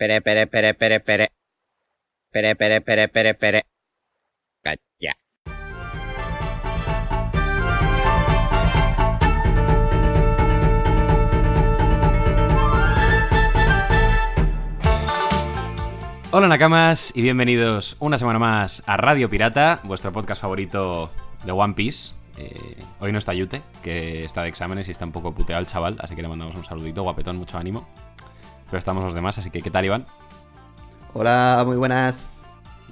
Pere, pere, pere, pere, pere. Pere, pere, pere, pere, pere. Cacha. Hola Nakamas y bienvenidos una semana más a Radio Pirata, vuestro podcast favorito de One Piece. Eh, hoy no está Yute, que está de exámenes y está un poco puteado el chaval, así que le mandamos un saludito, guapetón, mucho ánimo. Pero estamos los demás, así que ¿qué tal Iván? Hola, muy buenas.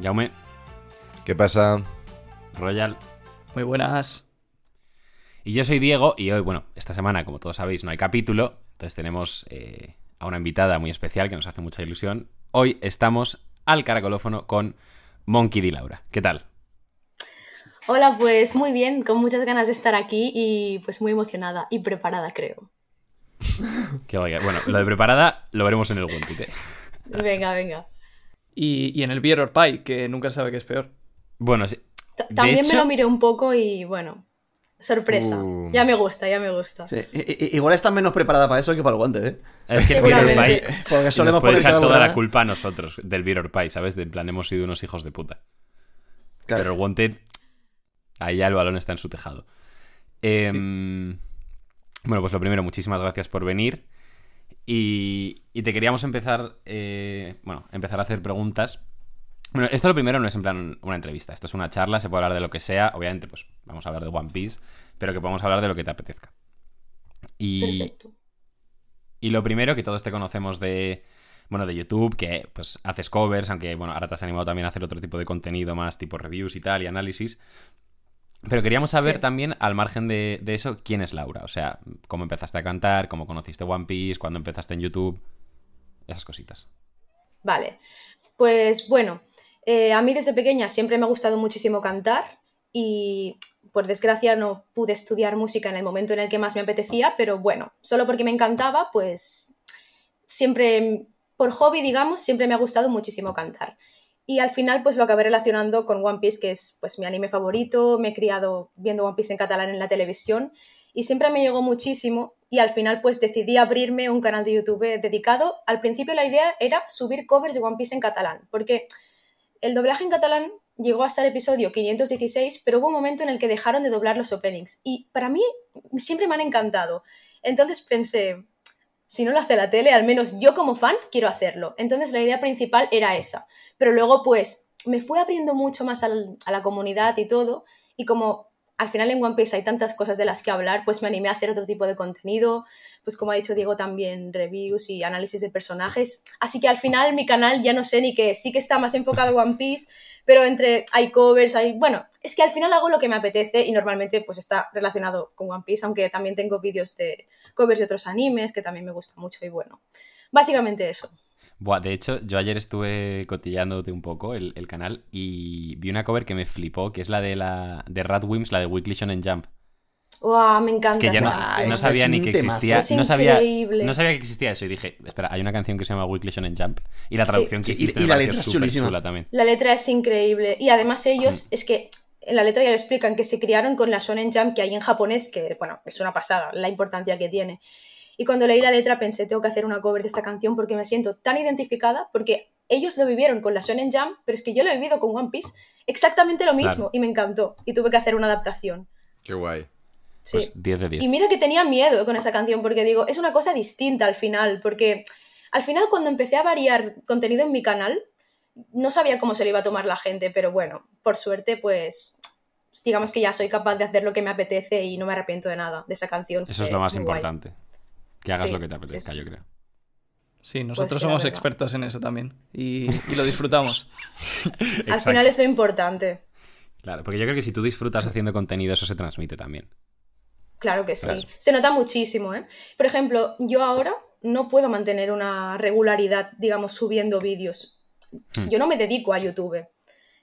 Jaume, ¿Qué pasa? Royal. Muy buenas. Y yo soy Diego y hoy, bueno, esta semana, como todos sabéis, no hay capítulo, entonces tenemos eh, a una invitada muy especial que nos hace mucha ilusión. Hoy estamos al caracolófono con Monkey D. Laura. ¿Qué tal? Hola, pues muy bien, con muchas ganas de estar aquí y pues muy emocionada y preparada, creo. Que oiga, bueno, lo de preparada lo veremos en el Wanted. ¿eh? Venga, venga. Y, y en el Beer or Pie, que nunca sabe qué es peor. Bueno, sí. T- También hecho- me lo miré un poco y bueno, sorpresa. Uh. Ya me gusta, ya me gusta. Sí, i- igual estás menos preparada para eso que para el guante, ¿eh? Es que el Beer or. Pie Porque nos solemos puede echar toda la culpa a nosotros del Beer or Pie, ¿sabes? De en plan, hemos sido unos hijos de puta. Claro. Pero el Wanted, ahí ya el balón está en su tejado. Em, Bueno, pues lo primero, muchísimas gracias por venir. Y, y te queríamos empezar, eh, bueno, empezar a hacer preguntas. Bueno, esto lo primero no es en plan una entrevista, esto es una charla, se puede hablar de lo que sea, obviamente pues vamos a hablar de One Piece, pero que podemos hablar de lo que te apetezca. Y, Perfecto. y lo primero, que todos te conocemos de, bueno, de YouTube, que pues haces covers, aunque bueno, ahora te has animado también a hacer otro tipo de contenido más tipo reviews y tal, y análisis. Pero queríamos saber Sí. también, al margen de, de eso, quién es Laura. O sea, cómo empezaste a cantar, cómo conociste One Piece, cuándo empezaste en YouTube, esas cositas. Vale, pues bueno, eh, a mí desde pequeña siempre me ha gustado muchísimo cantar y por desgracia no pude estudiar música en el momento en el que más me apetecía, pero bueno, solo porque me encantaba, pues siempre, por hobby, digamos, siempre me ha gustado muchísimo cantar. Y al final pues lo acabé relacionando con One Piece, que es pues mi anime favorito, me he criado viendo One Piece en catalán en la televisión y siempre me llegó muchísimo y al final pues decidí abrirme un canal de YouTube dedicado. Al principio la idea era subir covers de One Piece en catalán, porque el doblaje en catalán llegó hasta el episodio 516, pero hubo un momento en el que dejaron de doblar los openings y para mí siempre me han encantado. Entonces pensé, si no lo hace la tele, al menos yo como fan quiero hacerlo. Entonces la idea principal era esa. Pero luego pues me fui abriendo mucho más a la comunidad y todo y como al final en One Piece hay tantas cosas de las que hablar, pues me animé a hacer otro tipo de contenido, pues como ha dicho Diego también reviews y análisis de personajes. Así que al final mi canal ya no sé ni qué, sí que está más enfocado a One Piece, pero entre hay covers, hay, bueno, es que al final hago lo que me apetece y normalmente pues está relacionado con One Piece, aunque también tengo vídeos de covers de otros animes que también me gusta mucho y bueno, básicamente eso. Buah, de hecho, yo ayer estuve cotillándote un poco el, el canal y vi una cover que me flipó, que es la de la de Radwimps, la de Weekly Shonen Jump. ¡Wow! Me encanta. Que ya no, Ah, sabía es ni que temazo. existía. Es no, sabía, increíble. no sabía que existía eso y dije, espera, hay una canción que se llama Weekly Shonen Jump y la traducción que Sí, y- hiciste y me la letra es súper chulísima. chula también. La letra es increíble. Y además ellos, Mm. es que en la letra ya lo explican, que se criaron con la Shonen Jump que hay en japonés, que bueno, es una pasada la importancia que tiene. Y cuando leí la letra pensé, tengo que hacer una cover de esta canción porque me siento tan identificada, porque ellos lo vivieron con la Shonen Jump, pero es que yo lo he vivido con One Piece exactamente lo mismo Claro. y me encantó. Y tuve que hacer una adaptación. Qué guay. Sí. Pues 10 de 10. Y mira que tenía miedo con esa canción porque digo, es una cosa distinta al final, porque al final cuando empecé a variar contenido en mi canal, no sabía cómo se lo iba a tomar la gente, pero bueno, por suerte pues digamos que ya soy capaz de hacer lo que me apetece y no me arrepiento de nada de esa canción. Eso es lo más muy guay. Que hagas Sí, lo que te apetezca, sí. yo creo. Sí, nosotros Pues sí, la somos expertos en eso también. Y, y lo disfrutamos. Al final es lo importante. Claro, porque yo creo que si tú disfrutas haciendo contenido, eso se transmite también. Claro que sí. Claro. Se nota muchísimo, ¿eh? Por ejemplo, yo ahora no puedo mantener una regularidad, digamos, subiendo vídeos. Hmm. Yo no me dedico a YouTube.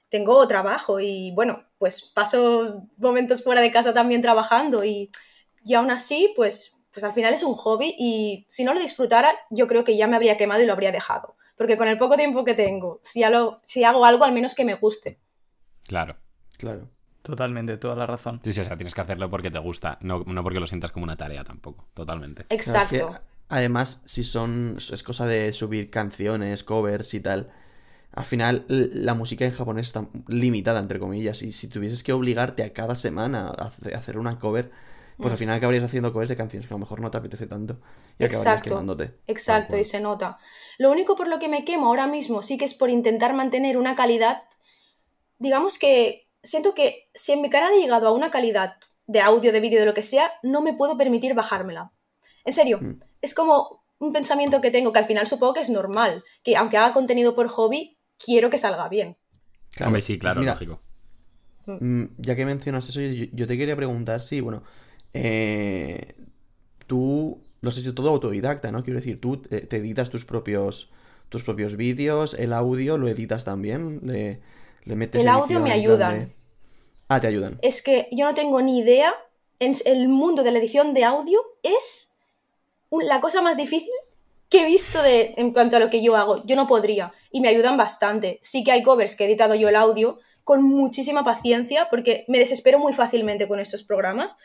Tengo trabajo y, bueno, pues paso momentos fuera de casa también trabajando y, y aún así, pues, pues al final es un hobby y si no lo disfrutara, yo creo que ya me habría quemado y lo habría dejado. Porque con el poco tiempo que tengo, si, ya lo, si hago algo, al menos que me guste. Claro. Claro. Totalmente, toda la razón. Sí, sí, o sea, tienes que hacerlo porque te gusta, no, no porque lo sientas como una tarea tampoco. Totalmente. Exacto. Claro, es que Además, si son. Es cosa de subir canciones, covers y tal. Al final, la música en japonés está limitada, entre comillas. Y si tuvieses que obligarte a cada semana a hacer una cover, pues al final acabarías haciendo covers de canciones que a lo mejor no te apetece tanto. Y acabarías Exacto. quemándote. Exacto, y se nota. Lo único por lo que me quemo ahora mismo sí que es por intentar mantener una calidad, digamos que siento que si en mi canal he llegado a una calidad de audio, de vídeo, de lo que sea, no me puedo permitir bajármela. En serio, Mm. es como un pensamiento que tengo que al final supongo que es normal, que aunque haga contenido por hobby, quiero que salga bien. Claro, Hombre, sí, pues claro, mira, lógico. Mm, Ya que mencionas eso, yo, yo te quería preguntar, sí, bueno, eh, tú lo has hecho todo autodidacta, ¿no? Quiero decir, tú te, te editas tus propios, tus propios vídeos, el audio lo editas también, le, le metes El audio me ayudan. de- Ah, te ayudan. Es que yo no tengo ni idea, en el mundo de la edición de audio es la cosa más difícil que he visto de, en cuanto a lo que yo hago. Yo no podría y me ayudan bastante. Sí que hay covers que he editado yo el audio con muchísima paciencia porque me desespero muy fácilmente con estos programas,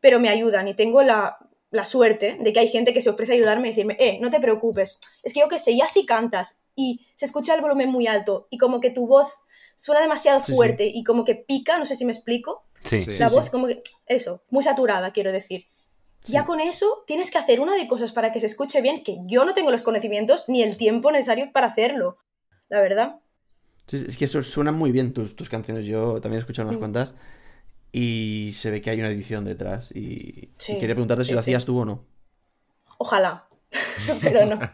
pero me ayudan y tengo la, la suerte de que hay gente que se ofrece a ayudarme y decirme, eh, no te preocupes, es que yo qué sé, ya si cantas y se escucha el volumen muy alto y como que tu voz suena demasiado Sí, sí. fuerte y como que pica, no sé si me explico, Sí. Sí. la sí. voz como que, eso, muy saturada, quiero decir. Ya con eso tienes que hacer una de cosas para que se escuche bien, que yo no tengo los conocimientos ni el tiempo necesario para hacerlo, la verdad. Sí, es que su- suenan muy bien tus, tus canciones, yo también he escuchado unas Mm. cuantas y se ve que hay una edición detrás y, Sí, y quería preguntarte si sí, lo sí. hacías tú o no. Ojalá, pero no.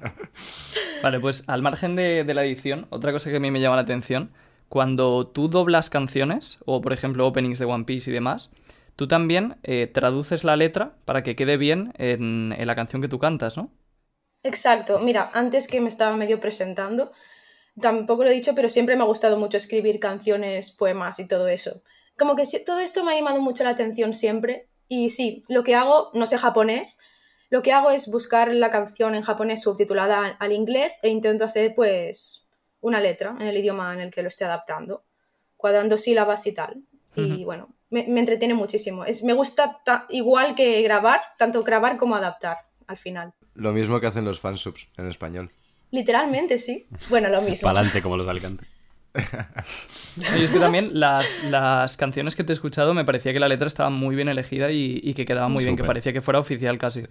Vale, pues al margen de, de la edición, otra cosa que a mí me llama la atención, cuando tú doblas canciones, o por ejemplo openings de One Piece y demás, tú también eh, traduces la letra para que quede bien en, en la canción que tú cantas, ¿no? Exacto, mira, antes que me estaba medio presentando, tampoco lo he dicho, pero siempre me ha gustado mucho escribir canciones, poemas y todo eso. Como que todo esto me ha llamado mucho la atención siempre. Y sí, lo que hago, no sé japonés, lo que hago es buscar la canción en japonés subtitulada al, inglés e intento hacer pues una letra en el idioma en el que lo esté adaptando, cuadrando sílabas y tal. Y bueno, me, me entretiene muchísimo. Es, me gusta ta- igual que grabar, tanto grabar como adaptar al final. Lo mismo que hacen los fansubs en español. Literalmente, sí. Bueno, lo mismo. Para adelante como los de Alicante. Y es que también las, las canciones que te he escuchado me parecía que la letra estaba muy bien elegida y, y que quedaba muy bien, que parecía que fuera oficial casi.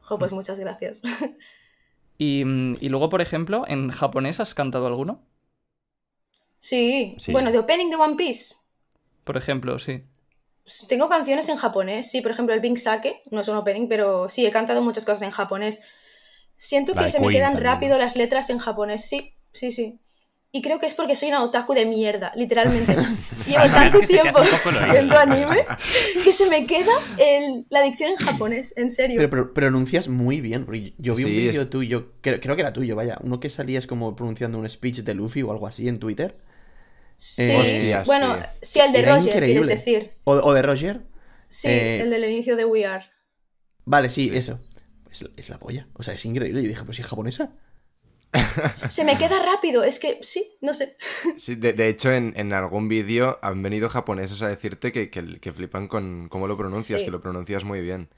Jo, pues muchas gracias. Y, y luego, por ejemplo, ¿en japonés has cantado alguno? Sí. Sí. Bueno, de opening de One Piece. Por ejemplo, sí. pues, Tengo canciones en japonés, sí, por ejemplo el Pink Sake, no es un opening, pero sí, he cantado muchas cosas en japonés. Siento La que se me quedan también, rápido ¿no? las letras en japonés, sí, sí, sí. Y creo que es porque soy una otaku de mierda, literalmente. Llevo tanto tiempo un viendo anime que se me queda el- la dicción en japonés, en serio. Pero, pero pronuncias muy bien, porque yo vi un Sí, vídeo es- tuyo, creo, creo que era tuyo, vaya, uno que salías como pronunciando un speech de Luffy o algo así en Twitter. sí. eh, Hostias, bueno, sí, el de Era Roger, quieres increíble. decir. O, o de Roger. Sí, Eh, el del inicio de We Are. Vale, sí, eso. Es, es la polla. O sea, es increíble. Y dije, pues sí, es japonesa. Se me queda rápido, es que sí, no sé. Sí, de, de hecho, en, en algún vídeo han venido japoneses a decirte que, que- que flipan con cómo lo pronuncias, Sí. que lo pronuncias muy bien.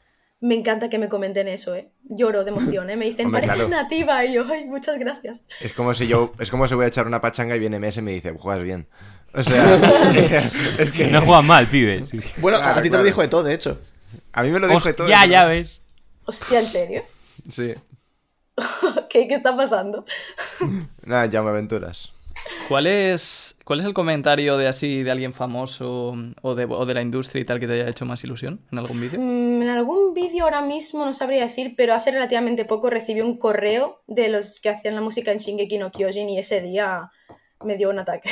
Me encanta que me comenten eso, ¿eh? Lloro de emoción, ¿eh? Me dicen, Hombre, pareces claro. nativa. Y yo, ay, muchas gracias. Es como si yo, es como si voy a echar una pachanga y viene Messi y me dice, juegas bien. O sea, es que No juegan mal, pibe. Sí, sí. Bueno, Claro, a ti te claro. lo dijo de todo, de hecho. a mí me lo dijo de todo. ya, ya ves. Hostia, ¿en serio? Sí. ¿Qué, ¿Qué está pasando? Nada, ya me aventuras. ¿Cuál es, ¿Cuál es el comentario de así de alguien famoso o de, o de la industria y tal que te haya hecho más ilusión en algún vídeo? Mm, en algún vídeo ahora mismo no sabría decir, pero hace relativamente poco recibí un correo de los que hacían la música en Shingeki no Kyojin y ese día me dio un ataque.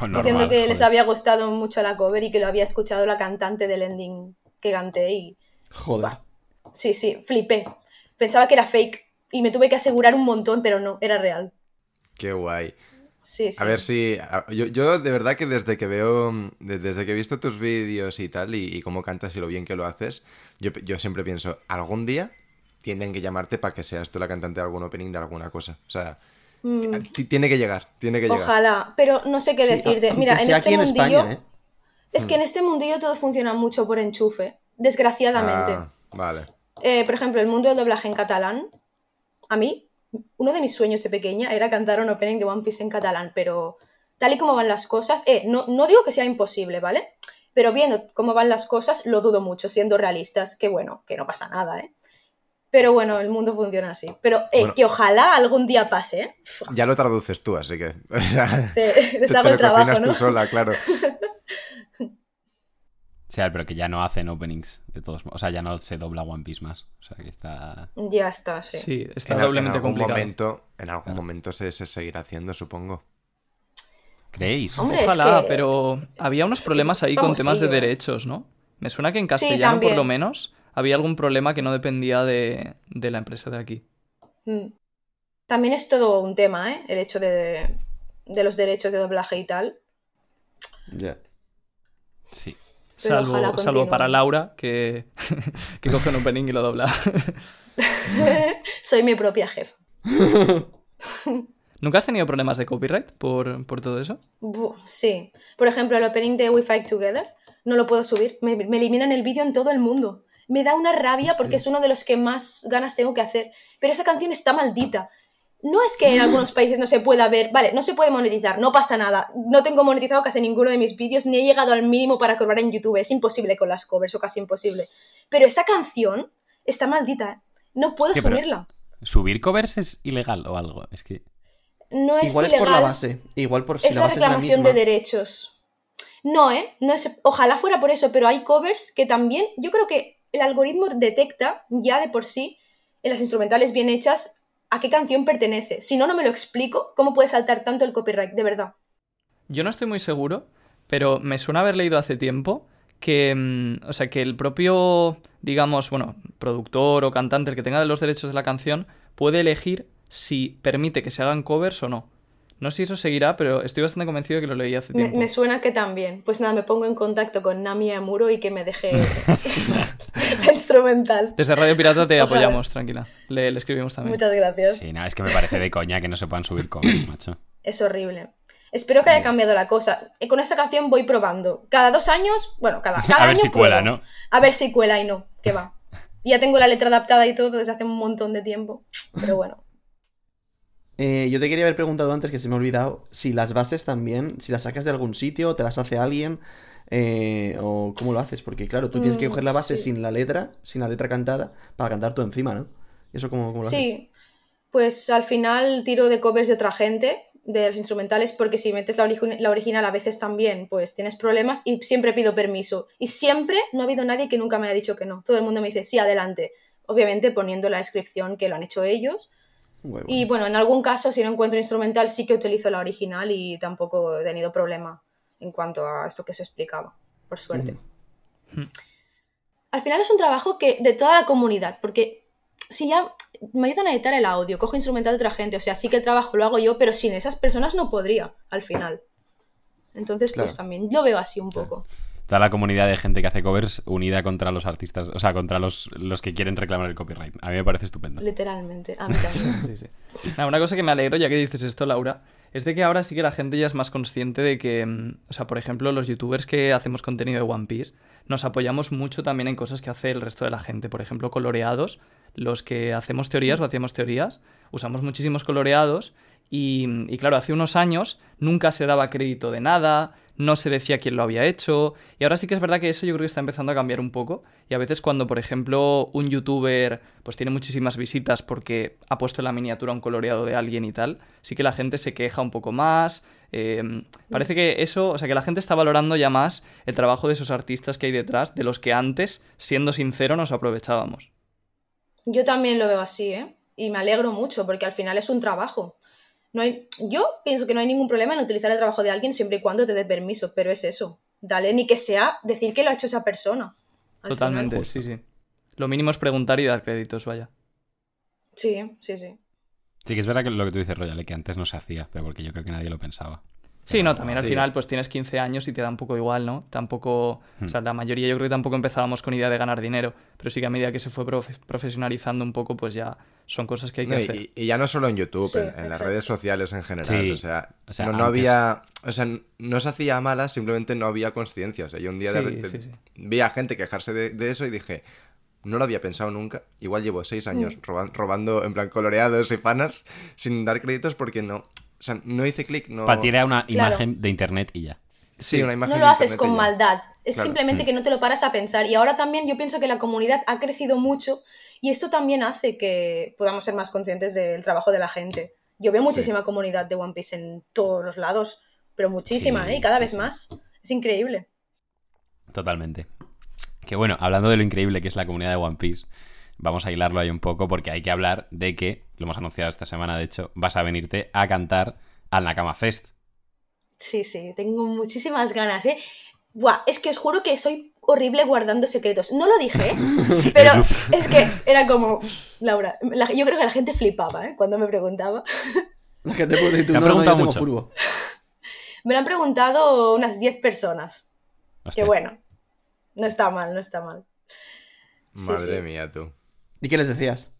Oh, normal, diciendo que les había gustado mucho la cover y que lo había escuchado la cantante del ending que canté y Joder. sí, sí, flipé. Pensaba que era fake y me tuve que asegurar un montón, pero no, era real. Qué guay. Sí, sí. A ver si. Yo, yo de verdad que desde que veo. de- Desde que he visto tus vídeos y tal, y, y cómo cantas y lo bien que lo haces, yo, yo siempre pienso, algún día tienen que llamarte para que seas tú la cantante de algún opening de alguna cosa. O sea, Mm, ti- tiene que llegar, tiene que llegar. ojalá, pero no sé qué Sí, decirte. Mira, en sea este en mundillo, España, ¿eh? es que en este mundillo todo funciona mucho por enchufe, desgraciadamente. Ah, vale. eh, por ejemplo, el mundo del doblaje en catalán, a mí, uno de mis sueños de pequeña era cantar un opening de One Piece en catalán, pero tal y como van las cosas, eh, no, no digo que sea imposible, ¿vale? Pero viendo cómo van las cosas, lo dudo mucho, siendo realistas, que bueno, que no pasa nada, ¿eh? Pero bueno, el mundo funciona así. Pero eh, Bueno. que ojalá algún día pase, ¿eh? Ya lo traduces tú, así que. O sea, te- te, deshago te el trabajo, ¿no? tú sola, claro. Pero que ya no hacen openings de todos modos. O sea, ya no se dobla One Piece más. O sea, que está. Ya está, sí. Sí, está en, al- en doblemente algún complicado. momento, en algún momento se, se seguirá haciendo, supongo. ¿Creéis? Hombre, es Ojalá, que- pero había unos problemas es ahí con temas de derechos, ¿no? Me suena que en castellano, por lo menos, había algún problema que no dependía de, de la empresa de aquí. Mm. También es todo un tema, ¿eh? El hecho de, de los derechos de doblaje y tal. Ya. Sí. Pero Salvo, salvo para Laura, que, que coge un opening y lo dobla. Soy mi propia jefa. ¿Nunca has tenido problemas de copyright por, por todo eso? Sí. Por ejemplo, el opening de We Fight Together no lo puedo subir. Me, me eliminan el vídeo en todo el mundo. Me da una rabia porque es uno de los que más ganas tengo que hacer. Pero esa canción está maldita. No es que en algunos países no se pueda ver, vale, no se puede monetizar, no pasa nada. No tengo monetizado casi ninguno de mis vídeos, ni he llegado al mínimo para cobrar en YouTube. Es imposible con las covers o casi imposible. Pero esa canción está maldita. ¿eh? No puedo ¿Qué, pero- subirla. ¿Subir covers es ilegal o algo? Es que. No es Igual es por la base. Igual por si es la base es la reclamación misma. de derechos. No, ¿eh? No es, ojalá fuera por eso, pero hay covers que también, yo creo que el algoritmo detecta ya de por sí en las instrumentales bien hechas a qué canción pertenece. Si no, no me lo explico cómo puede saltar tanto el copyright, de verdad. Yo no estoy muy seguro, pero me suena haber leído hace tiempo que, mm, o sea, que el propio, digamos, bueno, productor o cantante, el que tenga los derechos de la canción, puede elegir si permite que se hagan covers o no. No sé si eso seguirá, pero estoy bastante convencido de que lo leí hace tiempo. me suena que también. Pues nada, me pongo en contacto con Nami Amuro y que me deje la instrumental. Desde Radio Pirata te Ojalá. apoyamos, tranquila. Le, le escribimos también. Muchas gracias. Sí, no, es que me parece de coña que no se puedan subir covers, macho. Es horrible. Espero que haya cambiado la cosa. Eh, Con esta canción voy probando. Cada dos años, bueno, cada, cada A ver año si cuela, pruebo. ¿no? A ver si cuela y no, que va. Ya tengo la letra adaptada y todo desde hace un montón de tiempo. Pero bueno. Eh, yo te quería haber preguntado antes, que se me ha olvidado, si las bases también, si las sacas de algún sitio, te las hace alguien, eh, o cómo lo haces, porque claro, tú tienes que Mm, coger la base sí. sin la letra, sin la letra cantada, para cantar tú encima, ¿no? ¿Y eso cómo, cómo lo haces? Sí, pues al final tiro de covers de otra gente, de los instrumentales, porque si metes la, origi- la original a veces también, pues tienes problemas y siempre pido permiso. Y siempre no ha habido nadie que nunca me haya dicho que no. Todo el mundo me dice, sí, adelante. Obviamente poniendo la descripción que lo han hecho ellos. Muy Y bueno. en algún caso, si no encuentro instrumental, sí que utilizo la original y tampoco he tenido problema en cuanto a esto que se explicaba, por suerte. Ujú. Al final es un trabajo que de toda la comunidad, porque si ya me ayudan a editar el audio, cojo instrumental de otra gente, o sea, sí que el trabajo lo hago yo, pero sin esas personas no podría, al final. Entonces, pues también lo veo así un poco. Toda la comunidad de gente que hace covers unida contra los artistas, o sea, contra los, los que quieren reclamar el copyright. A mí me parece estupendo. Literalmente, a mí también. Sí, sí. Nada, una cosa que me alegro, ya que dices esto, Laura, es de que ahora sí que la gente ya es más consciente de que, mm, o sea, por ejemplo, los youtubers que hacemos contenido de One Piece, nos apoyamos mucho también en cosas que hace el resto de la gente. Por ejemplo, coloreados, los que hacemos teorías o hacíamos teorías, usamos muchísimos coloreados y, y claro, hace unos años nunca se daba crédito de nada, no se decía quién lo había hecho. Y ahora sí que es verdad que eso yo creo que está empezando a cambiar un poco. Y a veces cuando, por ejemplo, un youtuber pues tiene muchísimas visitas porque ha puesto en la miniatura un coloreado de alguien y tal, sí que la gente se queja un poco más. eh, parece que eso, o sea, que la gente está valorando ya más el trabajo de esos artistas que hay detrás, de los que antes, siendo sincero, nos aprovechábamos. Yo también lo veo así, ¿eh? Y me alegro mucho porque al final es un trabajo. No hay... Yo pienso que no hay ningún problema en utilizar el trabajo de alguien siempre y cuando te dé permiso, pero es eso. Dale, ni que sea decir que lo ha hecho esa persona. Al Totalmente, sí, sí. Lo mínimo es preguntar y dar créditos, vaya. Sí, sí, sí. Sí que es verdad que lo que tú dices, Royale, que antes no se hacía, pero porque yo creo que nadie lo pensaba. Sí, no, también al Sí. final pues tienes 15 años y te da un poco igual, ¿no? Tampoco, o sea, Hmm. la mayoría yo creo que tampoco empezábamos con idea de ganar dinero, pero sí que a medida que se fue profe- profesionalizando un poco, pues ya son cosas que hay que No, hacer. y, y ya no solo en YouTube, Sí, en, en las redes sociales en general. Sí. O sea, O sea, no, no había. O sea, no se hacía malas, simplemente no había conciencia. O sea, yo un día de- Sí, de- sí, sí. vi a gente quejarse de, de eso y dije. No lo había pensado nunca. Igual llevo seis años Mm. roban- robando, en plan, coloreados y fanarts sin dar créditos porque no. O sea, no hice clic, no. Para tirar una Claro. imagen de internet y ya. Sí, una imagen No de lo haces con maldad, es Claro. simplemente que no te lo paras a pensar. Y ahora también yo pienso que la comunidad ha crecido mucho y esto también hace que podamos ser más conscientes del trabajo de la gente. Yo veo muchísima comunidad de One Piece en todos los lados, pero muchísima, Sí, ¿eh? Y cada sí, vez sí. más. Es increíble. Totalmente. Que bueno, hablando de lo increíble que es la comunidad de One Piece, vamos a hilarlo ahí un poco porque hay que hablar de que, lo hemos anunciado esta semana, de hecho, vas a venirte a cantar al Nakama Fest. Sí, sí, tengo muchísimas ganas, ¿eh? Buah, es que os juro que soy horrible guardando secretos. No lo dije, ¿eh? pero es que era como, Laura, la- yo creo que la gente flipaba, ¿eh? Cuando me preguntaba. La gente puede decir, no, yo preguntado mucho. furbo. Me lo han preguntado unas 10 personas. Hostia. Que bueno, no está mal, no está mal. Sí, Madre sí. mía, tú. ¿Y qué les decías?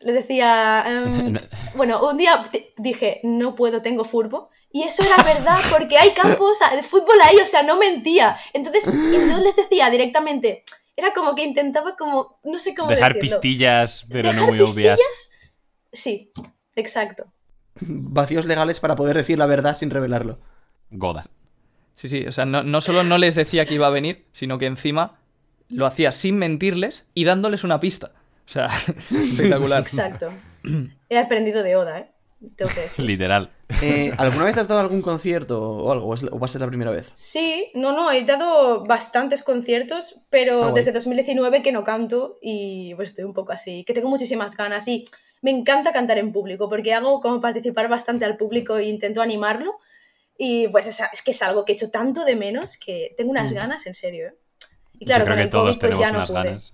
Les decía, em, bueno, un día di- dije, no puedo, tengo furbo. Y eso era verdad, porque hay campos de fútbol ahí, o sea, no mentía. Entonces, no les decía directamente. Era como que intentaba como, no sé cómo Dejar decirlo. pistillas, pero no ¿Dejar muy obvias. pistillas? Sí, exacto. Vacíos legales para poder decir la verdad sin revelarlo. Goda. Sí, sí, o sea, no, no solo no les decía que iba a venir, sino que encima lo hacía sin mentirles y dándoles una pista. O sea, espectacular. Exacto. He aprendido de Oda, ¿eh? Tengo que decir. Literal. Eh, ¿Alguna vez has dado algún concierto o algo? ¿O va a ser la primera vez? Sí, no, no, he dado bastantes conciertos, pero Ah, desde 2019 que no canto y pues estoy un poco así, que tengo muchísimas ganas y me encanta cantar en público porque hago como participar bastante al público e intento animarlo y pues es, es que es algo que he hecho tanto de menos que tengo unas ganas, en serio. ¿eh? Y claro, Yo creo con que el todos COVID pues ya no unas pude. ganas.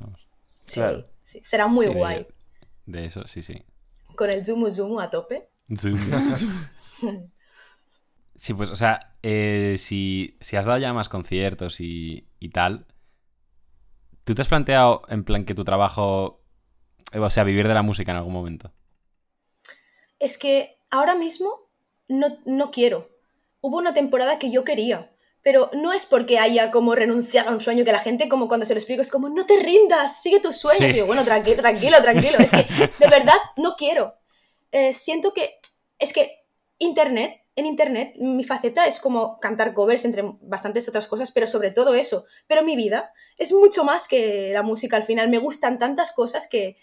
Sí, Claro. Sí, será muy Sí, guay. De eso, sí, sí. Con el Zumu Zumu a tope. Sí, pues, o sea, eh, si, si has dado ya más conciertos y, y tal, ¿tú te has planteado en plan que tu trabajo, o sea, vivir de la música en algún momento? Es que ahora mismo no, no quiero. Hubo una temporada que yo quería, pero no es porque haya como renunciado a un sueño que la gente como cuando se lo explico es como no te rindas, sigue tus sueños. Sí. Y yo, bueno, tranquilo, tranquilo, tranquilo. Es que de verdad no quiero. Eh, siento que es que internet, en internet mi faceta es como cantar covers entre bastantes otras cosas, pero sobre todo eso. Pero mi vida es mucho más que la música al final. Me gustan tantas cosas que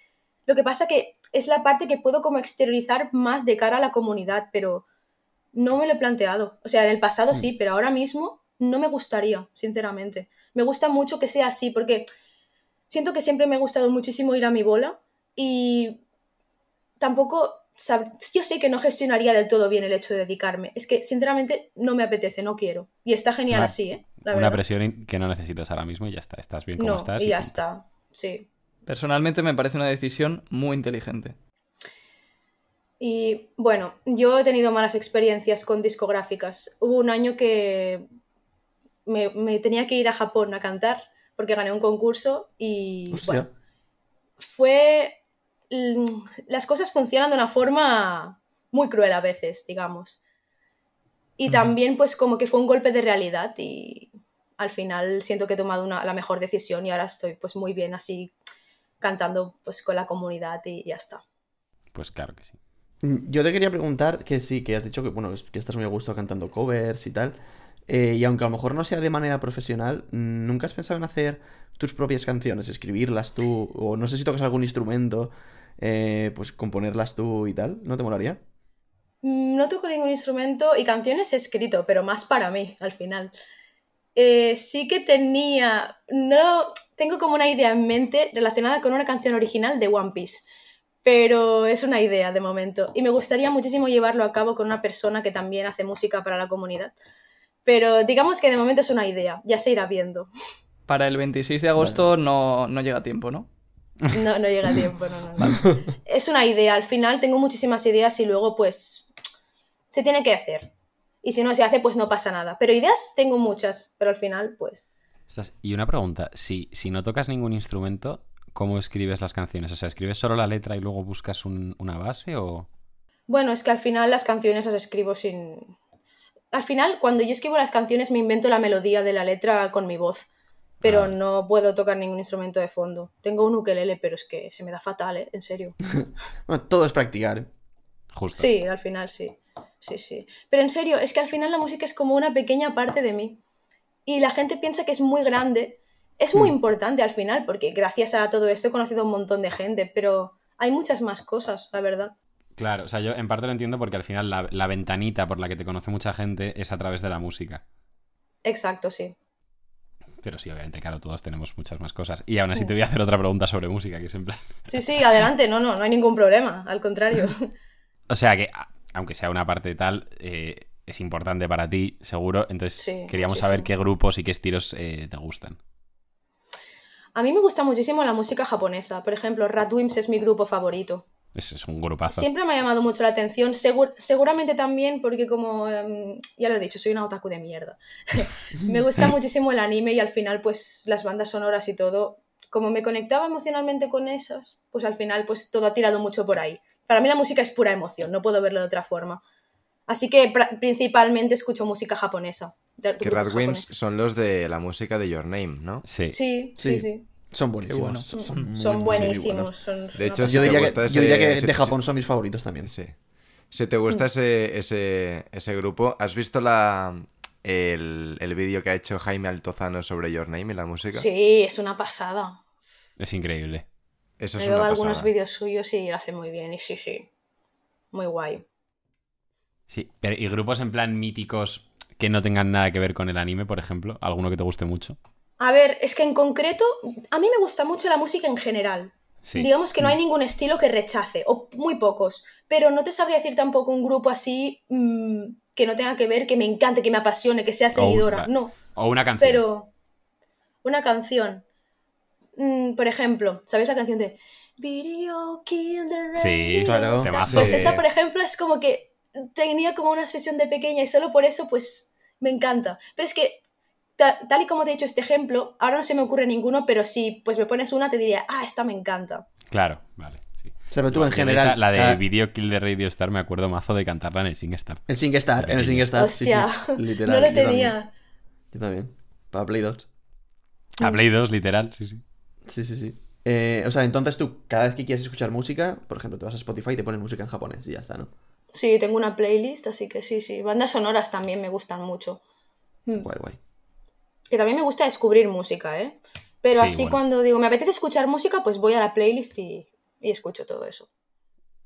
lo que pasa que es la parte que puedo como exteriorizar más de cara a la comunidad, pero no me lo he planteado. O sea, en el pasado sí, pero ahora mismo no me gustaría, sinceramente. Me gusta mucho que sea así, porque siento que siempre me ha gustado muchísimo ir a mi bola y tampoco... sab- Yo sé que no gestionaría del todo bien el hecho de dedicarme. Es que, sinceramente, no me apetece, no quiero. Y está genial Una- así, ¿eh? La Una verdad. presión que no necesitas ahora mismo y ya está. Estás bien como No, estás. y ya punto. está. Sí. Personalmente me parece una decisión muy inteligente. Y bueno, yo he tenido malas experiencias con discográficas. Hubo un año que me, me tenía que ir a Japón a cantar porque gané un concurso y Hostia. bueno, fue... mm, Las cosas funcionan de una forma muy cruel a veces, digamos. Y Ujú. también pues como que fue un golpe de realidad y al final siento que he tomado una- la mejor decisión y ahora estoy pues muy bien así cantando pues con la comunidad y ya está. Pues claro que sí. Mm, Yo te quería preguntar que sí, que has dicho que, bueno, que estás muy a gusto cantando covers y tal. Eh, y aunque a lo mejor no sea de manera profesional, ¿nunca has pensado en hacer tus propias canciones? Escribirlas tú, o no sé si tocas algún instrumento, eh, pues componerlas tú y tal. ¿No te molaría? Mm, No toco ningún instrumento y canciones he escrito, pero más para mí, al final. Eh, sí que tenía, no, tengo como una idea en mente relacionada con una canción original de One Piece, pero es una idea de momento y me gustaría muchísimo llevarlo a cabo con una persona que también hace música para la comunidad, pero digamos que de momento es una idea, ya se irá viendo. Para el 26 de agosto no, no llega tiempo, ¿no? No, no llega tiempo, no, no, no. Es una idea, al final tengo muchísimas ideas y luego pues se tiene que hacer. Y si no se hace, pues no pasa nada. Pero ideas tengo muchas, pero al final, pues... Y una pregunta, si, si no tocas ningún instrumento, ¿cómo escribes las canciones? O sea, ¿escribes solo la letra y luego buscas un- una base o...? Bueno, es que al final las canciones las escribo sin... Al final, cuando yo escribo las canciones me invento la melodía de la letra con mi voz. pero Ah. no puedo tocar ningún instrumento de fondo. Tengo un ukelele, pero es que se me da fatal, ¿eh? En serio. Bueno, todo es practicar. Justo. Sí, al final sí. Sí, sí. Pero en serio, es que al final la música es como una pequeña parte de mí. Y la gente piensa que es muy grande. Es muy importante al final, porque gracias a todo esto he conocido a un montón de gente, pero hay muchas más cosas, la verdad. Claro, o sea, yo en parte lo entiendo porque al final la, la ventanita por la que te conoce mucha gente es a través de la música. Exacto, sí. Pero sí, obviamente, claro, todos tenemos muchas más cosas. Y aún así te voy a hacer otra pregunta sobre música, que es en plan... Sí, sí, adelante, no, no, no hay ningún problema, al contrario. O sea que, aunque sea una parte tal, eh, es importante para ti, seguro. Entonces, Sí, queríamos saber qué grupos y qué estilos eh, te gustan. A mí me gusta muchísimo la música japonesa. Por ejemplo, Radwimps es mi grupo favorito. Es, es un grupazo. Siempre me ha llamado mucho la atención, segur- seguramente también porque como, em, ya lo he dicho, soy una otaku de mierda. me gusta muchísimo el anime y al final pues las bandas sonoras y todo, como me conectaba emocionalmente con esas, pues al final pues todo ha tirado mucho por ahí. Para mí la música es pura emoción, no puedo verlo de otra forma. Así que principalmente escucho música japonesa. Que Radwimps son los de la música de Your Name, ¿no? Sí. Sí, Sí. sí, sí. Son buenísimos. bueno. Son, Son, muy, muy, muy buenísimos. buenos. son- De hecho, Yo diría, que, gusta yo diría que ese- de ese- Japón son mis favoritos también. Sí. Si te gusta ese, ese, ese grupo, ¿has visto la, el, el vídeo que ha hecho Jaime Altozano sobre Your Name y la música? Sí, es una pasada. Es increíble. Eso Me es veo una algunos pasada. vídeos suyos y lo hace muy bien. Y sí, sí. Muy guay. Sí. Pero, ¿Y grupos en plan míticos que no tengan nada que ver con el anime, por ejemplo? ¿Alguno que te guste mucho? A ver, es que en concreto, a mí me gusta mucho la música en general. Sí. Digamos que no hay ningún estilo que rechace, o muy pocos. Pero no te sabría decir tampoco un grupo así mm, que no tenga que ver, que me encante, que me apasione, que sea seguidora. No, O una canción. pero una canción. Mm, por ejemplo, ¿sabéis la canción de Video Kill the Sí, Radio? claro. Esa. Temazo. Pues Sí. esa, por ejemplo, es como que tenía como una obsesión de pequeña y solo por eso, pues, me encanta. Pero es que, tal y como te he dicho este ejemplo, ahora no se me ocurre ninguno, pero si pues me pones una, te diría, ah, esta me encanta. Claro, vale. Sí. O sea, pero tú en general. esa- la de cada- Video Kill de Radio Star me acuerdo mazo de cantarla en el SingStar. El SingStar, en el SingStar. sí, sí. Hostia, Literal. no lo yo también. tenía. Yo también. Para Play 2. A Play 2, literal, sí, sí. Sí, sí, sí. Eh, o sea, entonces tú, cada vez que quieres escuchar música, por ejemplo, te vas a Spotify y te pones música en japonés y ya está, ¿no? Sí, tengo una playlist, así que sí, sí. Bandas sonoras también me gustan mucho. Mm. Guay, guay. Que también me gusta descubrir música, ¿eh? Pero Sí, así bueno. cuando digo, me apetece escuchar música, pues voy a la playlist y, y escucho todo eso.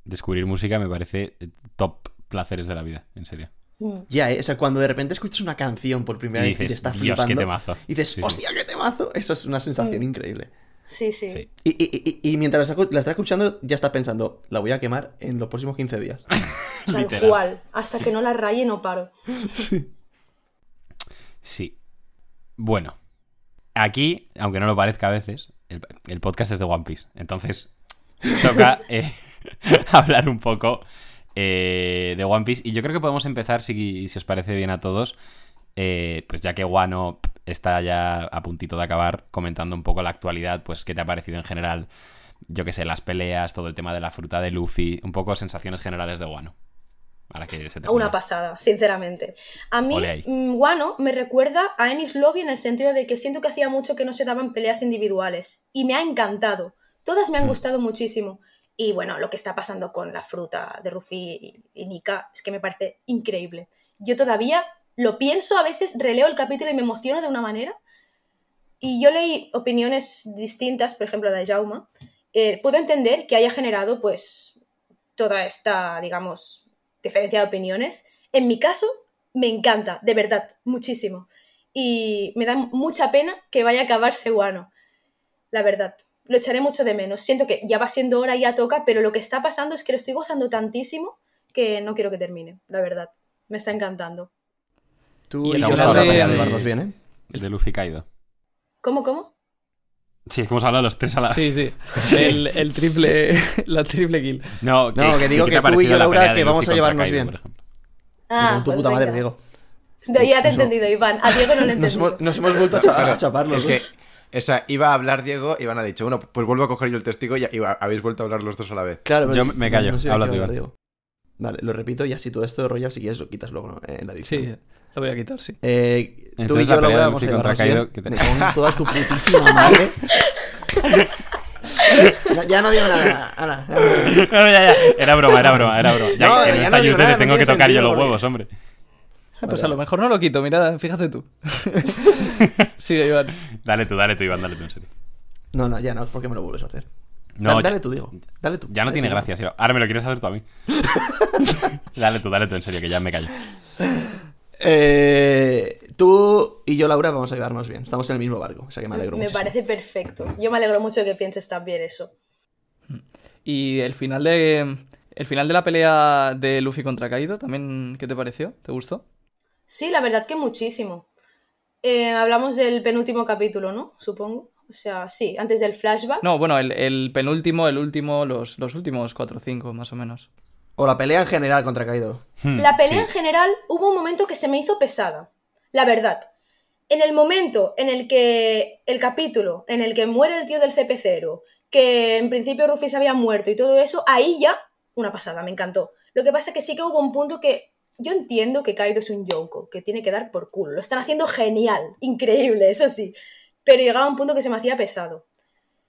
Descubrir música me parece eh, top placeres de la vida, en serio. Mm. Ya, ¿eh? o sea, cuando de repente escuchas una canción por primera Y vez y te está "Dios, flipando. qué temazo". Y dices, Sí, sí. hostia, qué temazo. Eso es una sensación Mm. increíble. Sí, sí. Sí. Y, y- y- y mientras la, estás escuchando, ya estás pensando, la voy a quemar en los próximos 15 días. Tal cual. Hasta que no la raye no paro. Sí. Bueno. Aquí, aunque no lo parezca a veces, el, el podcast es de One Piece. Entonces, toca eh, hablar un poco eh, de One Piece. Y yo creo que podemos empezar, si, si os parece bien a todos, eh, pues ya que Wano está ya a puntito de acabar, comentando un poco la actualidad, pues qué te ha parecido en general, yo qué sé, las peleas, todo el tema de la fruta de Luffy, un poco sensaciones generales de Wano. Ahora que se termina. Una pasada, sinceramente. A mí, ahí. mm, Wano me recuerda a Ennis Lobby en el sentido de que siento que hacía mucho que no se daban peleas individuales. Y me ha encantado. Todas me han Hmm. gustado muchísimo. Y bueno, lo que está pasando con la fruta de Ruffy y, y Nika es que me parece increíble. Yo todavía lo pienso, a veces releo el capítulo y me emociono de una manera. Y yo leí opiniones distintas, por ejemplo, de Jauma. Eh, puedo entender que haya generado, pues, toda esta, digamos, diferencia de opiniones. En mi caso, me encanta, de verdad, muchísimo. Y me da mucha pena que vaya a acabarse Wano. La verdad, lo echaré mucho de menos. Siento que ya va siendo hora, ya toca, pero lo que está pasando es que lo estoy gozando tantísimo que no quiero que termine, la verdad. Me está encantando. Tú Y y el yo final ahora de- para llevarnos bien, ¿eh? El de Luffy Kaido. ¿Cómo, cómo? Sí, es que hemos hablado los tres a la Sí, sí. El, el triple, la triple kill. No, No, que digo ¿qué que tú y yo, la Laura, que vamos a llevarnos Kaido, bien. Ah, Con tu pues puta madre. Diego. No, ya te he entendido, Iván. A Diego no le he Nos hemos, nos hemos vuelto a, chapar los es que esa, iba a hablar Diego, Iván ha dicho, bueno, pues vuelvo a coger yo el testigo y, habéis vuelto a hablar los dos a la vez. Claro, Yo me callo, sé habla qué tú, hablar, Iván. Diego. Vale, lo repito y así todo esto de Royal, si quieres, lo quitas luego ¿no? en la edición. Sí, lo voy a quitar, sí. Eh, tú Entonces y la yo, pelea Laura, de contra Kaido. ¿qué te- Me cago en toda tu putísima madre. Ya- ya no digo nada. Ana, ya no digo nada. No, ya, ya. Era broma, era broma, era broma. Ya No, que en ya esta YouTube te no tengo que tocar yo los porque- huevos, hombre. Ah, pues a lo mejor no lo quito, mira, fíjate tú. Sigue, Iván. Dale tú, dale tú, Iván, dale tú, en serio. No, no, ya no, ¿por qué me lo vuelves a hacer? No, dale, tú, digo. Dale tú. Ya no tiene tú. gracia, sí. Ahora me lo quieres hacer tú a mí. dale tú, dale tú, en serio, que ya me callo. Eh, tú y yo, Laura, vamos a llevarnos bien. Estamos en el mismo barco, o sea que me alegro Me muchísimo. parece perfecto. Yo me alegro mucho de que pienses también eso. Y el final de. El final de la pelea de Luffy contra Kaido, también, ¿qué te pareció? ¿Te gustó? Sí, la verdad que muchísimo. Eh, hablamos del penúltimo capítulo, ¿no? Supongo. O sea, sí, antes del flashback. No, bueno, el, el penúltimo, el último, los, los últimos cuatro o cinco, más o menos. O la pelea en general contra Kaido. Hmm, La pelea sí. en general hubo un momento que se me hizo pesada. La verdad. En el momento en el que el capítulo, en el que muere el tío del CP0, que en principio Ruffy se había muerto y todo eso, ahí ya una pasada, me encantó. Lo que pasa es que sí que hubo un punto que yo entiendo que Kaido es un Yonko, que tiene que dar por culo. Lo están haciendo genial, increíble, eso sí. Pero llegaba un punto que se me hacía pesado.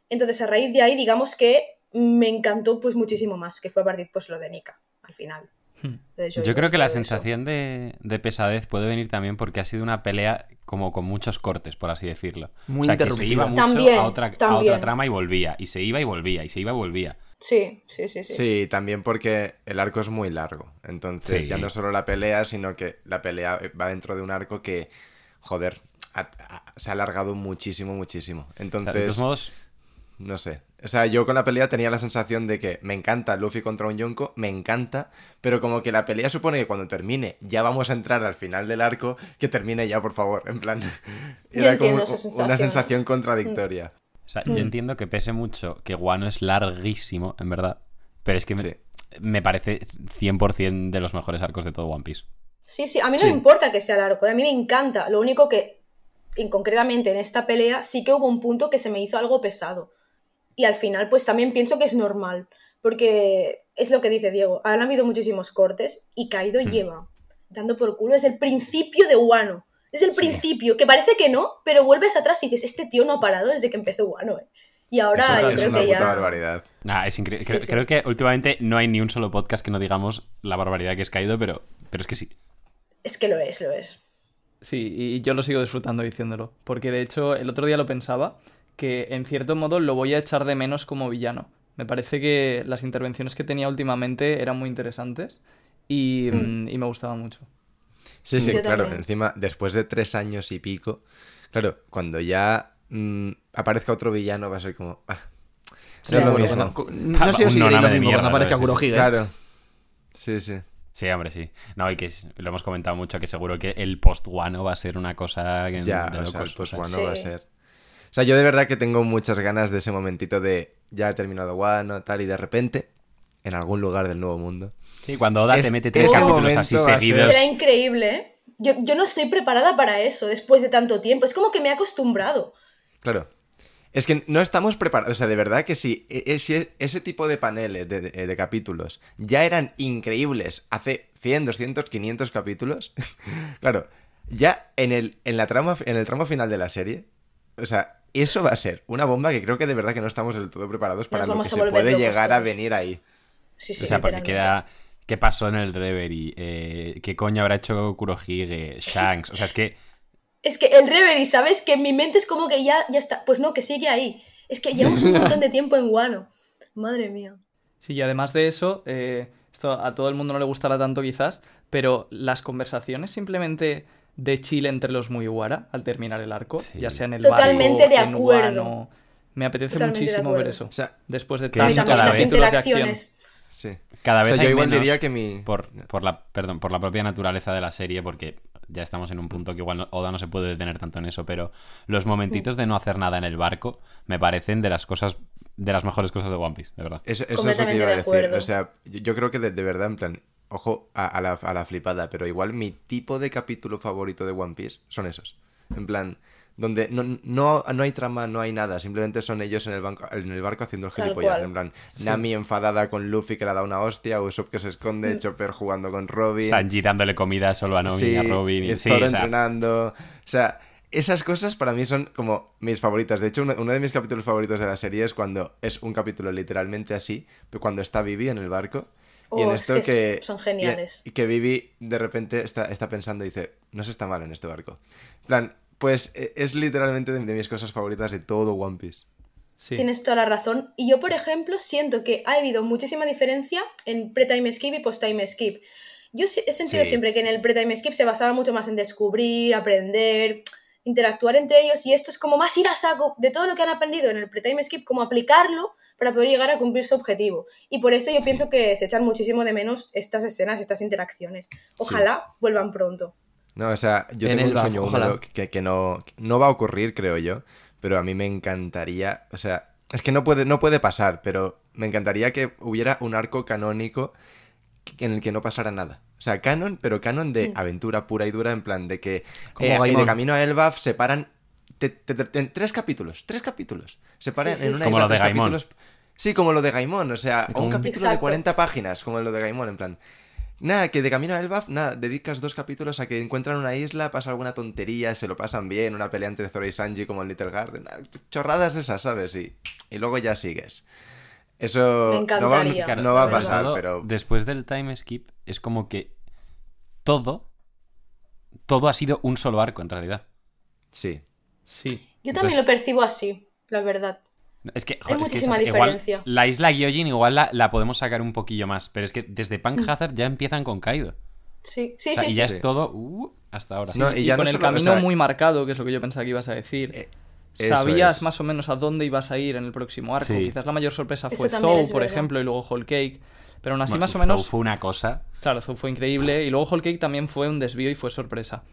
Entonces, a raíz de ahí, digamos que me encantó pues muchísimo más, que fue a partir pues lo de Nika, al final. Hmm. Yo creo que la sensación de, de pesadez puede venir también porque ha sido una pelea como con muchos cortes, por así decirlo. Muy o sea, que se iba mucho También, a, otra, a otra trama y volvía. Y se iba y volvía, y se iba y volvía. Sí, sí, sí, sí. Sí, también porque el arco es muy largo. Entonces, Sí. ya no solo la pelea, sino que la pelea va dentro de un arco que, joder, ha- ha- se ha alargado muchísimo, muchísimo. O sea, Entonces, de todos modos, no sé. O sea, yo con la pelea tenía la sensación de que me encanta Luffy contra un Yonko, me encanta, pero como que la pelea supone que cuando termine ya vamos a entrar al final del arco, que termine ya, por favor. En plan, Yo era entiendo como esa sensación. una sensación contradictoria. o sea, Mm. yo entiendo que pese mucho que Guano es larguísimo, en verdad. Pero es que me, Sí. me parece 100% de los mejores arcos de todo One Piece. Sí, sí, a mí no Sí. me importa que sea largo, a mí me encanta. Lo único que, en, concretamente en esta pelea, sí que hubo un punto que se me hizo algo pesado. Y al final, pues también pienso que es normal, porque es lo que dice Diego, han habido muchísimos cortes y Kaido Hmm. lleva dando por culo desde el principio de Wano. Desde el Sí. principio, que parece que no, pero vuelves atrás y dices, este tío no ha parado desde que empezó Wano, ¿eh? Y ahora Eso yo es creo una que puta ya... barbaridad. Ah, es increíble. Sí, creo, sí. creo que últimamente no hay ni un solo podcast que no digamos la barbaridad que es caído, pero, pero es que sí. Es que lo es, lo es. Sí, y yo lo sigo disfrutando diciéndolo. Porque de hecho, el otro día lo pensaba, que en cierto modo lo voy a echar de menos como villano. Me parece que las intervenciones que tenía últimamente eran muy interesantes y, mm, y me gustaban mucho. Sí, sí, Yo claro. también. Encima, después de tres años y pico, claro, cuando ya mm, aparezca otro villano va a ser como... ah, Sí, no es lo bueno, mismo. cuando- no sé si Noname lo mismo mierda, cuando aparezca. Sí, sí. Kurohige. Claro. Sí, sí. Sí, hombre, sí. No, y que lo hemos comentado mucho, que seguro que el post-guano va a ser una cosa que- Ya, de o locos. sea, el o sea. post-Wano Sí. va a ser... O sea, yo de verdad que tengo muchas ganas de ese momentito de ya he terminado Wano, tal, y de repente, en algún lugar del Nuevo Mundo. Sí, cuando Oda Es- te mete tres capítulos así seguidos. Será increíble, ¿eh? Yo, yo no estoy preparada para eso después de tanto tiempo. Es como que me he acostumbrado. Claro. Es que no estamos preparados. O sea, de verdad que si e- ese, ese tipo de paneles, de, de- de capítulos, ya eran increíbles hace 100, 200, 500 capítulos. claro, ya en el, en, la trama, en el tramo final de la serie, o sea, eso va a ser una bomba que creo que de verdad que no estamos del todo preparados para lo que se puede llegar a venir ahí. Sí, sí, o sea, porque queda... ¿Qué pasó en el Reverie? Eh, ¿Qué coño habrá hecho Kurohige? Shanks. O sea, es que... Es que el Reverie, ¿sabes? Que en mi mente es como que ya, ya está. Pues no, que sigue ahí. Es que llevamos un montón de tiempo en Guano. Madre mía. Sí, y además de eso, eh, esto a todo el mundo no le gustará tanto quizás, pero las conversaciones simplemente de Chile entre los Mugiwara al terminar el arco, Sí. ya sea en el Totalmente barco, de en acuerdo. Wano, me apetece Totalmente de muchísimo ver eso. O sea, Después de cada las interacciones. sí. Cada O vez sea, yo hay igual menos diría que mi... por, por la perdón por la propia naturaleza de la serie porque ya estamos en un punto que igual no- Oda no se puede detener tanto en eso pero los momentitos de no hacer nada en el barco me parecen de las cosas de las mejores cosas de One Piece de verdad Eso, eso es lo que iba a de decir. acuerdo. O sea, yo, yo creo que de, de verdad, en plan, ojo a, a la, a la flipada, pero igual mi tipo de capítulo favorito de One Piece son esos. En plan, donde no, no, no hay trama, no hay nada, simplemente son ellos en el, banco, en el barco haciendo el gilipollas. En plan, Nami enfadada con Luffy que le da una hostia, Usopp que se Mm. esconde, Chopper jugando con Robin. Sanji dándole comida solo a Nomi Sí, y a Robin. y Y, sí, Zoro o sea, entrenando. O sea, esas cosas para mí son como mis favoritas. De hecho, uno, uno de mis capítulos favoritos de la serie es cuando es un capítulo literalmente así, pero cuando está Vivi en el barco. Y en Oh, es esto que que, son geniales. Y que Vivi de repente está, está pensando y dice, no se está mal en este barco. En plan, pues e- es literalmente de, de mis cosas favoritas de todo One Piece. Sí. Tienes toda la razón. Y yo, por ejemplo, siento que ha habido muchísima diferencia en pre-time skip y post-time skip. Yo he sentido Sí. siempre que en el pre-time skip se basaba mucho más en descubrir, aprender, interactuar entre ellos. Y esto es como más ir a saco de todo lo que han aprendido en el pre-time skip, como aplicarlo para poder llegar a cumplir su objetivo. Y por eso yo pienso que se echan muchísimo de menos estas escenas, estas interacciones. Ojalá vuelvan pronto. No, o sea, yo En tengo un sueño húmedo que, que no, no va a ocurrir, creo yo, pero a mí me encantaría, o sea, es que no puede, no puede pasar, pero me encantaría que hubiera un arco canónico en el que no pasara nada. O sea, canon, pero canon de aventura pura y dura, en plan de que Como eh, y de camino a Elbaf se paran te- te- te- en tres capítulos, tres capítulos. Se paran Sí, sí, en una sí. Como isla lo de tres Gaimon. capítulos. Sí, como lo de Gaimon, o sea, un capítulo de Exacto. 40 páginas, como lo de Gaimon, en plan. Nada, que de camino a Elbaf, nada, dedicas dos capítulos a que encuentran una isla, pasa alguna tontería, se lo pasan bien, una pelea entre Zoro y Sanji como en Little Garden, nada, chorradas esas, ¿sabes? Y, y luego ya sigues. Eso Me no va, no va a pasar, pero Después del time skip, es como que todo. Todo ha sido un solo arco, en realidad. sí. Sí. Yo también Entonces- lo percibo así, la verdad. Es que, Hay joder, es que muchísima igual diferencia. la isla Gyojin igual la, la podemos sacar un poquillo más, pero es que desde Punk Hazard ya empiezan con Kaido. Sí, sí, O sea, sí. y ya sí. es todo uh, hasta ahora. No, y y ya con no el solo- o camino sea, muy marcado, que es lo que yo pensaba que ibas a decir. Eh, Sabías es. más o menos a dónde ibas a ir en el próximo arco. Sí. Quizás la mayor sorpresa fue Zou, por verdad. ejemplo, y luego Whole Cake. Pero aún así, Bueno, más o Zou menos. Fue una cosa. Claro, Zou fue increíble. Y luego Whole Cake también fue un desvío y fue sorpresa.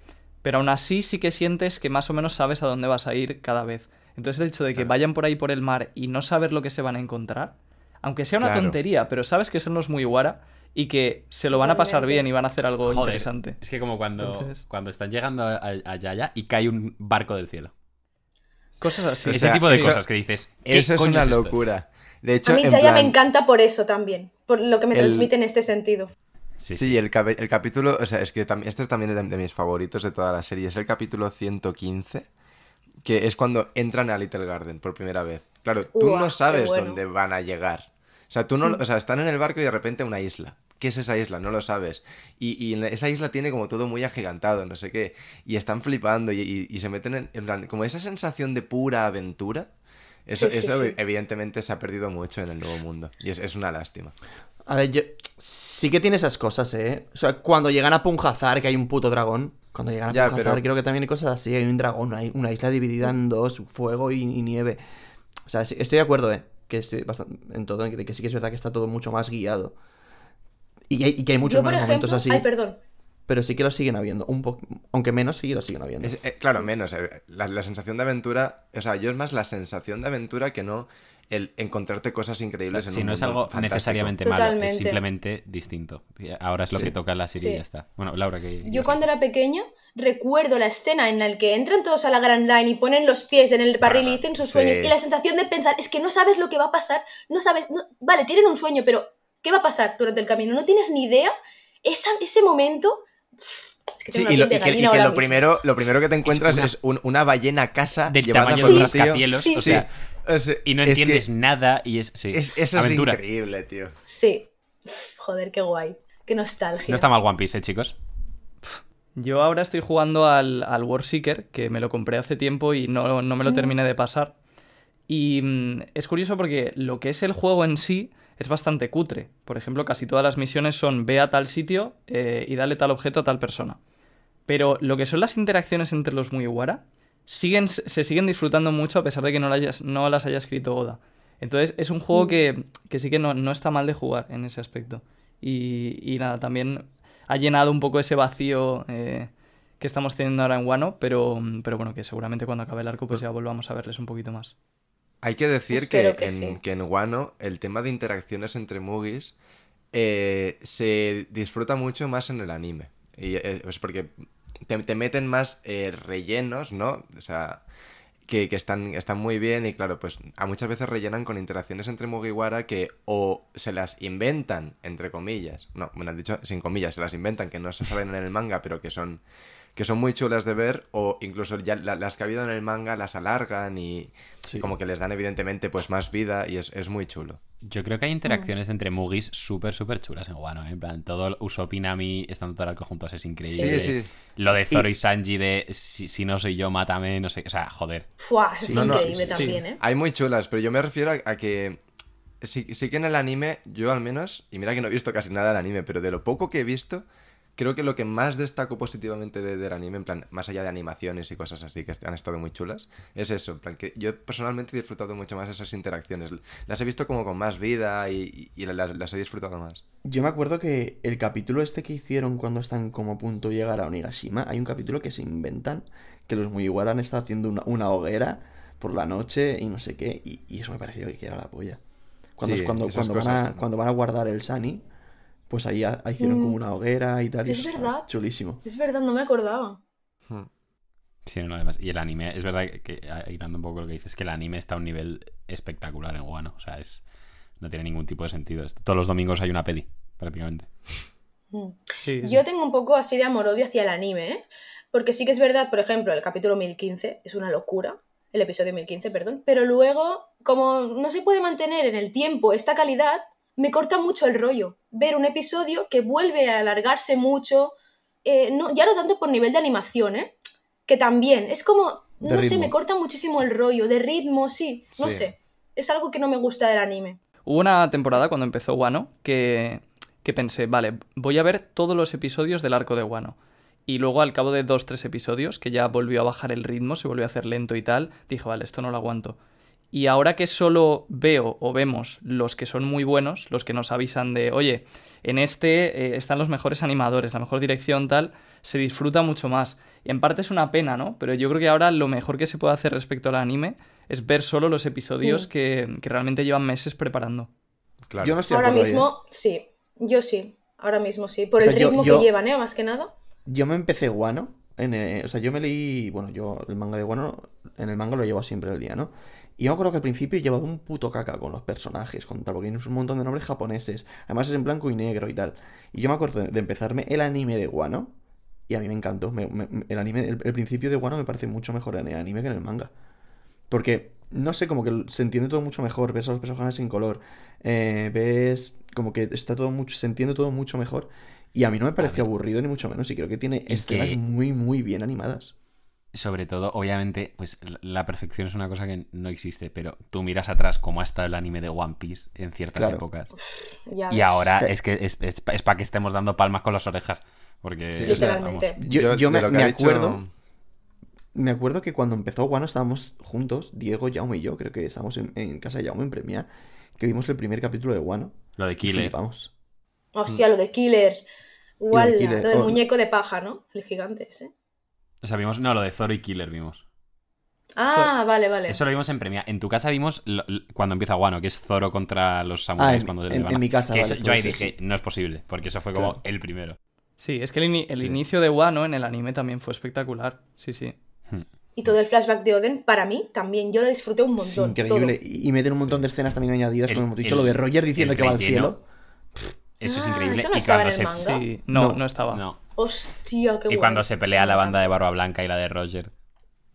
Pero aún así sí que sientes que más o menos sabes a dónde vas a ir cada vez. Entonces el hecho de que vayan por ahí por el mar y no saber lo que se van a encontrar, aunque sea una Claro. tontería, pero sabes que son los muy guara y que se lo van a pasar bien y van a hacer algo Joder, interesante. Es que como cuando, Entonces- cuando están llegando a, a- Yaya y cae un barco del cielo. Cosas así. O Ese tipo de eso- cosas que dices. ¿qué Eso es una locura. De hecho, A mí Chaya me encanta por eso también, por lo que me El- transmite en este sentido. Sí, Sí, sí. el, el capítulo, o sea, es que este es también de, de mis favoritos de toda la serie, es el capítulo 115, que es cuando entran a Little Garden por primera vez. Claro, tú Uah, no sabes bueno. dónde van a llegar. O sea, tú no, o sea, están en el barco y de repente una isla. ¿Qué es esa isla? No lo sabes. Y, y esa isla tiene como todo muy agigantado, no sé qué. Y están flipando y, y- y se meten en, en plan, como esa sensación de pura aventura. Eso, Sí, sí, eso sí. evidentemente se ha perdido mucho en el nuevo mundo. Y es, es una lástima. A ver, yo. Sí que tiene esas cosas, ¿eh? O sea, cuando llegan a Punjazar, que hay un puto dragón. Cuando llegan a Ya, Punjazar, pero- creo que también hay cosas así. Hay un dragón, hay una isla dividida en dos, fuego y, y nieve. O sea, sí, estoy de acuerdo, ¿eh? Que estoy bastante en todo, en que, sí que es verdad que está todo mucho más guiado. Y, hay- y que hay muchos Yo, más ejemplo, momentos así. ay, perdón. Pero sí que lo siguen habiendo. Un poco. Aunque menos, sí que lo siguen habiendo. Es- eh, claro, menos. eh, La, la sensación de aventura, o sea, yo es más la sensación de aventura que no el encontrarte cosas O increíbles sea, en si un no es mundo algo fantástico. necesariamente malo, es Totalmente. simplemente distinto. Y Ahora es lo Sí. que toca la serie y Sí. ya está. Bueno, Laura, que. Yo cuando era pequeña recuerdo la escena en la que entran todos a la Grand Line y ponen los pies en el barril y Ah, dicen sus sí. sueños y la sensación de pensar es que no sabes lo que va a pasar, no sabes, no- vale, tienen un sueño, pero ¿qué va a pasar durante el camino? No tienes ni idea. Esa, ese momento... Es que Sí, tengo la y, lo, y que, y lo, primero, lo primero que te encuentras una- es, un- una ballena casa Del llevada tamaño por rascacielos, Sí, o sí. sea, O sea, y no es que entiendes nada y es. Sí, es- eso aventura. es increíble, tío. Sí. Joder, qué guay. Qué nostalgia. No está mal One Piece, ¿eh, chicos? Yo ahora estoy jugando al, al Warseeker, que me lo compré hace tiempo y no, no me lo terminé de pasar. Y mm, es curioso porque lo que es el juego en sí es bastante cutre. Por ejemplo, casi todas las misiones son ve a tal sitio eh, y dale tal objeto a tal persona. Pero lo que son las interacciones entre los Mugiwara siguen, se siguen disfrutando mucho a pesar de que no, la hayas- no las haya escrito Oda. Entonces es un juego que, que sí que no, no está mal de jugar en ese aspecto. Y, y nada, también ha llenado un poco ese vacío eh, que estamos teniendo ahora en Wano, pero, pero bueno, que seguramente cuando acabe el arco pues ya volvamos a verles un poquito más. Hay que decir que, que en, sí. que en Wano el tema de interacciones entre Mugis eh, se disfruta mucho más en el anime. Y eh, es porque te, te meten más eh, rellenos, ¿no? O sea, que, que están, están muy bien y claro, pues a muchas veces rellenan con interacciones entre Mugiwara que o se las inventan, entre comillas, no, bueno, han dicho sin comillas, se las inventan, que no se salen en el manga, pero que son que son muy chulas de ver o incluso ya la- las que ha habido en el manga las alargan y Sí. como que les dan evidentemente pues más vida y es, es muy chulo. Yo creo que hay interacciones entre Mugis súper, súper chulas en Wano. ¿eh? En plan, todo el Usopp y Nami estando todo el arco juntos es increíble. Sí, sí. Lo de Zoro y, Sanji de si, si no soy yo, mátame, no sé. O sea, joder. Fua, es no, increíble también, ¿eh? Hay muy chulas, pero yo me refiero a, a que sí, sí que en el anime, yo al menos, y mira que no he visto casi nada del anime, pero de lo poco que he visto, creo que lo que más destaco positivamente de- del anime, en plan, más allá de animaciones y cosas así que han estado muy chulas, es eso, en plan, que yo personalmente he disfrutado mucho más esas interacciones. Las he visto como con más vida y, y- las, las he disfrutado más. Yo me acuerdo que el capítulo este que hicieron cuando están como a punto de llegar a Onigashima, hay un capítulo que se inventan que los Mugiwara han estado haciendo una, una hoguera por la noche y no sé qué, y, y eso me pareció que era la polla. Cuando, Sí, cuando, cuando, van a, ¿no? cuando van a guardar el Sani, pues ahí hicieron Mm. como una hoguera y tal, y Es eso está verdad. chulísimo. Es verdad, no me acordaba. Hmm. Sí, no, además. Y el anime, es verdad que, hilando un poco lo que dices, que el anime está a un nivel espectacular en Wano. O sea, es. No tiene ningún tipo de sentido. Es- Todos los domingos hay una peli, prácticamente. Mm. Sí, sí. Yo tengo un poco así de amor-odio hacia el anime, ¿eh? Porque sí que es verdad, por ejemplo, el capítulo 1015 es una locura, el episodio 1015, perdón, pero luego, como no se puede mantener en el tiempo esta calidad, me corta mucho el rollo. Ver un episodio que vuelve a alargarse mucho, eh, no, ya no tanto por nivel de animación, ¿eh? Que también, es como, De no sé, me corta muchísimo el rollo, de ritmo, sí, no Sí. sé. Es algo que no me gusta del anime. Hubo una temporada cuando empezó Wano que, que pensé, vale, voy a ver todos los episodios del arco de Wano. Y luego al cabo de dos, tres episodios, que ya volvió a bajar el ritmo, se volvió a hacer lento y tal, dije, vale, esto no lo aguanto. Y ahora que solo veo o vemos los que son muy buenos, los que nos avisan de, oye, en este eh, están los mejores animadores, la mejor dirección, tal, se disfruta mucho más. Y en parte es una pena, ¿no? Pero yo creo que ahora lo mejor que se puede hacer respecto al anime es ver solo los episodios Mm. que, que realmente llevan meses preparando. Claro. Yo no estoy Ahora ahí, ¿eh? mismo, sí, yo sí, ahora mismo sí, por O sea, el yo- ritmo yo- que llevan, ¿eh? Más que nada. Yo me empecé Guano. En, eh, o sea, yo me leí. Bueno, yo el manga de Guano. En el manga lo llevo siempre el día, ¿no? Y yo me acuerdo que al principio llevaba un puto caca con los personajes, con tal, porque hay un montón de nombres japoneses. Además es en blanco y negro y tal. Y yo me acuerdo de, empezarme el anime de Guano. Y a mí me encantó. Me- me- el anime, el, el principio de Guano me parece mucho mejor en el anime que en el manga. Porque, no sé, como que se entiende todo mucho mejor. Ves a los personajes en color. eh, ves como que está todo mucho. Se entiende todo mucho mejor. Y a mí no me pareció aburrido ni mucho menos. Y creo que tiene Es escenas que- muy, muy bien animadas. Sobre todo, obviamente, pues la- perfección es una cosa que no existe, pero tú miras atrás cómo ha estado el anime de One Piece en ciertas Claro. épocas. Ya Y ves. ahora Sí. es que es, para que estemos dando palmas con las orejas. Porque, Sí, o sea, Literalmente. vamos. Yo, me, dicho- acuerdo. Me acuerdo que cuando empezó Guano estábamos juntos, Diego, Jaume y yo, creo que estábamos en, en casa de Jaume en Premia, que vimos el primer capítulo de Guano. Lo de Killer. flipamos. Hostia, lo de Killer. Killer, lo del oh. muñeco de paja, ¿no? El gigante ese. O sea, vimos, no, lo de Zoro y Killer vimos. Ah, vale, vale. Eso lo vimos en premia. En tu casa vimos lo- lo- cuando empieza Guano, que es Zoro contra los Ah, samuráis en, cuando en- en mi casa, que vale, eso- yo ahí ser, dije, sí. no es posible, porque eso fue como Claro. el primero. Sí, es que el, el Sí. inicio de Wano en el anime también fue espectacular. Sí, sí. Y todo el flashback de Oden, para mí, también yo lo disfruté un Sí, montón. increíble. todo. Y meten un montón de escenas también añadidas, El- como hemos dicho, el- lo de Roger diciendo que va al cielo. Eso es Ah, increíble. eso no y estaba cuando en el se, manga. Sí, no, No. no, estaba. no. Hostia, qué Y guay. cuando se pelea la banda de. Barba Blanca y la de Roger.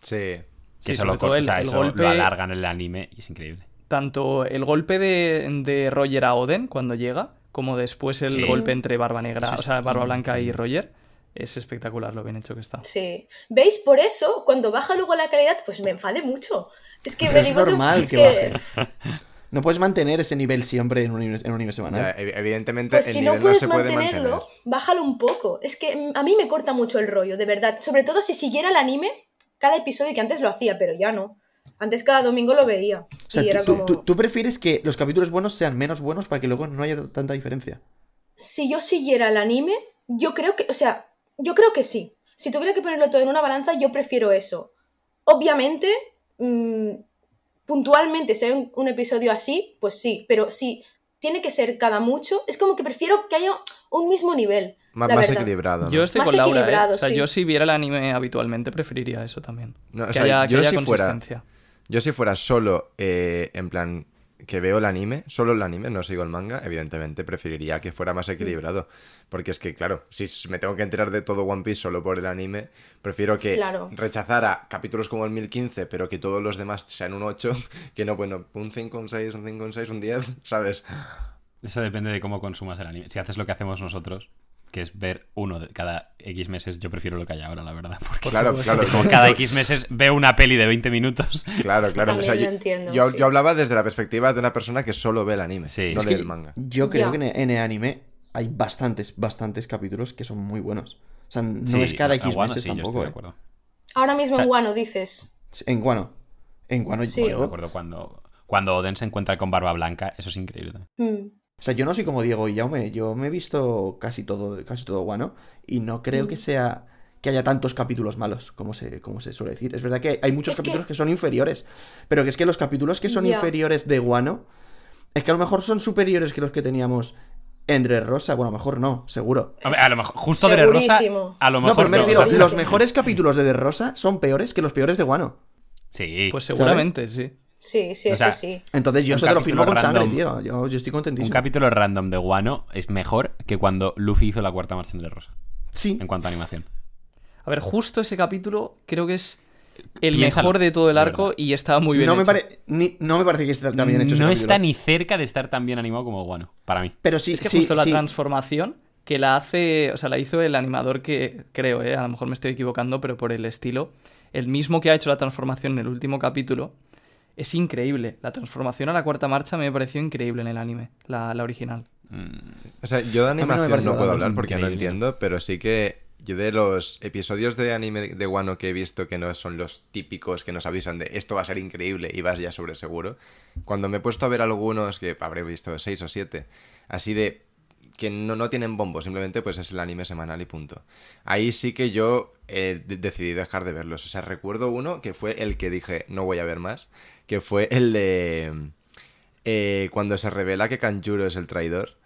Sí. Que Sí, eso, lo, el- o sea, el eso golpe- lo alargan en el anime y es increíble. Tanto el golpe de, de Roger a Oden cuando llega, como después el Sí. golpe entre Barba Negra, es o sea, Barba Blanca y. Roger, es espectacular lo bien hecho que está. Sí. ¿Veis? Por eso, cuando baja luego la calidad, pues me enfade mucho. Es que Pero es venimos de un- normal es que baje. No puedes mantener ese nivel siempre en un, en un anime Ya, semanal. ev- evidentemente Pues el si nivel no puedes se puede mantenerlo, mantener. bájalo un poco. Es que a mí me corta mucho el rollo, de verdad. Sobre todo si siguiera el anime cada episodio, que antes lo hacía, pero ya no. Antes cada domingo lo veía. O sea, y era tú, como... tú- tú prefieres que los capítulos buenos sean menos buenos para que luego no haya tanta diferencia. Si yo siguiera el anime, yo creo que... O sea, yo creo que sí. Si tuviera que ponerlo todo en una balanza, yo prefiero eso. Obviamente, mm, puntualmente, si hay un, un episodio así, pues sí. Pero si tiene que ser cada mucho, es como que prefiero que haya un mismo nivel. más verdad. equilibrado. ¿no? Yo estoy Más con Laura, ¿eh? equilibrado, O sea, sí. yo si viera el anime habitualmente preferiría eso también. No, o que sea, haya, que yo haya si fuera- consistencia. Yo si fuera solo, eh, en plan, que veo el anime, solo el anime, no sigo el manga, evidentemente preferiría que fuera más equilibrado. Porque es que, claro, si me tengo que enterar de todo One Piece solo por el anime, prefiero que Claro. rechazara capítulos como el 1015, pero que todos los demás sean un 8, que no, bueno, un 5, un 6, un 5, un 6, un 10, ¿sabes? Eso depende de cómo consumas el anime. Si haces lo que hacemos nosotros, que es ver uno de cada X meses, yo prefiero lo que hay ahora, la verdad. Porque Claro, claro. es como cada X meses veo una peli de 20 minutos. Claro, claro. También o sea, lo yo, entiendo, yo, sí. yo hablaba desde la perspectiva de una persona que solo ve el anime, Sí. no lee el manga. Yo creo que en el anime hay bastantes, bastantes capítulos que son muy buenos. O sea, no Sí, es cada X meses sí, yo tampoco, ¿eh? acuerdo. Ahora mismo O sea- en Guano dices. En Guano. En Guano Sí. yo- Me acuerdo cuando, cuando Oden se encuentra con Barba Blanca, eso es increíble. también. mm, O sea, yo no soy como Diego y Jaume, yo me he visto casi todo, casi todo Guano y no creo Mm. que sea que haya tantos capítulos malos, como se, como se suele decir. Es verdad que hay muchos Es capítulos que... son inferiores, pero que es que los capítulos que son Ya. inferiores de Guano, es que a lo mejor son superiores que los que teníamos en Rosa. Bueno, a lo mejor no, seguro. A, ver, a lo mejor, justo de Rosa, a lo No, mejor pero me no, los mejores capítulos de De Rosa son peores que los peores de Guano. Sí, Pues seguramente, sí. Sí, sí, O eso sea, sí. Entonces yo Un eso te lo firmo con sangre, tío. Yo, yo estoy un contentísimo. capítulo random de Guano es mejor que cuando Luffy hizo la cuarta marcha de Rosa, Sí. en cuanto a animación. A ver, justo ese capítulo creo que es el Piénsalo, mejor de todo el arco y está muy bien no, me hecho. pare- ni- no me parece que esté tan bien hecho ese no capítulo. está ni cerca de estar tan bien animado como Guano, para mí. Pero sí, Es que sí, justo la transformación que la hace, o sea, la hizo el animador que creo, ¿eh? a lo mejor me estoy equivocando, pero por el estilo, el mismo que ha hecho la transformación en el último capítulo, es increíble. La transformación a la cuarta marcha me pareció increíble en el anime, la, la original. Mm, O sea, yo de mí no me animación no, puedo hablar porque no entiendo, pero sí que yo de los episodios de anime de Wano que he visto que no son los típicos que nos avisan de esto va a ser increíble y vas ya sobre seguro, cuando me he puesto a ver algunos que habré visto seis o siete, así de que no, no tienen bombo, simplemente pues es el anime semanal y punto. Ahí sí que yo eh, de- decidí dejar de verlos. O sea, recuerdo uno que fue el que dije no voy a ver más, que fue el de eh, cuando se revela que Kanjuro es el traidor.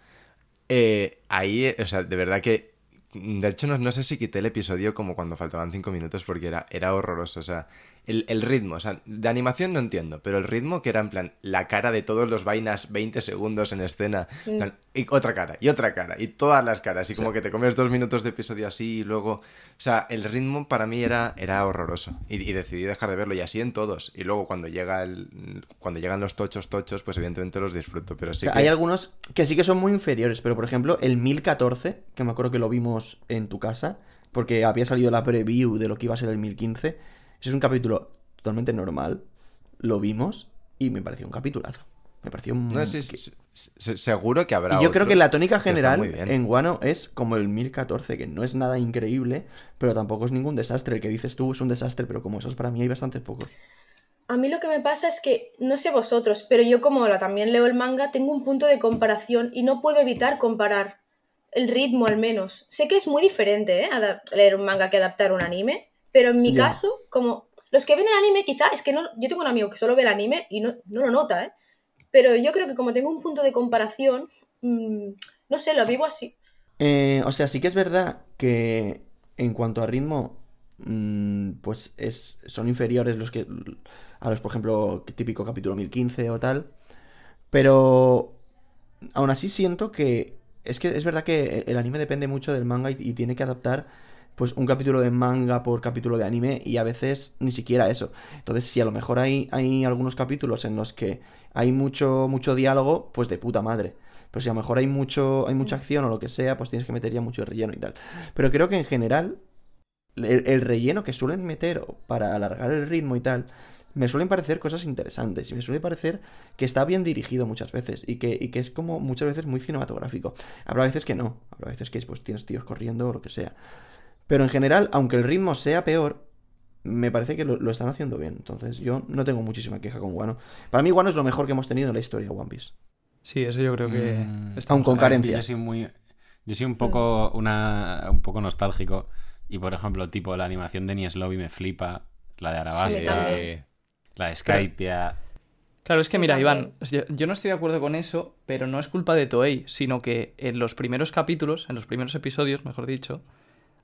Eh, ahí, o sea, de verdad que. De hecho, no, no sé si quité el episodio como cuando faltaban cinco minutos porque era, era horroroso. O sea, el, el ritmo, o sea, de animación no entiendo, pero el ritmo que era en plan la cara de todos los vainas 20 segundos en escena, en plan, y otra cara, y otra cara, y todas las caras, y como que te comes dos minutos de episodio así y luego. O sea, el ritmo para mí era, era horroroso. Y, y decidí dejar de verlo, y así en todos. Y luego cuando llega el. Cuando llegan los tochos tochos, pues evidentemente los disfruto. Pero O sí sea, que- hay algunos que sí que son muy inferiores, pero por ejemplo, el 1014, que me acuerdo que lo vimos en tu casa, porque había salido la preview de lo que iba a ser el 1015, ese es un capítulo totalmente normal, lo vimos y me pareció un capitulazo. Me pareció un... No, sí, sí, sí, sí, seguro que habrá. Y yo creo que la tónica general muy en Guano es como el 1014, que no es nada increíble, pero tampoco es ningún desastre. El que dices tú es un desastre, pero como esos para mí hay bastantes pocos. A mí lo que me pasa es que, no sé vosotros, pero yo como la- también leo el manga, tengo un punto de comparación y no puedo evitar comparar el ritmo al menos. Sé que es muy diferente ¿eh? leer un manga que adaptar un anime, pero en mi caso, como los que ven el anime quizá, es que no, yo tengo un amigo que solo ve el anime y no, no lo nota, ¿eh? Pero yo creo que como tengo un punto de comparación, mm, no sé, lo vivo así. Eh, o sea, sí que es verdad que en cuanto a ritmo, mm, pues es, son inferiores los que a los, por ejemplo, típico capítulo 1015 o tal. Pero aún así siento que es que es verdad que el anime depende mucho del manga y, y tiene que adaptar pues un capítulo de manga por capítulo de anime y a veces ni siquiera eso. Entonces, si a lo mejor hay, hay algunos capítulos en los que hay mucho, mucho diálogo, pues de puta madre. Pero si a lo mejor hay mucho, hay mucha acción o lo que sea, pues tienes que meter ya mucho relleno y tal. Pero creo que en general, el, el relleno que suelen meter para alargar el ritmo y tal, me suelen parecer cosas interesantes. Y me suele parecer que está bien dirigido muchas veces. Y que, y que es como muchas veces muy cinematográfico. Habrá veces que no. Habrá veces que pues tienes tíos corriendo o lo que sea. Pero en general, aunque el ritmo sea peor, me parece que lo, lo están haciendo bien. Entonces, yo no tengo muchísima queja con Wano. Para mí, Wano es lo mejor que hemos tenido en la historia de One Piece. Sí, eso yo creo que... Mm, Aun con A ver, es que carencias. Yo soy muy. Yo soy un poco una. un poco nostálgico. Y por ejemplo, tipo la animación de Nies Lobby me flipa. La de Arabasta. la de Skypia. Claro, es que mira, Iván, yo no estoy de acuerdo con eso, pero no es culpa de Toei, sino que en los primeros capítulos, en los primeros episodios, mejor dicho,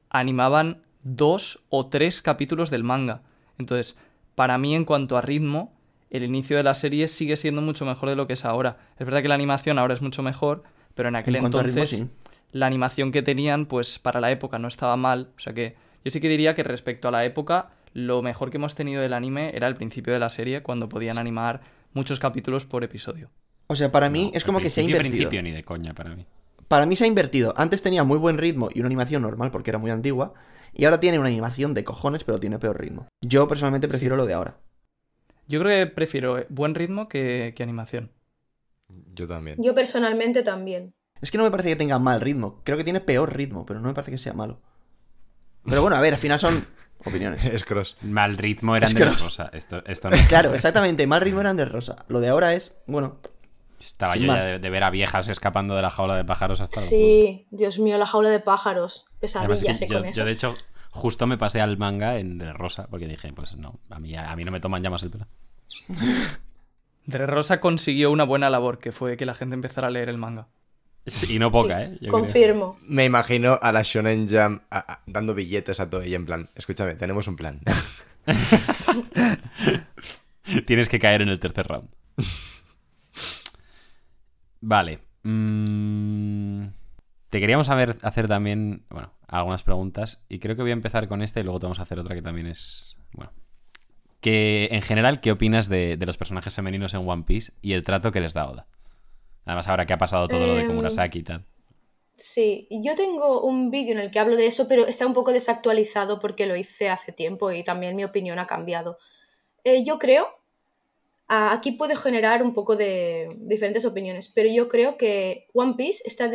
animaban dos o tres capítulos del manga. Entonces, para mí, en cuanto a ritmo, el inicio de la serie sigue siendo mucho mejor de lo que es ahora. Es verdad que la animación ahora es mucho mejor, pero en aquel En ritmo, entonces sí. la animación que tenían, pues para la época no estaba mal. O sea que yo sí que diría que respecto a la época, lo mejor que hemos tenido del anime era el principio de la serie, cuando podían animar muchos capítulos por episodio. O sea, para mí No, es como que se ha invertido. principio ni de coña para mí. Para mí se ha invertido. Antes tenía muy buen ritmo y una animación normal porque era muy antigua. Y ahora tiene una animación de cojones, pero tiene peor ritmo. Yo personalmente prefiero lo de ahora. Yo creo que prefiero buen ritmo que, que animación. Yo también. Yo personalmente también. Es que no me parece que tenga mal ritmo. Creo que tiene peor ritmo, pero no me parece que sea malo. Pero bueno, a ver, al final son opiniones. Es cross. Mal ritmo los- Rosa. Esto, esto no es- Claro, exactamente. Mal ritmo eran de rosa. Lo de ahora es, bueno, Estaba sin yo ya de, de ver a viejas escapando de la jaula de pájaros hasta los. Sí, Dios mío, la jaula de pájaros. Además, Pesadillas que eh, yo, con eso. yo, de hecho, justo me pasé al manga en de rosa, porque dije, pues no, a mí, a mí no me toman ya más el pelo. Rosa consiguió una buena labor, que fue que la gente empezara a leer el manga. Sí, y no poca, Sí, ¿eh? Yo creo. confirmo. Me imagino a la Shonen Jam a- a- dando billetes a Toei en plan, escúchame, tenemos un plan. Tienes que caer en el tercer round. Vale. mm, Te queríamos saber, hacer también, bueno, algunas preguntas. Y creo que voy a empezar con esta y luego te vamos a hacer otra que también es, bueno. Que, en general, ¿qué opinas de, de los personajes femeninos en One Piece y el trato que les da Oda? Además, ahora que ha pasado todo lo de Em, Komurasaki y tal. Sí, yo tengo un vídeo en el que hablo de eso, pero está un poco desactualizado porque lo hice hace tiempo y también mi opinión ha cambiado. Eh, yo creo, aquí puede generar un poco de diferentes opiniones, pero yo creo que One Piece está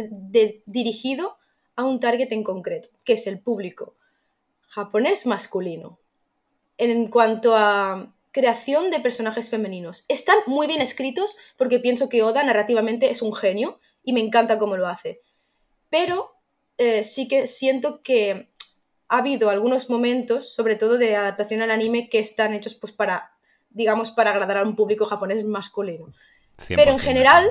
dirigido a un target en concreto, que es el público japonés masculino. En cuanto a creación de personajes femeninos, están muy bien escritos porque pienso que Oda narrativamente es un genio y me encanta cómo lo hace pero eh, sí que siento que ha habido algunos momentos, sobre todo de adaptación al anime, que están hechos pues para, digamos, para agradar a un público japonés masculino. Pero en 100%, general,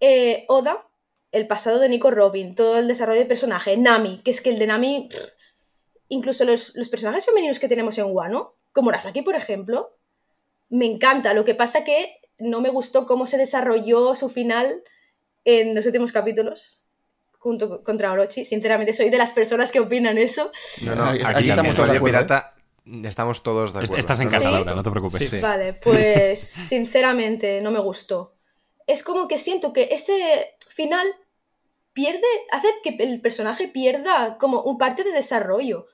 eh, Oda, el pasado de Nico Robin, todo el desarrollo de personaje, Nami, que es que el de Nami, pff, incluso los, los personajes femeninos que tenemos en Wano, como Rasaki, por ejemplo, me encanta. Lo que pasa que no me gustó cómo se desarrolló su final en los últimos capítulos junto con- contra Orochi. Sinceramente, soy de las personas que opinan eso. No, no, Aquí aquí, estamos todos de acuerdo, ¿eh? Pirata estamos todos de acuerdo. Estás en casa, no, Sí. Laura, no te preocupes. Sí. Vale, pues sinceramente no me gustó. Es como que siento que ese final pierde, hace que el personaje pierda como un parte de desarrollo.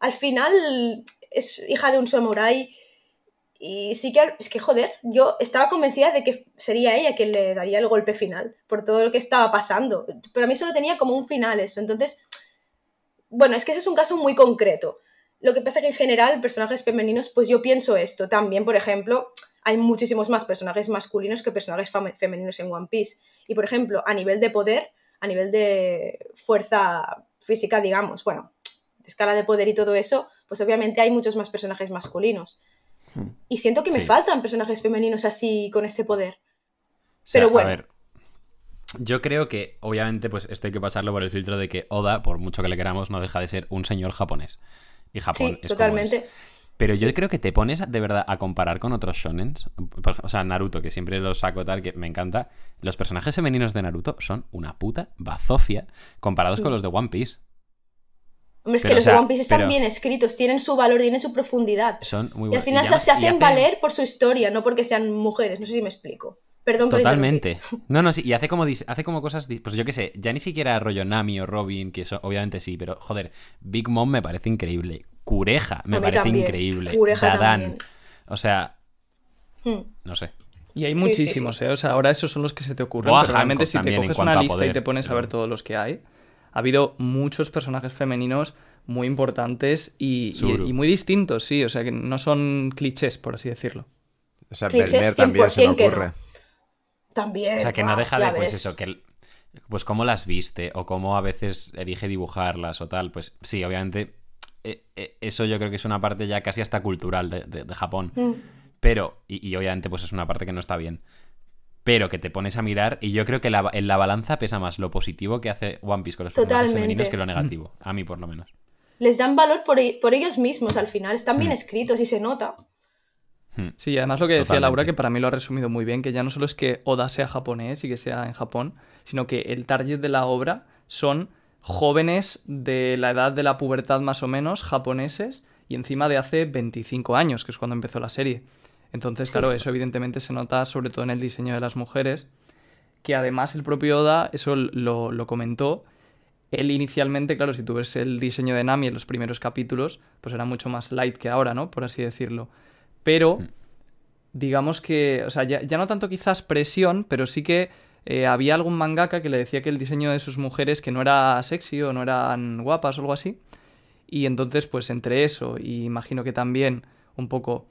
Al final es hija de un samurái y sí que, es que joder, yo estaba convencida de que sería ella quien le daría el golpe final por todo lo que estaba pasando. Pero a mí solo tenía como un final eso. Entonces, bueno, es que ese es un caso muy concreto. Lo que pasa que en general, personajes femeninos, pues yo pienso esto. También, por ejemplo, hay muchísimos más personajes masculinos que personajes femeninos en One Piece. Y, por ejemplo, a nivel de poder, a nivel de fuerza física, digamos, bueno, escala de poder y todo eso, pues obviamente hay muchos más personajes masculinos. Hmm. Y siento que me Sí. faltan personajes femeninos así con este poder. O sea, Pero bueno. A ver, yo creo que, obviamente, pues esto hay que pasarlo por el filtro de que Oda, por mucho que le queramos, no deja de ser un señor japonés. Y Japón Sí, es como totalmente. es. Pero yo creo que te pones de verdad a comparar con otros shonens. O sea, Naruto, que siempre lo saco tal, que me encanta. Los personajes femeninos de Naruto son una puta bazofia comparados con los de One Piece. Hombre, es Pero, que o los sea, de One Piece están pero- bien escritos, tienen su valor, tienen su profundidad. Son muy Y al buenos. final Y se- hacen- valer por su historia, no porque sean mujeres. No sé si me explico. Perdón por interrumpir. Totalmente. No, no, sí, y hace como, hace como cosas, pues yo qué sé, ya ni siquiera rollo Nami o Robin, que eso obviamente sí, pero joder, Big Mom me parece increíble. Cureja me parece también. increíble. Cureja Dadan. también. O sea, Hmm. no sé. Y hay Sí, muchísimos, sí. ¿eh? O sea, ahora esos son los que se te ocurren. Pero realmente si te coges una lista y te pones a ver todos los que hay, ha habido muchos personajes femeninos muy importantes y, y- Zuru. y muy distintos, sí. O sea, que no son clichés, por así decirlo. O sea, Clichés Belmer también se me 100% que no. También. O sea, que no deja de, pues ves. eso, que... Pues cómo las viste o cómo a veces elige dibujarlas o tal, pues sí, obviamente eh, eh, eso yo creo que es una parte ya casi hasta cultural de, de- de Japón. Mm. pero, y, y obviamente pues es una parte que no está bien, pero que te pones a mirar y yo creo que la- en la balanza pesa más lo positivo que hace One Piece con los Totalmente. femeninos que lo negativo, a mí por lo menos. Les dan valor por, e- por ellos mismos al final. Están Mm. bien escritos y se nota. Hmm. Sí, y además lo que decía Totalmente. Laura, que para mí lo ha resumido muy bien, que ya no solo es que Oda sea japonés y que sea en Japón, sino que el target de la obra son jóvenes de la edad de la pubertad más o menos, japoneses, y encima de hace 25 años, que es cuando empezó la serie. Entonces, claro, eso evidentemente se nota sobre todo en el diseño de las mujeres, que además el propio Oda eso lo, lo comentó. Él inicialmente, claro, si tú ves el diseño de Nami en los primeros capítulos, pues era mucho más light que ahora, ¿no? Por así decirlo. Pero, digamos que, o sea, ya, ya no tanto quizás presión, pero sí que eh, había algún mangaka que le decía que el diseño de sus mujeres que no era sexy o no eran guapas o algo así. Y entonces, pues entre eso y imagino que también un poco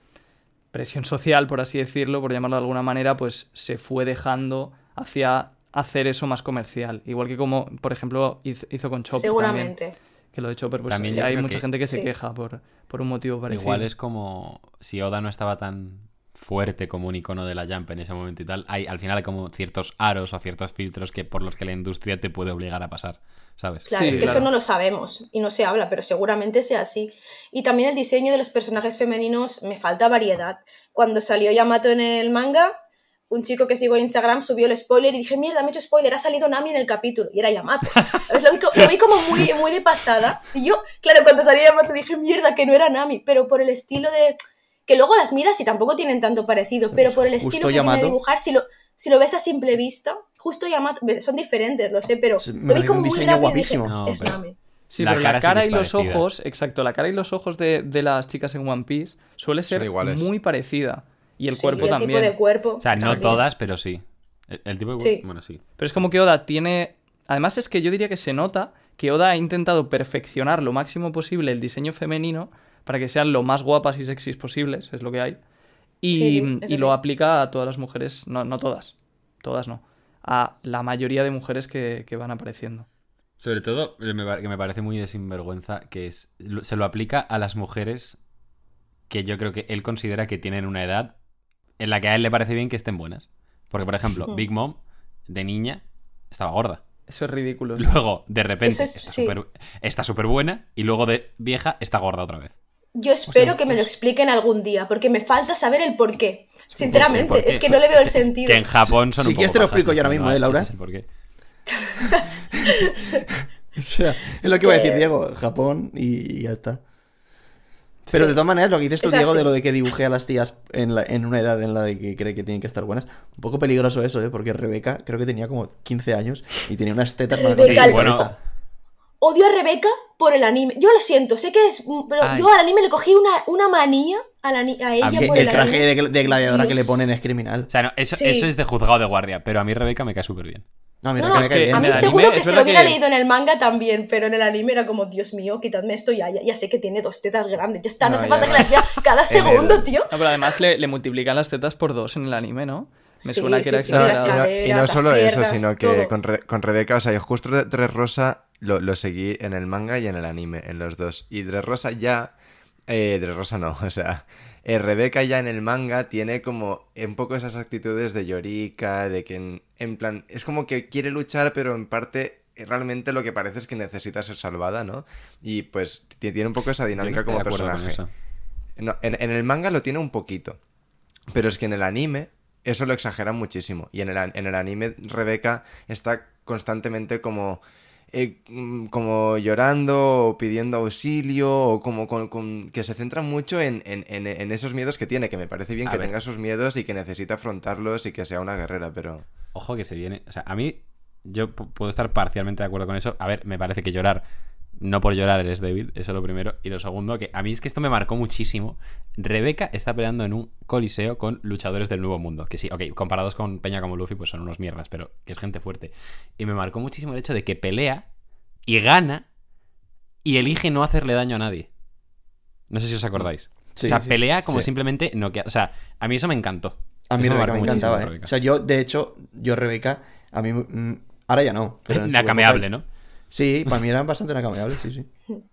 presión social, por así decirlo, por llamarlo de alguna manera, pues se fue dejando hacia hacer eso más comercial. Igual que como, por ejemplo, hizo, hizo con Chopper. también, Seguramente. Que lo de Chopper, pues También sí, hay mucha que- gente que se Sí. queja por, por un motivo parecido. Igual es como si Oda no estaba tan fuerte como un icono de la Jump en ese momento y tal, hay al final hay como ciertos aros o ciertos filtros que por los que la industria te puede obligar a pasar, ¿sabes? Claro, Sí, es que claro. eso no lo sabemos y no se habla, pero seguramente sea así. Y también el diseño de los personajes femeninos, me falta variedad. Cuando salió Yamato en el manga, un chico que sigo en Instagram subió el spoiler y dije, mierda, me he hecho spoiler, ha salido Nami en el capítulo. Y era Yamato. Lo vi, lo vi como muy, muy de pasada. Y yo, claro, cuando salió Yamato dije, mierda, que no era Nami. Pero por el estilo de... Que luego las miras y tampoco tienen tanto parecido, pero por el estilo que tiene de dibujar, si lo, si lo ves a simple vista, justo Yamato, son diferentes, lo sé, pero me lo vi un como muy y dije, guapísimo. No, es pero- Nami. Sí, La pero cara la cara y los parecida. ojos, exacto, la cara y los ojos de, de las chicas en One Piece suele ser muy parecida. Y el Sí, cuerpo el también. tipo de cuerpo. O sea, no también. todas, pero sí. El, el tipo de... Sí. Bueno, sí. Pero es como que Oda tiene. Además, es que yo diría que se nota que Oda ha intentado perfeccionar lo máximo posible el diseño femenino para que sean lo más guapas y sexys posibles, es lo que hay. Y, Sí, sí, eso y lo aplica a todas las mujeres, no, no todas, todas no, a la mayoría de mujeres que, que van apareciendo. Sobre todo, eh, que me parece muy de sinvergüenza, que es se lo aplica a las mujeres que yo creo que él considera que tienen una edad en la que a él le parece bien que estén buenas. Porque, por ejemplo. Big Mom, de niña, estaba gorda. Eso es ridículo. sí. Luego, de repente, es- está súper buena y luego de vieja está gorda otra vez. Yo espero que me lo expliquen algún día, porque me falta saber el porqué. Sinceramente, ¿Por qué? es que no le veo el sentido. Que en Japón son Si quieres te lo explico yo ahora mismo, ¿eh, Laura? el porqué. O sea, es lo que iba a decir Diego, Japón y ya está. Pero Sí. de todas maneras, lo que dices tú, Es Diego, de lo de que dibujé a las tías en, la- en una edad en la de que cree que tienen que estar buenas, un poco peligroso eso, ¿eh? Porque Rebeca creo que tenía como 15 años y tenía unas tetas más mi bueno. Odio a Rebeca por el anime. Yo lo siento, sé que es. Pero Ay. yo al anime le cogí una, una manía a, la a ella mí por el el traje anime. de, gl- de gladiadora que le ponen es criminal. O sea, no, eso, Sí. eso es de juzgado de guardia, pero a mí Rebeca me cae súper bien. No, mira, No, que no, me es cae que bien. A mí seguro anime que se lo hubiera que- leído en el manga también, pero en el anime era como, Dios mío, quitadme esto ya, ya, ya sé que tiene dos tetas grandes. Ya está, no, No, hace falta que las vea cada segundo, el- tío. No, pero además le, le multiplican las tetas por dos en el anime, ¿no? Me Sí, suena que sí, era sí, y no- y solo eso, sino que con, Re- con Rebeca, o sea, yo justo Dressrosa lo, lo seguí en el manga y en el anime, en los dos. Y Dressrosa ya... Eh, Dressrosa no, o sea... eh, Rebeca ya en el manga tiene como un poco esas actitudes de Yorika, de que en, en plan... Es como que quiere luchar, pero en parte... eh, Realmente lo que parece es que necesita ser salvada, ¿no? Y pues ti- tiene un poco esa no dinámica como personaje. No, en, en el manga lo tiene un poquito. Pero es que en el anime eso lo exageran muchísimo. Y en el, en el anime Rebeca está constantemente como... eh, mm, como llorando o pidiendo auxilio o como con, con- que se centra mucho en, en- en- en esos miedos que tiene, que me parece bien A que ver. tenga esos miedos y que necesita afrontarlos y que sea una guerrera, pero... Ojo que se viene. O sea, a mí, yo pu- puedo estar parcialmente de acuerdo con eso. A ver, me parece que llorar, no por llorar eres débil, eso es lo primero. Y lo segundo, que a mí es que esto me marcó muchísimo. Rebeca está peleando en un coliseo con luchadores del nuevo mundo. Que sí, ok, comparados con Peña como Luffy, pues son unos mierdas, pero que es gente fuerte. Y me marcó muchísimo el hecho de que pelea y gana y elige no hacerle daño a nadie. No sé si os acordáis. Sí, o sea, sí. pelea como Sí. simplemente no O sea, a mí eso me encantó. A mí Eso Rebeca marcó me muchísimo encantaba, ¿eh? O sea, yo, de hecho, yo Rebeca, a mí... mm, ahora ya no. Pero ¿no? Sí, para mí era bastante nacameable, sí, sí.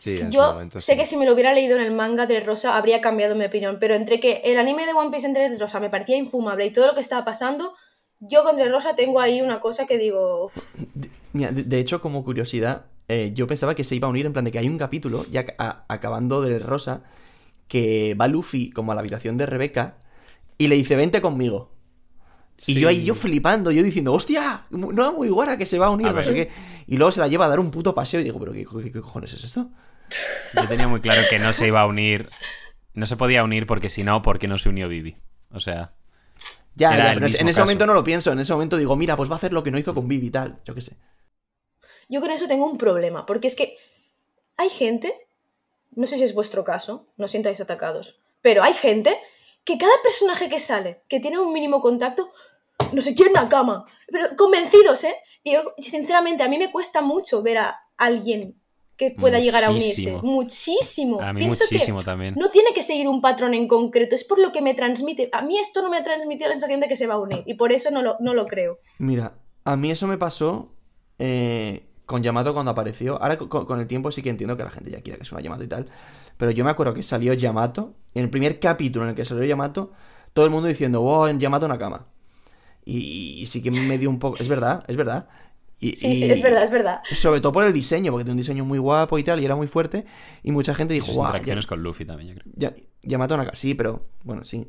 Sí, en su Yo momento sé sí. que si me lo hubiera leído en el manga de Rosa habría cambiado mi opinión, pero entre que el anime de One Piece entre Rosa me parecía infumable y todo lo que estaba pasando, yo con Rosa tengo ahí una cosa que digo, "Uf, Mira, de, de hecho, como curiosidad, eh, yo pensaba que se iba a unir en plan de que hay un capítulo, ya a- acabando de Rosa, que va Luffy como a la habitación de Rebeca y le dice, vente conmigo. Y Sí. yo ahí, yo flipando, yo diciendo, hostia, no muy guara que se va a unir, A no sé qué. Y luego se la lleva a dar un puto paseo y digo, pero ¿qué, qué- qué cojones es esto? Yo tenía muy claro que no se iba a unir. No se podía unir porque si no, porque no se unió Vivi. O sea, Ya, Era ya, el pero en ese caso. momento no lo pienso, en ese momento digo, mira, pues va a hacer lo que no hizo con Vivi y tal, yo qué sé. yo con eso tengo un problema, porque es que hay gente, no sé si es vuestro caso, no os sintáis atacados, pero hay gente que cada personaje que sale, que tiene un mínimo contacto, no se quiere en la cama, pero convencidos, ¿eh? Y yo, sinceramente, a mí me cuesta mucho ver a alguien que pueda llegar a unirse. Muchísimo. A mí Pienso muchísimo que también. no tiene que seguir un patrón en concreto, es por lo que me transmite. A mí esto no me ha transmitido la sensación de que se va a unir, y por eso no lo, no lo creo. Mira, a mí eso me pasó eh, con Yamato cuando apareció. Ahora con, con el tiempo sí que entiendo que la gente ya quiera que suena Yamato y tal. Pero yo me acuerdo que salió Yamato. En el primer capítulo en el que salió Yamato, todo el mundo diciendo, wow, en Yamato Nakama. Y, y sí que me dio un poco. Es verdad, es verdad. Y, Sí, sí, y- es verdad, es verdad. Sobre todo por el diseño, porque tiene un diseño muy guapo y tal, y era muy fuerte. Y mucha gente dijo, wow, interacciones con Luffy también, yo creo. ya, Yamato Nakama. Sí, pero bueno, sí.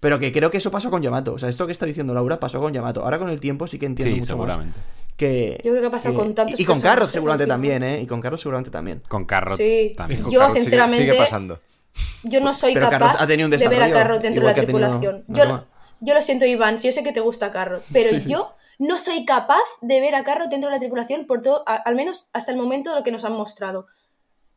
Pero que creo que eso pasó con Yamato. O sea, esto que está diciendo Laura pasó con Yamato. Ahora con el tiempo sí que entiendo Sí, mucho más seguramente. que... Yo creo que ha pasado que- con tantos Y con Carrot seguramente también, ¿eh? Y con Carrot seguramente también. Con Carrot Sí. también. Con Yo, Carrot sigue- sinceramente, Sigue, pasando. Yo no soy Pero capaz ha tenido un de ver a Carrot dentro de la tenido tripulación. Nakama. Yo, yo lo siento, Iván, yo sé que te gusta Carrot, pero Sí, sí. yo no soy capaz de ver a Carrot dentro de la tripulación por todo, a- al menos hasta el momento de lo que nos han mostrado.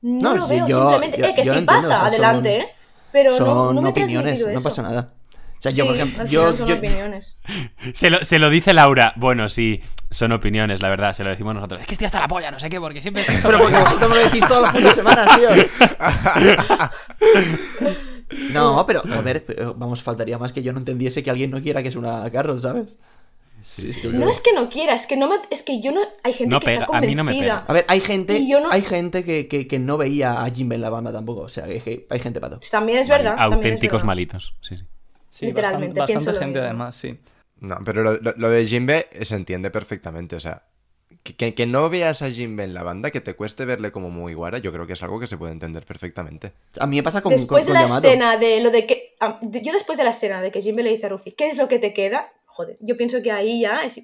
No, No, lo veo, yo- simplemente. yo- eh, que yo sí entiendo, pasa, o sea, adelante, son- ¿eh? Pero Son no, no me opiniones, no pasa nada. O sea, yo, Sí, por ejemplo, yo, son yo- opiniones. Se lo, se lo dice Laura. Bueno, sí, son opiniones, la verdad, se lo decimos nosotros. Es que estoy hasta la polla, no sé qué, porque siempre. Pero porque vosotros me lo decís todas las putas semanas, tío. No, pero, joder, vamos, faltaría más que yo no entendiese que alguien no quiera que es una Carrot, ¿sabes? Sí, No es que no quiera, es que no me, es que yo no. Hay gente No que está pega, a mí no me convencida. pega. A ver, hay gente, Y yo no- hay gente que, que- que no veía a Jimbe en la banda tampoco. O sea, que, hay gente pato. También es verdad. también es Auténticos verdad. malitos. Sí, sí. Sí, Literalmente, bastante, pienso bastante lo gente mismo. además, sí. No, pero lo, lo- lo de Jinbe se entiende perfectamente. O sea, que, que- no veas a Jinbe en la banda, que te cueste verle como muy guara, yo creo que es algo que se puede entender perfectamente. A mí me pasa con, Después con- de con la Yamato. escena de lo de que. ah, de- yo después de la escena de que Jimbe le dice a Ruffy, ¿qué es lo que te queda? Joder, yo pienso que ahí ya es.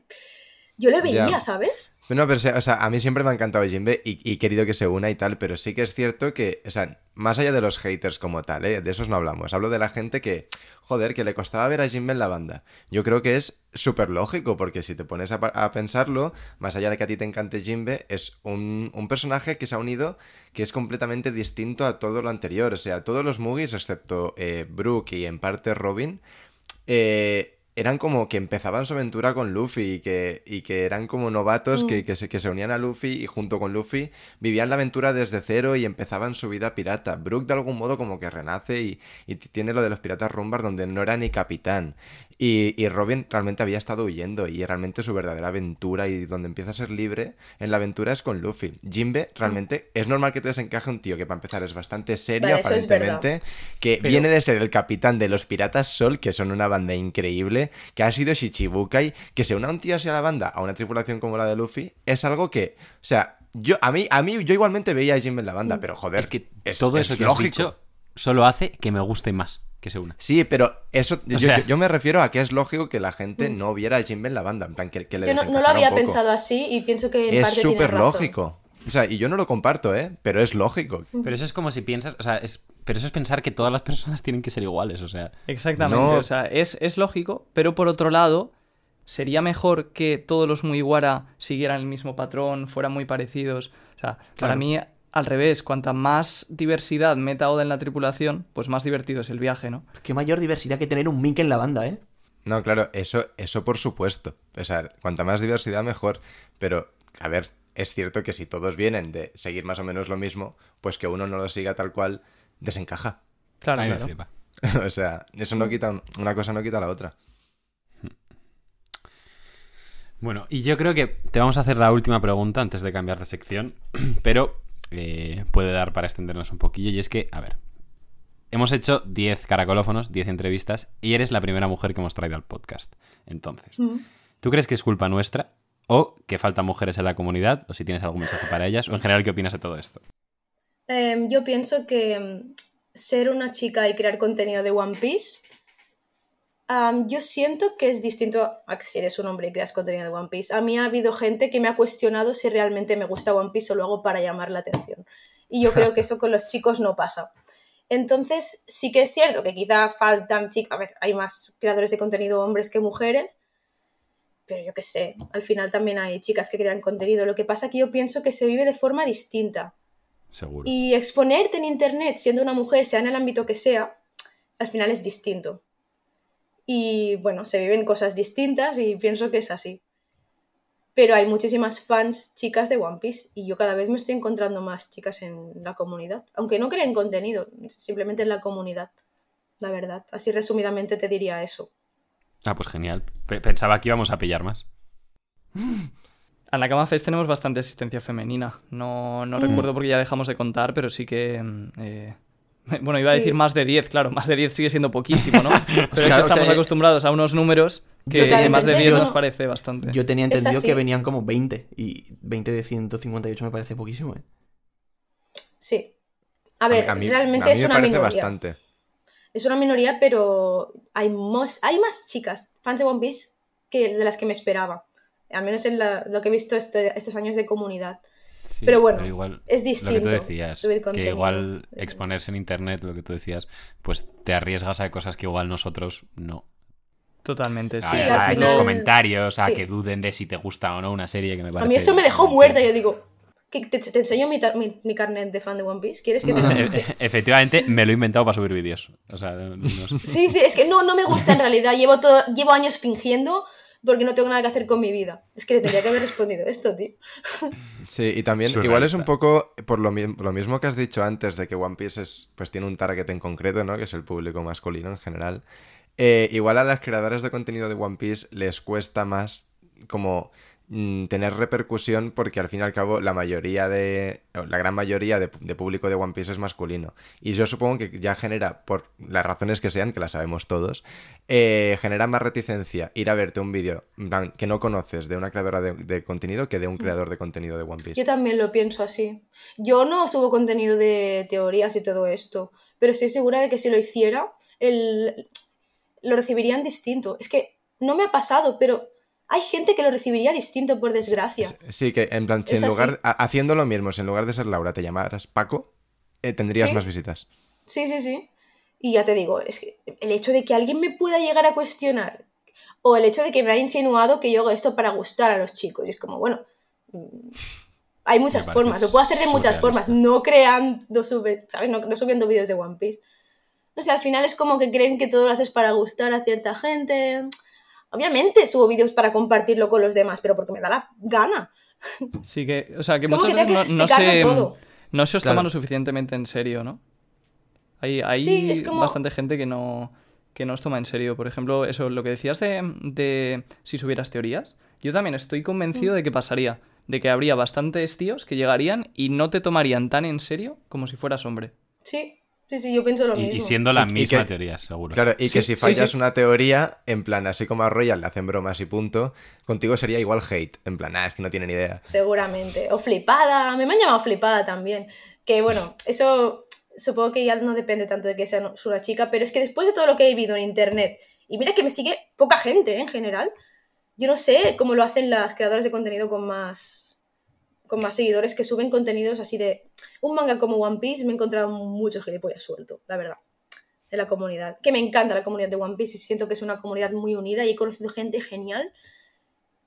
Yo le veía, Ya. ¿sabes? No, pero a mí siempre me ha encantado Jinbe y, y querido que se una y tal, pero sí que es cierto que, o sea, más allá de los haters como tal, ¿eh? de esos no hablamos. Hablo de la gente que, joder, que le costaba ver a Jinbe en la banda. Yo creo que es súper lógico, porque si te pones a, pensarlo, más allá de que a ti te encante Jinbe, es un, personaje que se ha unido que es completamente distinto a todo lo anterior. O sea, todos los Mugis, excepto eh, Brook y en parte Robin, eh, eran como que empezaban su aventura con Luffy y que, y que eran como novatos Mm. que, que se, que se unían a Luffy y junto con Luffy vivían la aventura desde cero y empezaban su vida pirata. Brook de algún modo como que renace y, y tiene lo de los piratas rumbas donde no era ni capitán. Y, y Robin realmente había estado huyendo y realmente su verdadera aventura y donde empieza a ser libre en la aventura es con Luffy. Jimbe realmente es normal que te desencaje un tío que para empezar es bastante serio Vale, es aparentemente, que Pero- viene de ser el capitán de los Piratas Sol, que son una banda increíble, que ha sido Shichibukai, que se una un tío así a la banda, a una tripulación como la de Luffy, es algo que, o sea, yo a mí, a mí yo igualmente veía a Jimbe en la banda, pero joder, Es que es- todo es eso que has lógico. dicho solo hace que me guste más que se una. Sí, pero eso, yo, sea- yo- yo me refiero a que es lógico que la gente no viera a Jimbe en la banda, en plan, que, que le Yo no, no lo había pensado así y pienso que en Es parte súper lógico. O sea, y yo no lo comparto, ¿eh? Pero es lógico. Pero eso es como si piensas, o sea, es, pero eso es pensar que todas las personas tienen que ser iguales, o sea. Exactamente, No. o sea, es, es lógico, pero por otro lado, sería mejor que todos los Mugiwara siguieran el mismo patrón, fueran muy parecidos. O sea, para mí, al revés, cuanta más diversidad meta Oda en la tripulación, pues más divertido es el viaje, ¿no? Qué mayor diversidad que tener un Mink en la banda, ¿eh? No, claro, eso, eso por supuesto. O sea, cuanta más diversidad, mejor. Pero, a ver, es cierto que si todos vienen de seguir más o menos lo mismo, pues que uno no lo siga tal cual, desencaja. Claro, a mí me claro. flipa. o sea, eso no quita, un- una cosa no quita la otra. Bueno, y yo creo que te vamos a hacer la última pregunta antes de cambiar de sección, pero eh, puede dar para extendernos un poquillo. Y es que, a ver, hemos hecho 10 caracolófonos, 10 entrevistas, y eres la primera mujer que hemos traído al podcast. Entonces, Mm. ¿tú crees que es culpa nuestra? ¿O que faltan mujeres en la comunidad? ¿O si tienes algún mensaje para ellas? ¿O en general qué opinas de todo esto? Em, yo pienso que em, ser una chica y crear contenido de One Piece, yo siento que es distinto a si eres un hombre y creas contenido de One Piece. A mí ha habido gente que me ha cuestionado si realmente me gusta One Piece o lo hago para llamar la atención. Y yo creo que eso con los chicos no pasa. Entonces, sí que es cierto que quizá faltan chicas, a ver, hay más creadores de contenido hombres que mujeres, pero yo qué sé, al final también hay chicas que crean contenido. Lo que pasa es que yo pienso que se vive de forma distinta. Seguro. Y exponerte en Internet siendo una mujer, sea en el ámbito que sea, al final es distinto. Y bueno, se viven cosas distintas y pienso que es así. Pero hay muchísimas fans chicas de One Piece y yo cada vez me estoy encontrando más chicas en la comunidad. Aunque no creen contenido, simplemente en la comunidad, la verdad. Así resumidamente te diría eso. Ah, pues genial. Pe- Pensaba que íbamos a pillar más. En la Cama Fest tenemos bastante asistencia femenina. No, no Mm. recuerdo porque ya dejamos de contar, pero sí que. mm, eh, Bueno, iba a Sí. decir más de 10, claro, más de 10 sigue siendo poquísimo, ¿no? Pero es que claro, o estamos sea, acostumbrados a unos números que más de 10 yo- nos parece bastante. Yo tenía entendido que venían como 20 y 20 de 158 me parece poquísimo, ¿eh? Sí. A ver, A mí- realmente a mí es me una parece minoría. bastante. Es una minoría, pero hay más, hay más chicas fans de One Piece que de las que me esperaba. Al menos en la- lo que he visto este- estos años de comunidad. Sí, Pero bueno, igual, es Lo que distinto. tú decías, subir que igual exponerse en internet, lo que tú decías, pues te arriesgas a cosas que igual nosotros no. Totalmente, sí. A, a final- los comentarios, a sí. que duden de si te gusta o no una serie que me A parece... mí eso me dejó muerta. Yo digo, ¿qué- te, te enseño mi, mi- mi carnet de fan de One Piece? ¿Quieres que te E- Efectivamente, me lo he inventado para subir vídeos. O sea, no sé. Sí, sí, es que no, no me gusta en realidad. Llevo, todo, llevo años fingiendo porque no tengo nada que hacer con mi vida. Es que le tendría que haber respondido esto, tío. Sí, y también Surrealista. igual es un poco por lo, mi- lo mismo que has dicho antes de que One Piece es, pues tiene un target en concreto, ¿no? Que es el público masculino en general. Eh, igual a las creadoras de contenido de One Piece les cuesta más como mm, tener repercusión porque al fin y al cabo la mayoría de la gran mayoría de, de público de One Piece es masculino y yo supongo que ya genera por las razones que sean que las sabemos todos eh, genera más reticencia ir a verte un vídeo que no conoces de una creadora de, de contenido que de un creador de contenido de One Piece Yo también lo pienso así. Yo no subo contenido de teorías y todo esto, pero estoy segura de que si lo hiciera, el... lo recibirían distinto. Es que no me ha pasado, pero hay gente que lo recibiría distinto, por desgracia. Sí, que en plan, si en lugar, ha- haciendo lo mismo, si en lugar de ser Laura te llamaras Paco, eh, tendrías Sí. más visitas. Sí, sí, sí. Y ya te digo, es que el hecho de que alguien me pueda llegar a cuestionar o el hecho de que me haya insinuado que yo hago esto para gustar a los chicos, y es como, bueno, mm, hay muchas formas, lo puedo hacer de muchas formas, no creando, sube, ¿sabes? No, no subiendo vídeos de One Piece. No sé, al final es como que creen que todo lo haces para gustar a cierta gente. Obviamente subo vídeos para compartirlo con los demás, pero porque me da la gana. Sí que, o sea, que muchas que veces que no, se, todo. no se os Claro. toma lo suficientemente en serio, ¿no? Hay, hay Sí, es como- bastante gente que no, que no os toma en serio. Por ejemplo, eso, lo que decías de, de si subieras teorías, yo también estoy convencido Mm. de que pasaría. De que habría bastantes tíos que llegarían y no te tomarían tan en serio como si fueras hombre. Sí, sí, sí, yo pienso lo Y, mismo. y siendo la Y- y misma que- teoría, seguro. Claro, y que si fallas sí. una teoría, en plan, así como a Royal le hacen bromas y punto, contigo sería igual hate. En plan, ah, es que no tiene ni idea. Seguramente. O flipada. Me, me han llamado flipada también. Que bueno, eso supongo que ya no depende tanto de que sea una chica, pero es que después de todo lo que he vivido en internet, y mira que me sigue poca gente ¿eh? en general, yo no sé cómo lo hacen las creadoras de contenido con más con más seguidores que suben contenidos así de un manga como One Piece me he encontrado mucho gilipollas suelto, la verdad, de la comunidad. Que me encanta la comunidad de One Piece y siento que es una comunidad muy unida y he conocido gente genial,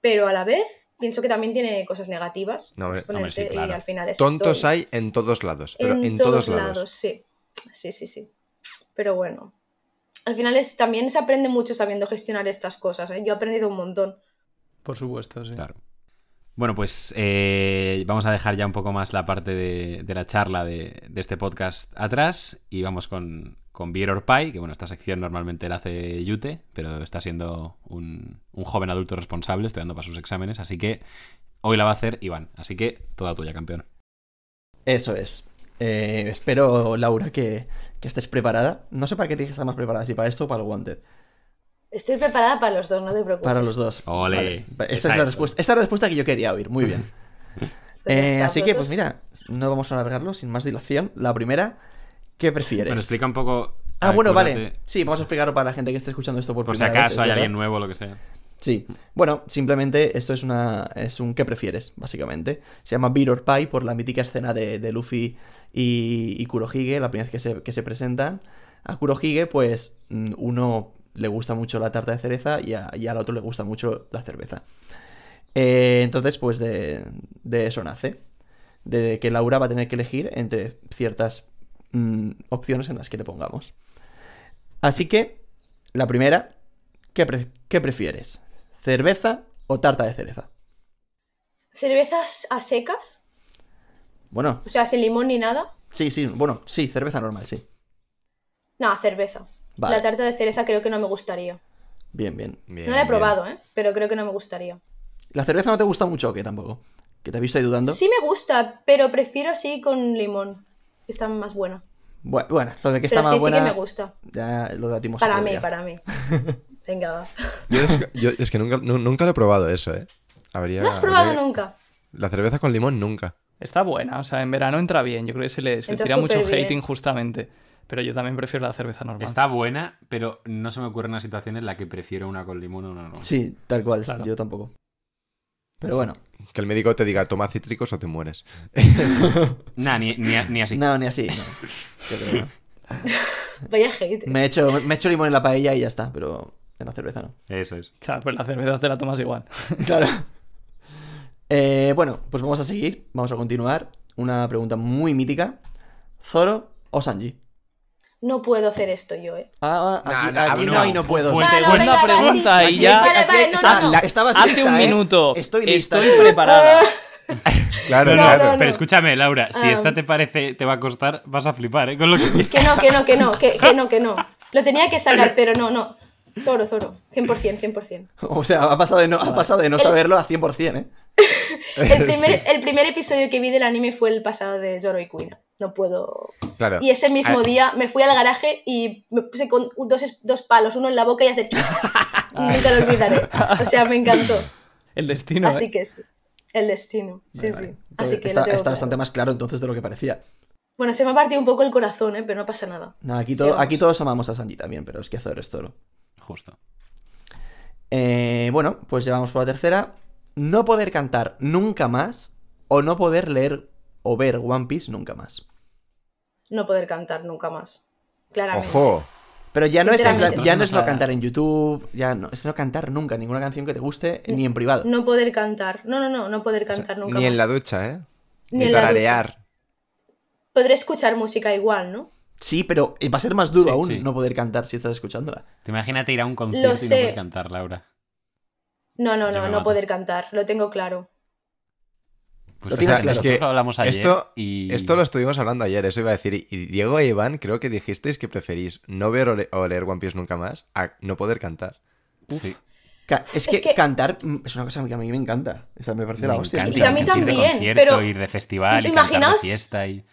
pero a la vez pienso que también tiene cosas negativas. No, hombre, sí, claro. Y al final es Tontos hay en todos lados, pero en, en todos, todos lados. lados, sí. Sí, sí, sí. Pero bueno. Al final es, también se aprende mucho sabiendo gestionar estas cosas. ¿eh? Yo he aprendido un montón. Por supuesto, sí. Claro. Bueno, pues eh, vamos a dejar ya un poco más la parte de, la charla de, de este podcast atrás y vamos con, con Beer or Pie, que bueno, esta sección normalmente la hace Yute, pero está siendo un, un joven adulto responsable, estudiando para sus exámenes, así que hoy la va a hacer Iván. Así que toda tuya, campeón. Eso es. Eh, espero, Laura, que, que estés preparada. No sé para qué tienes que estar más preparada, si para esto o para el Wanted. Estoy preparada para los dos, no te preocupes. Para los dos. Ole. Vale. Esa es la respuesta. Esta es la respuesta que yo quería oír. Muy bien. Pues Eh, está, así que, pues mira, no vamos a alargarlo sin más dilación. La primera, ¿qué prefieres? Bueno, explica un poco. ah, bueno, vale. Sí, vamos a explicarlo para la gente que esté escuchando esto por Por si primera vez, acaso es hay verdad. alguien nuevo o lo que sea. Sí. Bueno, simplemente esto es una es un ¿qué prefieres? Básicamente. Se llama Beat or Pie por la mítica escena de, de Luffy y, y Kurohige, la primera vez que se, que se presentan. A Kurohige, pues, mm, uno le gusta mucho la tarta de cereza y, a- y al otro le gusta mucho la cerveza. Eh, entonces, pues de, de eso nace. De que Laura va a tener que elegir entre ciertas mm, opciones en las que le pongamos. Así que, la primera, ¿qué, pre- qué prefieres? ¿Cerveza o tarta de cereza? ¿Cervezas a secas? Bueno, O sea, sin limón ni nada. sí, sí, bueno, sí, cerveza normal, sí. No, cerveza. Vale. La tarta de cereza creo que no me gustaría. Bien, bien. Bien, no la he bien. probado, ¿eh? Pero creo que no me gustaría. ¿La cerveza no te gusta mucho o qué tampoco? ¿Que te he visto ahí dudando? Sí me gusta, pero prefiero así con limón. Está más buena. Bu- Bueno, lo de que está Pero más sí, buena... sí que me gusta. Ya lo debatimos Para mí, día. para mí. Venga, va. Yo es, que- yo- es que nunca, nu- nunca lo he probado eso, ¿eh? Habría, ¿No has probado habría- nunca? La cerveza con limón nunca. Está buena, o sea, en verano entra bien. Yo creo que se le, se le tira mucho bien. hate injustamente. Pero yo también prefiero la cerveza normal. Está buena, pero no se me ocurre una situación en la que prefiero una con limón o una no. Sí, tal cual, Claro. yo tampoco. Pero bueno, Que el médico te diga toma cítricos o te mueres. Nah, ni, ni, ni así. no, ni así. no. Yo creo que no. Vaya hate. Me he hecho, me he hecho limón en la paella y ya está, pero en la cerveza no. Eso es. Claro, pues la cerveza te la tomas igual. Claro. Eh, bueno, pues vamos a seguir, vamos a continuar. Una pregunta muy mítica. ¿Zoro o Sanji? No puedo hacer esto yo, ¿eh? Ah, No, aquí, no, aquí no. no, y no puedo. Pues segunda venga, pregunta sí, y sí, ya- Vale, vale, no, Ah, no, la- Hace un ¿eh? minuto. Estoy lista. Estoy preparada. Claro, No, claro. no. Pero escúchame, Laura, si Ah. esta te parece, te va a costar, vas a flipar, ¿eh? Con lo que Que no, que no, que no, que, que no, que no. Lo tenía que sacar, pero no, no. Zoro, Zoro. 100%, 100%. O sea, ha pasado de no, ha pasado de no saberlo a 100%, ¿eh? El primer, el primer episodio que vi del anime fue el pasado de Zoro y Kuina. No puedo. Claro. Y ese mismo Ah, día me fui al garaje y me puse con dos, dos palos, uno en la boca y hacer. Nunca lo olvidaré. O sea, me encantó. El destino. Así ¿eh? que sí. El destino. Sí, Vale, vale. sí. Entonces, Así que está, bastante más claro entonces de lo que parecía. Bueno, se me ha partido un poco el corazón, ¿eh? pero no pasa nada. No, aquí, Sí, todo, aquí todos amamos a Sanji también, pero es que Zoro es Zoro. Justo. Eh, bueno, pues llevamos por la tercera. No poder cantar nunca más o no poder leer o ver One Piece nunca más. No poder cantar nunca más. Claramente. Ojo. Pero ya no es ya no es no O sea- cantar en YouTube, ya no, es no cantar nunca ninguna canción que te guste ni en privado. No poder cantar. No, no, no, no poder cantar nunca Ni más. en la ducha, ¿eh? Ni en la. Podré escuchar música igual, ¿no? Sí, pero va a ser más duro Sí, aún sí. no poder cantar si estás escuchándola. Te imagínate ir a un concierto y no poder cantar, Laura. No, no, no, no poder cantar. Lo tengo claro. Pues Lo o tienes sea, claro. Es que lo hablamos ayer esto, y... esto lo estuvimos hablando ayer, eso iba a decir. Y Diego e Iván, creo que dijisteis que preferís no ver o, le- o leer One Piece nunca más a no poder cantar. Sí. Ca- es, Es que, cantar es una cosa que a mí me encanta. O sea, me parece la Me hostia. encanta Y a mí ir de también, pero- ir de festival y de fiesta y...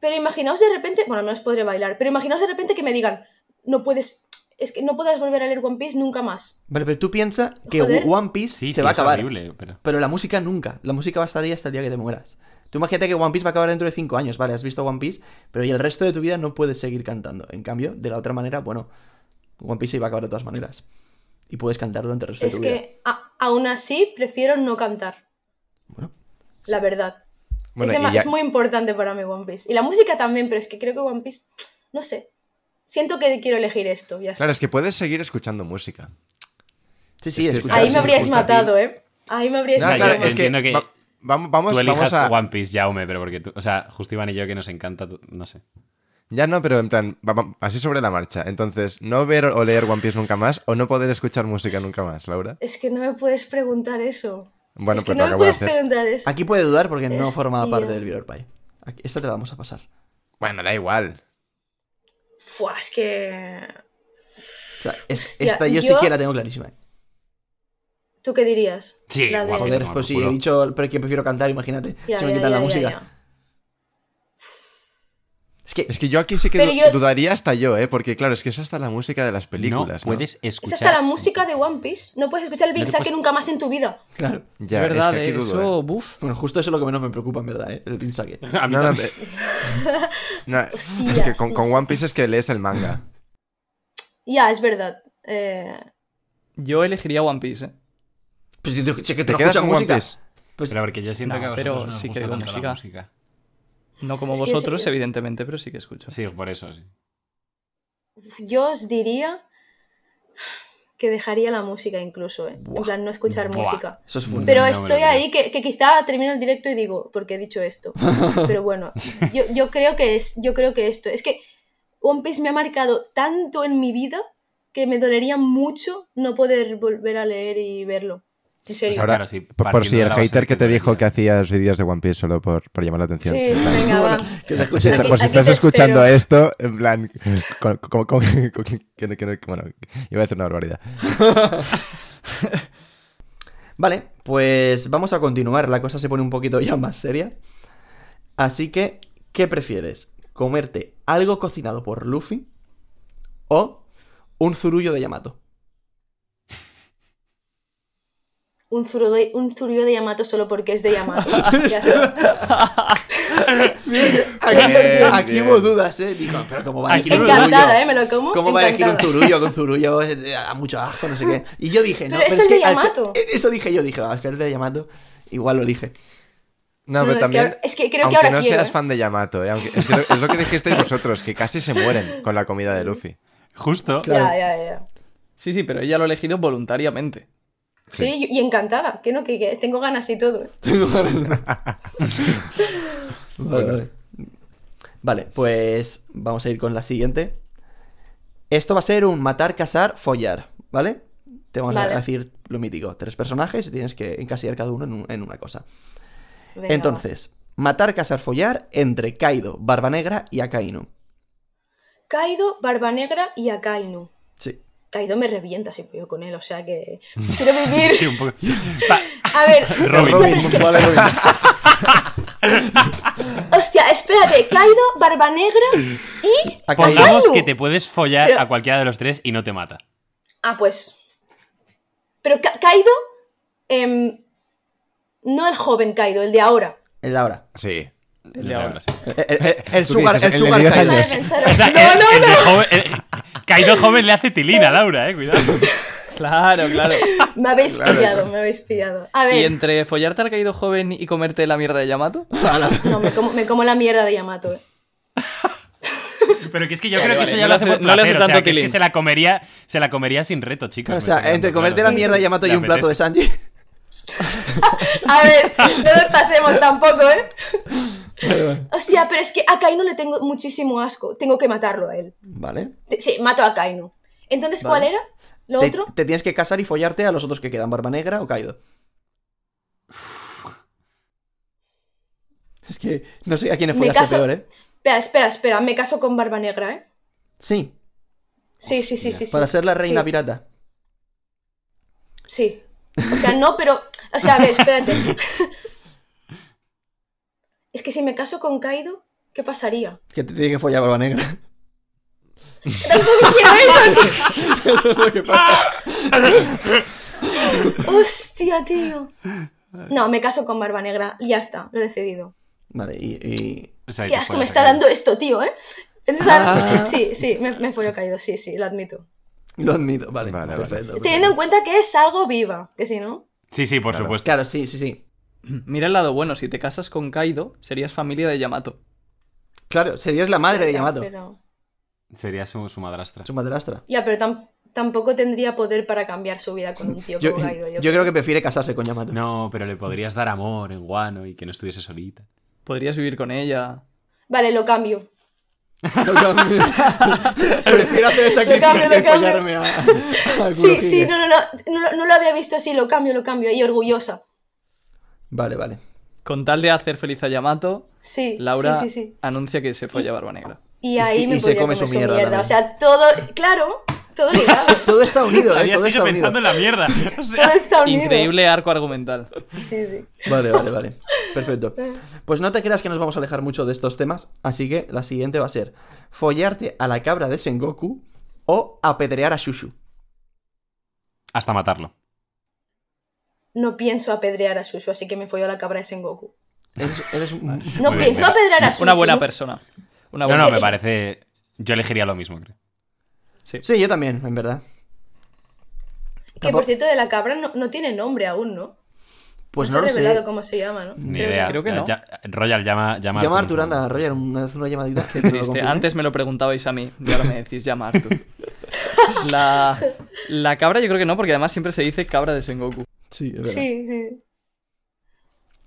Pero imaginaos de repente, bueno, no os podré bailar, pero imaginaos de repente que me digan, no puedes, es que no podrás volver a leer One Piece nunca más. Vale, pero tú piensas que Joder. One Piece Sí, se sí, va a es acabar. horrible, pero... Pero la música nunca. La música va a estar ahí hasta el día que te mueras. Tú imagínate que One Piece va a acabar dentro de 5 años, vale, has visto One Piece, pero y el resto de tu vida no puedes seguir cantando. En cambio, de la otra manera, bueno, One Piece se iba a acabar de todas maneras. Y puedes cantar durante el resto Es de tu vida. que a- aún así prefiero no cantar, Bueno, la verdad. Bueno, es, ya- es muy importante para mí One Piece. Y la música también, pero es que creo que One Piece, no sé, siento que quiero elegir esto, ya está. Claro, es que puedes seguir escuchando música. sí, sí, Es que Ahí me habríais matado, ¿eh? Ahí me habríais No, matado. claro, es que, entiendo que va- vamos, vamos, Tú elijas vamos a... One Piece, Jaume, pero porque tú... O sea, justo Iván y yo que nos encanta, tú- no sé. Ya no, pero en plan, va- va- así sobre la marcha. Entonces, no ver o leer One Piece nunca más o no poder escuchar música nunca más, Laura. Es que no me puedes preguntar eso. Bueno, es que pues no lo me puedes hacer. preguntar eso. Aquí puede dudar porque no formaba parte del Beer Pie. Esta te la vamos a pasar. Bueno, da igual. Fua, es que... O sea, es- Hostia, esta yo, sí yo- que la tengo clarísima. ¿Tú qué dirías? Sí, La de-. Joder, pues culo. he dicho pero que prefiero cantar, imagínate. Ya, si me ya, quitan la ya, ya, música. Es que, Es que yo aquí sí que Pero du- yo- dudaría hasta yo, ¿eh? Porque claro, es que es hasta la música de las películas. no ¿no? puedes Es escuchar. hasta la música de One Piece. No puedes escuchar el Big No puedes- nunca más en tu vida. claro. Ya, de verdad, es que aquí dudo, eso, ¿eh? buf. Bueno, justo eso es lo que menos me preocupa, en verdad, ¿eh? el. A mí No, no, no, es que con. One Piece es que lees el manga. Ya, es verdad. Eh, Yo elegiría One Piece, ¿eh? Pues si, es que ¿Te quedas con música. One Piece? Pues, Pero porque yo siento No, que a pero vosotros no os sí que gusta digo tanto la música. No como Es vosotros, sí. evidentemente, pero sí que escucho. Sí, por eso, sí. yo os diría que dejaría la música incluso, ¿eh? Buah. En plan, no escuchar Buah. música. eso es fuerte. Pero estoy ahí que, que quizá termino el directo y digo, ¿por qué he dicho esto? Pero bueno, yo, yo creo que es, yo creo que esto. Es que One Piece me ha marcado tanto en mi vida que me dolería mucho no poder volver a leer y verlo. En serio. sea, Ahora, claro, sí, por, si el hater que te dijo que hacías vídeos de One Piece solo por, por llamar la atención. Sí, plan, venga, va. Que se si estás- por si aquí estás te escuchando espero. esto, en plan, con- con- con- con- que no- que no- bueno, iba a decir una barbaridad. Vale, pues vamos a continuar. La cosa se pone un poquito ya más seria. Así que, ¿qué prefieres? ¿Comerte algo cocinado por Luffy o un zurullo de Yamato? Un zurullo de, un zurullo de Yamato solo porque es de Yamato. Ya está. Aquí, Bien, aquí bien. hubo dudas, ¿eh? Dijo, pero ¿cómo va a elegir un Encantada? ¿eh? Me lo como. ¿Cómo va a elegir un zurullo? Con zurullo eh, da mucho asco, no sé qué. Y yo dije, no, Pero pero es es el que de al ser- Yamato. Eso dije yo, dije, al ser de Yamato, igual lo elige. No, No, pero es que también, es que creo que aunque ahora no quiero, seas ¿eh? fan de Yamato, ¿eh? Aunque, es, que lo, es lo que dijisteis vosotros, que casi se mueren con la comida de Luffy. Justo. Claro. Ya, ya, ya. Sí, sí, pero ella lo ha elegido voluntariamente. Sí, y encantada. Que no, que, que tengo ganas y todo. Vale, vale. Vale, pues vamos a ir con la siguiente. Esto va a ser un matar, casar, follar, ¿vale? Te vamos Vale. a decir lo mítico. Tres personajes y tienes que encasillar cada uno en, un- en una cosa. Venga, Entonces, matar, casar, follar entre Kaido, Barba Negra y Akainu. Kaido, Barba Negra y Akainu. Sí. Kaido me revienta si fui yo con él, o sea que. Quiero vivir. Sí, un poco. A ver, Robin. hostia, pero es que- Vale, Robin. hostia, espérate. Kaido, Barba Negra y. Pongamos que te puedes follar Pero- a cualquiera de los tres y no te mata. Ah, pues. Pero Ka- Kaido. em, no el joven Kaido, el de ahora. El de ahora. Sí. El de ahora. El, el- el ¿Tú sugar, el el de sugar 10 Kaido. Vale, años? pensaros- O sea, no, no, no. joven, el- Kaido joven le hace tilina a Laura, eh, cuidado. Claro, claro. Me habéis pillado, me habéis pillado. A ¿Y ver, entre follarte al caído joven y comerte la mierda de Yamato? no, me como, me como la mierda de Yamato. eh. Pero que es que yo Vale, creo que vale, eso no ya le lo hace no le hace placer, o sea, tanto que es que se la comería, se la comería sin reto, chicos. O sea, entre comerte claro. la mierda de Yamato y Le un plato de. Sanji. A ver, no nos pasemos tampoco, ¿eh? Hostia, pero es que a Kaino le tengo muchísimo asco. Tengo que matarlo a él. Vale. Sí, mato a Kaino. Entonces, ¿cuál Vale. era? ¿Lo Te, otro? te tienes que casar y follarte a los otros que quedan, Barba Negra o Kaido. Es que no sé a quién follase caso- peor, ¿eh? Espera, espera, espera. Me caso con Barba Negra, ¿eh? Sí, Sí, sí, sí, sí. sí. para ser la reina Sí, pirata. Sí. O sea, no, pero. O sea, a ver, espérate. Es que si me caso con Kaido, ¿qué pasaría? Que te tiene que follar Barba Negra. Tampoco quiero eso. Eso es lo que pasa. Hostia, tío. No, me caso con Barba Negra. Ya está, lo he decidido. Vale, y... y- O sea, Qué que asco me está dando esto, tío, ¿eh? Ah. Sí, sí, me, me follo caído, sí, sí, lo admito. Lo admito, vale. Vale, vale. perfecto. Teniendo en cuenta que es algo viva, que si no. Sí, sí, por Claro. supuesto. Claro, sí, sí, sí. Mira el lado bueno, si te casas con Kaido, serías familia de Yamato. Claro, serías la madre de Ya, Yamato. pero- Sería su, su madrastra. Su madrastra. Ya, pero tam- tampoco tendría poder para cambiar su vida con un tío Yo, como Kaido. yo creo que prefiere casarse con Yamato. No, pero le podrías dar amor en Guano y que no estuviese solita. Podrías vivir con ella. Vale, lo cambio. Lo cambio. Prefiero hacer esa que follarme a, a Sí, sí, no, no, no, no, lo- no lo había visto así, lo cambio, lo cambio, y orgullosa. Vale, vale. Con tal de hacer feliz a Yamato, Sí, Laura sí, sí, sí. anuncia que se folla Barba Negra. Y Y- ahí y me se podría come comer su mierda. O sea, todo, claro, todo ligado. Todo está unido, ¿eh? Todo está unido. pensando en la mierda. O sea, todo está unido. Increíble arco argumental. Sí, sí. Vale, vale, vale. Perfecto. Pues no te creas que nos vamos a alejar mucho de estos temas, así que la siguiente va a ser follarte a la cabra de Sengoku o apedrear a Shushu. Hasta matarlo. No pienso apedrear a Shushu, así que me follo a la cabra de Sengoku. Eres, eres un... No Muy pienso apedrear a Shushu. Una buena persona. Una No, buena no, me parece. Yo elegiría lo mismo, creo. Sí, yo también, en verdad. Que Tampoco- por cierto, de la cabra no, no tiene nombre aún, ¿no? Pues no, no, se lo revelado sé. cómo se llama, ¿no? Ni Creo que idea. no. creo que no. Ya- Royal, llama, llama Llama a Arthur. Anda, Roger, una, una llamadita. que te lo Este, antes me lo preguntabais a mí y ahora me decís llama a Arthur. La, la cabra yo creo que no, porque además siempre se dice cabra de Sengoku. Sí, es verdad. Sí, sí.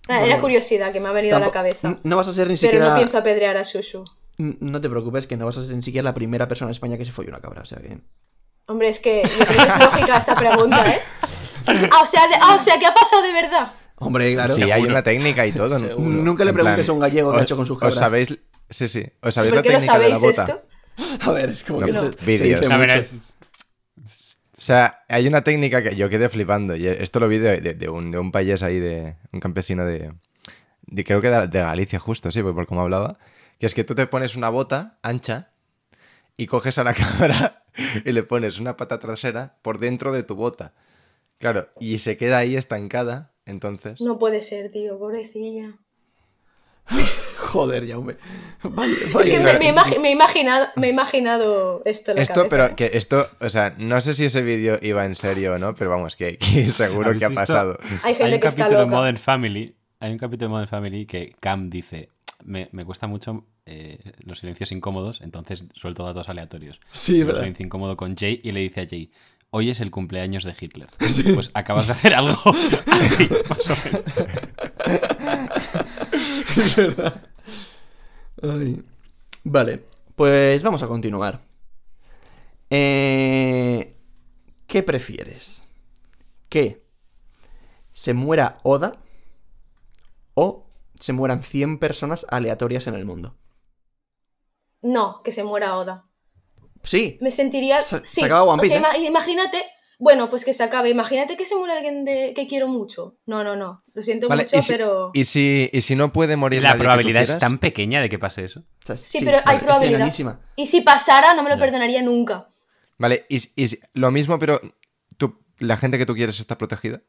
Ah, Bueno, era curiosidad que me ha venido a la cabeza. No vas a ser ni Pero siquiera. no pienso apedrear a Shushu. No te preocupes, que no vas a ser ni siquiera la primera persona en España que se folle una cabra, o sea que. Hombre, es que yo creo que es lógica esta pregunta, ¿eh? Ah, o sea, de- ah, o sea, ¿qué ha pasado de verdad? Hombre, claro. Sí, hay una técnica y todo. ¿no? Seguro. Nunca le plan, preguntes a un gallego qué ha os- hecho con sus ¿Os cabras. sabéis? Sí, sí. ¿Os sabéis ¿Por la qué lo técnica de la sabéis bota? esto? A ver, es como No, que no. se, se Vídeos. dice A ver, mucho. es- O sea, hay una técnica que yo quedé flipando. Y esto lo vi de, un, de un payés ahí, de un campesino de, creo que de, Galicia, justo, sí, por, por cómo hablaba. Que es que tú te pones una bota ancha y coges a la cabra y le pones una pata trasera por dentro de tu bota. Claro, y se queda ahí estancada, entonces. No puede ser, tío, pobrecilla. Joder, ya, hombre. Vaya, Es vaya. que me, me he imagi- me he imaginado, me he imaginado esto en la Esto, cabeza, pero que esto, o sea, no sé si ese vídeo iba en serio o no, pero vamos, que, que seguro ¿Habéis que ha visto? pasado. Hay gente Hay un que está capítulo de loca. Modern Family. Hay un capítulo de Modern Family que Cam dice: Me, me cuesta mucho eh, los silencios incómodos, entonces suelto datos aleatorios. Sí, Un verdad. silencio incómodo con Jay y le dice a Jay: Hoy es el cumpleaños de Hitler. Pues acabas de hacer algo así, más o menos. Es verdad. Ay. Vale, pues vamos a continuar. Eh, ¿Qué prefieres? ¿Que se muera Oda o se mueran 100 personas aleatorias en el mundo? No, que se muera Oda. Sí, Me sentiría. Se- sí. se acaba One o sea, Piece, ¿eh? ima- imagínate. Bueno, pues que se acabe. Imagínate que se muera alguien de... que quiero mucho. No, no, no. Lo siento Vale, mucho, y si, pero. y si, y si no puede morir La nadie que tú probabilidad es tan pequeña de que pase eso. o sea, Sí, pero hay es- es probabilidad. Y si pasara, no me lo perdonaría nunca. Vale, y, lo mismo, pero tú, la gente que tú quieres está protegida.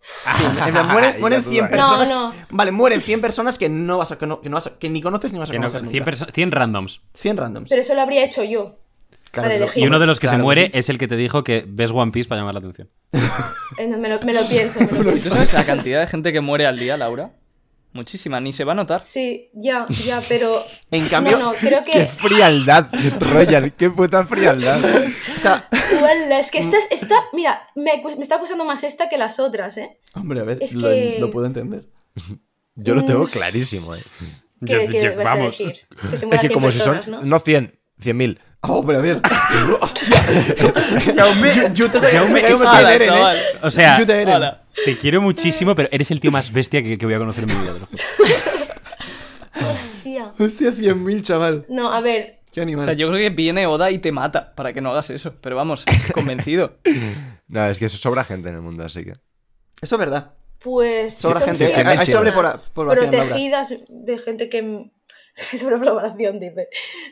Sí, mueren, mueren duda, 100 ¿eh? personas. No, no. Vale, mueren 100 personas que no vas a, que no, que no vas a- que ni conoces ni vas a Que no- conocer 100, nunca. perso- 100 randoms. 100 randoms. Pero eso lo habría hecho yo. Claro. Y uno de los que Claro se muere sí. es el que te dijo que ves One Piece para llamar la atención. Eh, no, me, lo, me lo pienso. me lo ¿Y pienso. tú sabes la cantidad de gente que muere al día, Laura? Muchísima, ni se va a notar. Sí, ya, ya, pero. En cambio, No, no, creo ¡Qué que. frialdad, Royal! ¡Qué puta frialdad! o sea, Uala, es que esta, es- esta mira, me, me está acusando más esta que las otras, ¿eh? hombre, a ver, Es lo, que- lo puedo entender. Yo lo tengo Mm. clarísimo, eh. Que, Yo- que yo- vas a vamos. elegir. Que se Es que 100 como si personas, son, ¿no? no 100, 100.000. Ah, hombre, a ver. Hostia. Yo- yo te Jaume yo es me mala, quiero, ¿eh? O sea, Yo te- quiero muchísimo, pero eres el tío más bestia que, que voy a conocer en mi vida. Hostia. Hostia, 100.000, chaval. No, a ver. Qué animal. O sea, yo creo que viene Oda y te mata para que no hagas eso. Pero vamos, convencido. No, es que eso sobra gente en el mundo, así que. Eso es verdad. Pues. Sobra gente, hay- sobre por- Laura. Protegidas de gente que. Sobrepoblación, dice.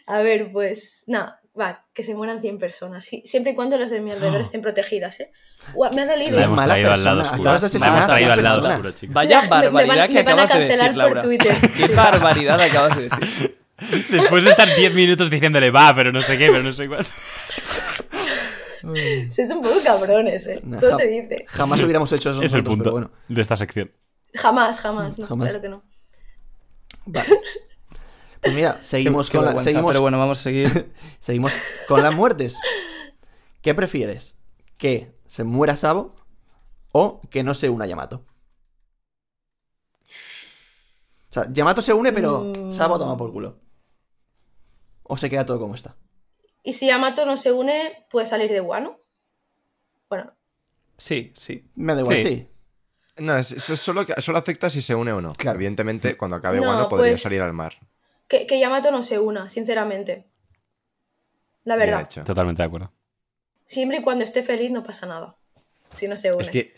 A ver, pues. Nada, va, que se mueran 100 personas. Sí, siempre y cuando las de mi alrededor estén protegidas, ¿eh? Me ha dolido. La hemos mala traído al lado oscuro. acabas de hemos a traído al lado oscuro, chicos. Vaya Me- me van- barbaridad me que van a acabas de cancelar decir, por Laura. Twitter. Qué Sí. barbaridad acabas de decir. Después de estar 10 minutos diciéndole, va, pero no sé qué, pero no sé cuál. Sois un poco cabrones, ¿eh? Nah, Todo se dice. Jamás hubiéramos hecho eso Es el punto bueno. de esta sección. Jamás, jamás, no, Jamás. claro que no. Vale. Pues mira, seguimos, Qué- qué con, la- seguimos, Pero bueno, vamos a seguir. seguimos con las muertes. ¿Qué prefieres? ¿Que se muera Sabo o que no se una Yamato? O sea, Yamato se une, pero Mm. Sabo toma por culo. O se queda todo como está. Y si Yamato no se une, puede salir de Wano. Bueno, Sí, sí. Me da igual, Sí. sí. No, es- eso solo, solo afecta si se une o no. Claro. Evidentemente, cuando acabe No, Wano podría pues- salir al mar. Que, que Yamato no se una, sinceramente. La verdad. hecho. Totalmente de acuerdo. Siempre y cuando esté feliz no pasa nada. Si no se une. Es que,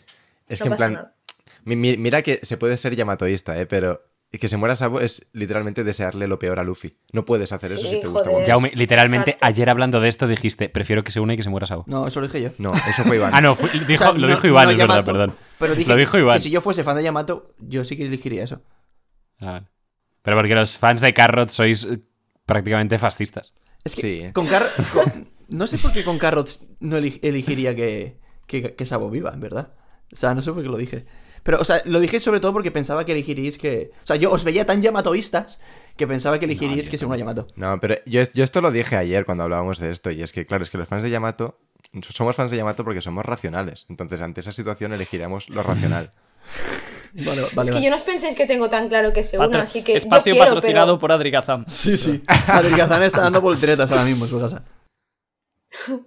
es no que en pasa plan, nada. Mira que se puede ser yamatoísta, ¿eh? Pero que se muera Sabo es literalmente desearle lo peor a Luffy. No puedes hacer eso si te gusta. One Piece. Literalmente, Exacto. ayer hablando de esto dijiste, prefiero que se una y que se muera Sabo. No, eso lo dije yo. No, eso fue Iván. Ah, no, fue- dijo- O sea, lo no- dijo Iván, no es verdad, perdón. Pero dije Lo dijo Iván. que si yo fuese fan de Yamato, yo sí que elegiría eso. Ah, Pero porque los fans de Carrot sois eh, prácticamente fascistas. Es que Sí. con Carrot... No sé por qué con Carrot no elegiría que, que, que Sabo viva, en verdad. O sea, no sé por qué lo dije. Pero, o sea, lo dije sobre todo porque pensaba que elegiríais que... O sea, yo os veía tan yamatoístas que pensaba que elegiríais que sea una Yamato. No, pero yo, yo esto lo dije ayer cuando hablábamos de esto. Y es que, claro, es que los fans de Yamato. Somos fans de Yamato porque somos racionales. Entonces, ante esa situación, elegiríamos lo racional. Vale, vale. es que vale. yo no os penséis que tengo tan claro que se una, así que Espacio yo quiero, patrocinado pero... por Adri Gazam. Sí, sí. Adri Kazan está dando volteretas ahora mismo en su casa.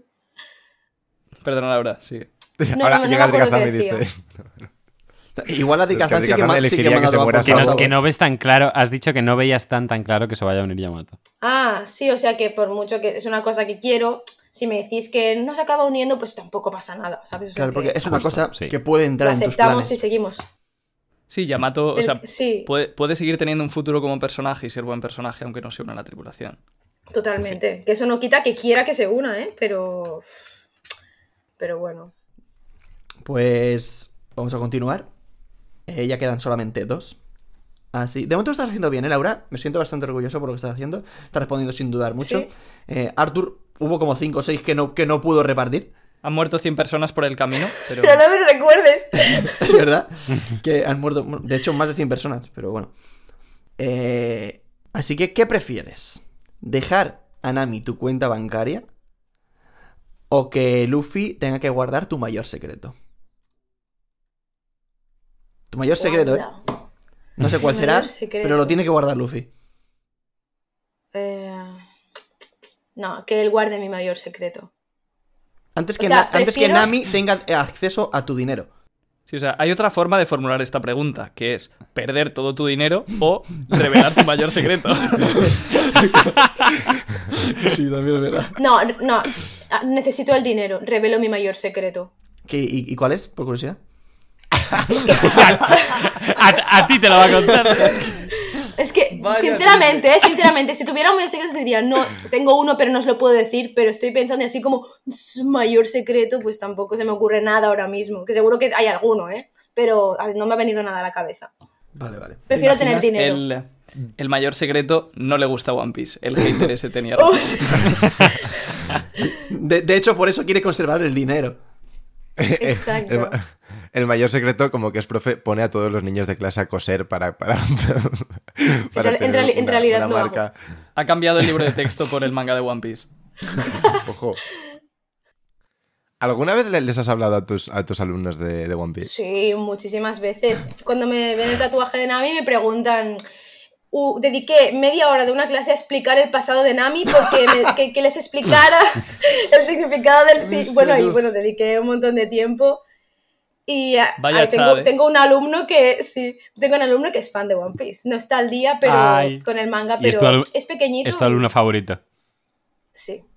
Perdona, Laura, sigue. No, Ahora no, no llega me acuerdo Adri qué Gazam y decía. dice. Igual Adri Es que Kazan Adri sí que, sí que que se muera Que no, que no ves tan claro, has dicho que no veías tan tan claro que se vaya a unir Yamato. Ah, sí, o sea que por mucho que es una cosa que quiero, si me decís que no se acaba uniendo, pues tampoco pasa nada, ¿sabes? O sea Claro, que porque es una Justo, cosa sí. que puede lo entrar en tus aceptamos planes. y seguimos. Sí, Yamato, o sea, sí, puede, puede seguir teniendo un futuro como personaje y ser buen personaje aunque no se una a la tripulación. totalmente. Que eso no quita que quiera que se una, ¿eh? Pero... Pero bueno. Pues vamos a continuar. Eh, ya quedan solamente dos. Así. De momento lo estás haciendo bien, ¿eh, Laura? Me siento bastante orgulloso por lo que estás haciendo. Estás respondiendo sin dudar mucho. Sí. Eh, Arthur, hubo como 5 o 6 que no, que no pudo repartir. Han muerto 100 personas por el camino, pero... Pero no me recuerdes. Es verdad. que han muerto. De hecho, más de 100 personas, pero bueno. Eh, así que, ¿qué prefieres? ¿Dejar a Nami tu cuenta bancaria? ¿O que Luffy tenga que guardar tu mayor secreto? Tu mayor secreto, ¿eh? No sé cuál será, pero lo tiene que guardar Luffy. Eh, No, que él guarde mi mayor secreto. Antes O que, sea, Na- antes que prefiero- Nami tenga acceso a tu dinero. Sí, o sea, hay otra forma de formular esta pregunta, que es perder todo tu dinero o revelar tu mayor secreto. Sí, también es verdad. No, no. ah, Necesito el dinero. Revelo mi mayor secreto. y, y cuál es, por curiosidad? A, a ti te lo va a contar. Es que, Vaya sinceramente, eh, sinceramente, si tuviera un mayor secreto diría, no, tengo uno, pero no os lo puedo decir, pero estoy pensando y así como "S- mayor secreto, pues tampoco se me ocurre nada ahora mismo, que seguro que hay alguno, ¿eh? Pero ah, no me ha venido nada a la cabeza. Vale, vale. Prefiero tener dinero. El, el mayor secreto no le gusta One Piece. El hater ese tenía Oh, razón. De, de hecho, por eso quiere conservar el dinero. Exacto. El, ma- el mayor secreto, como que es profe, pone a todos los niños de clase a coser para. para, para En realidad una lo hago. marca. Ha cambiado el libro de texto por el manga de One Piece. Ojo. ¿Alguna vez le- les has hablado a tus, a tus alumnos de, de One Piece? Sí, muchísimas veces. Cuando me ven el tatuaje de Nami me preguntan... "Uh, dediqué media hora de una clase a explicar el pasado de Nami porque me- que, que les explicara el significado del sí. Bueno, y bueno, dediqué un montón de tiempo. Y Vaya tengo, un alumno que sí, tengo un alumno que es fan de One Piece. No está al día, pero Ay. con el manga, es pero es pequeñito. Es tu alumno favorito. Sí.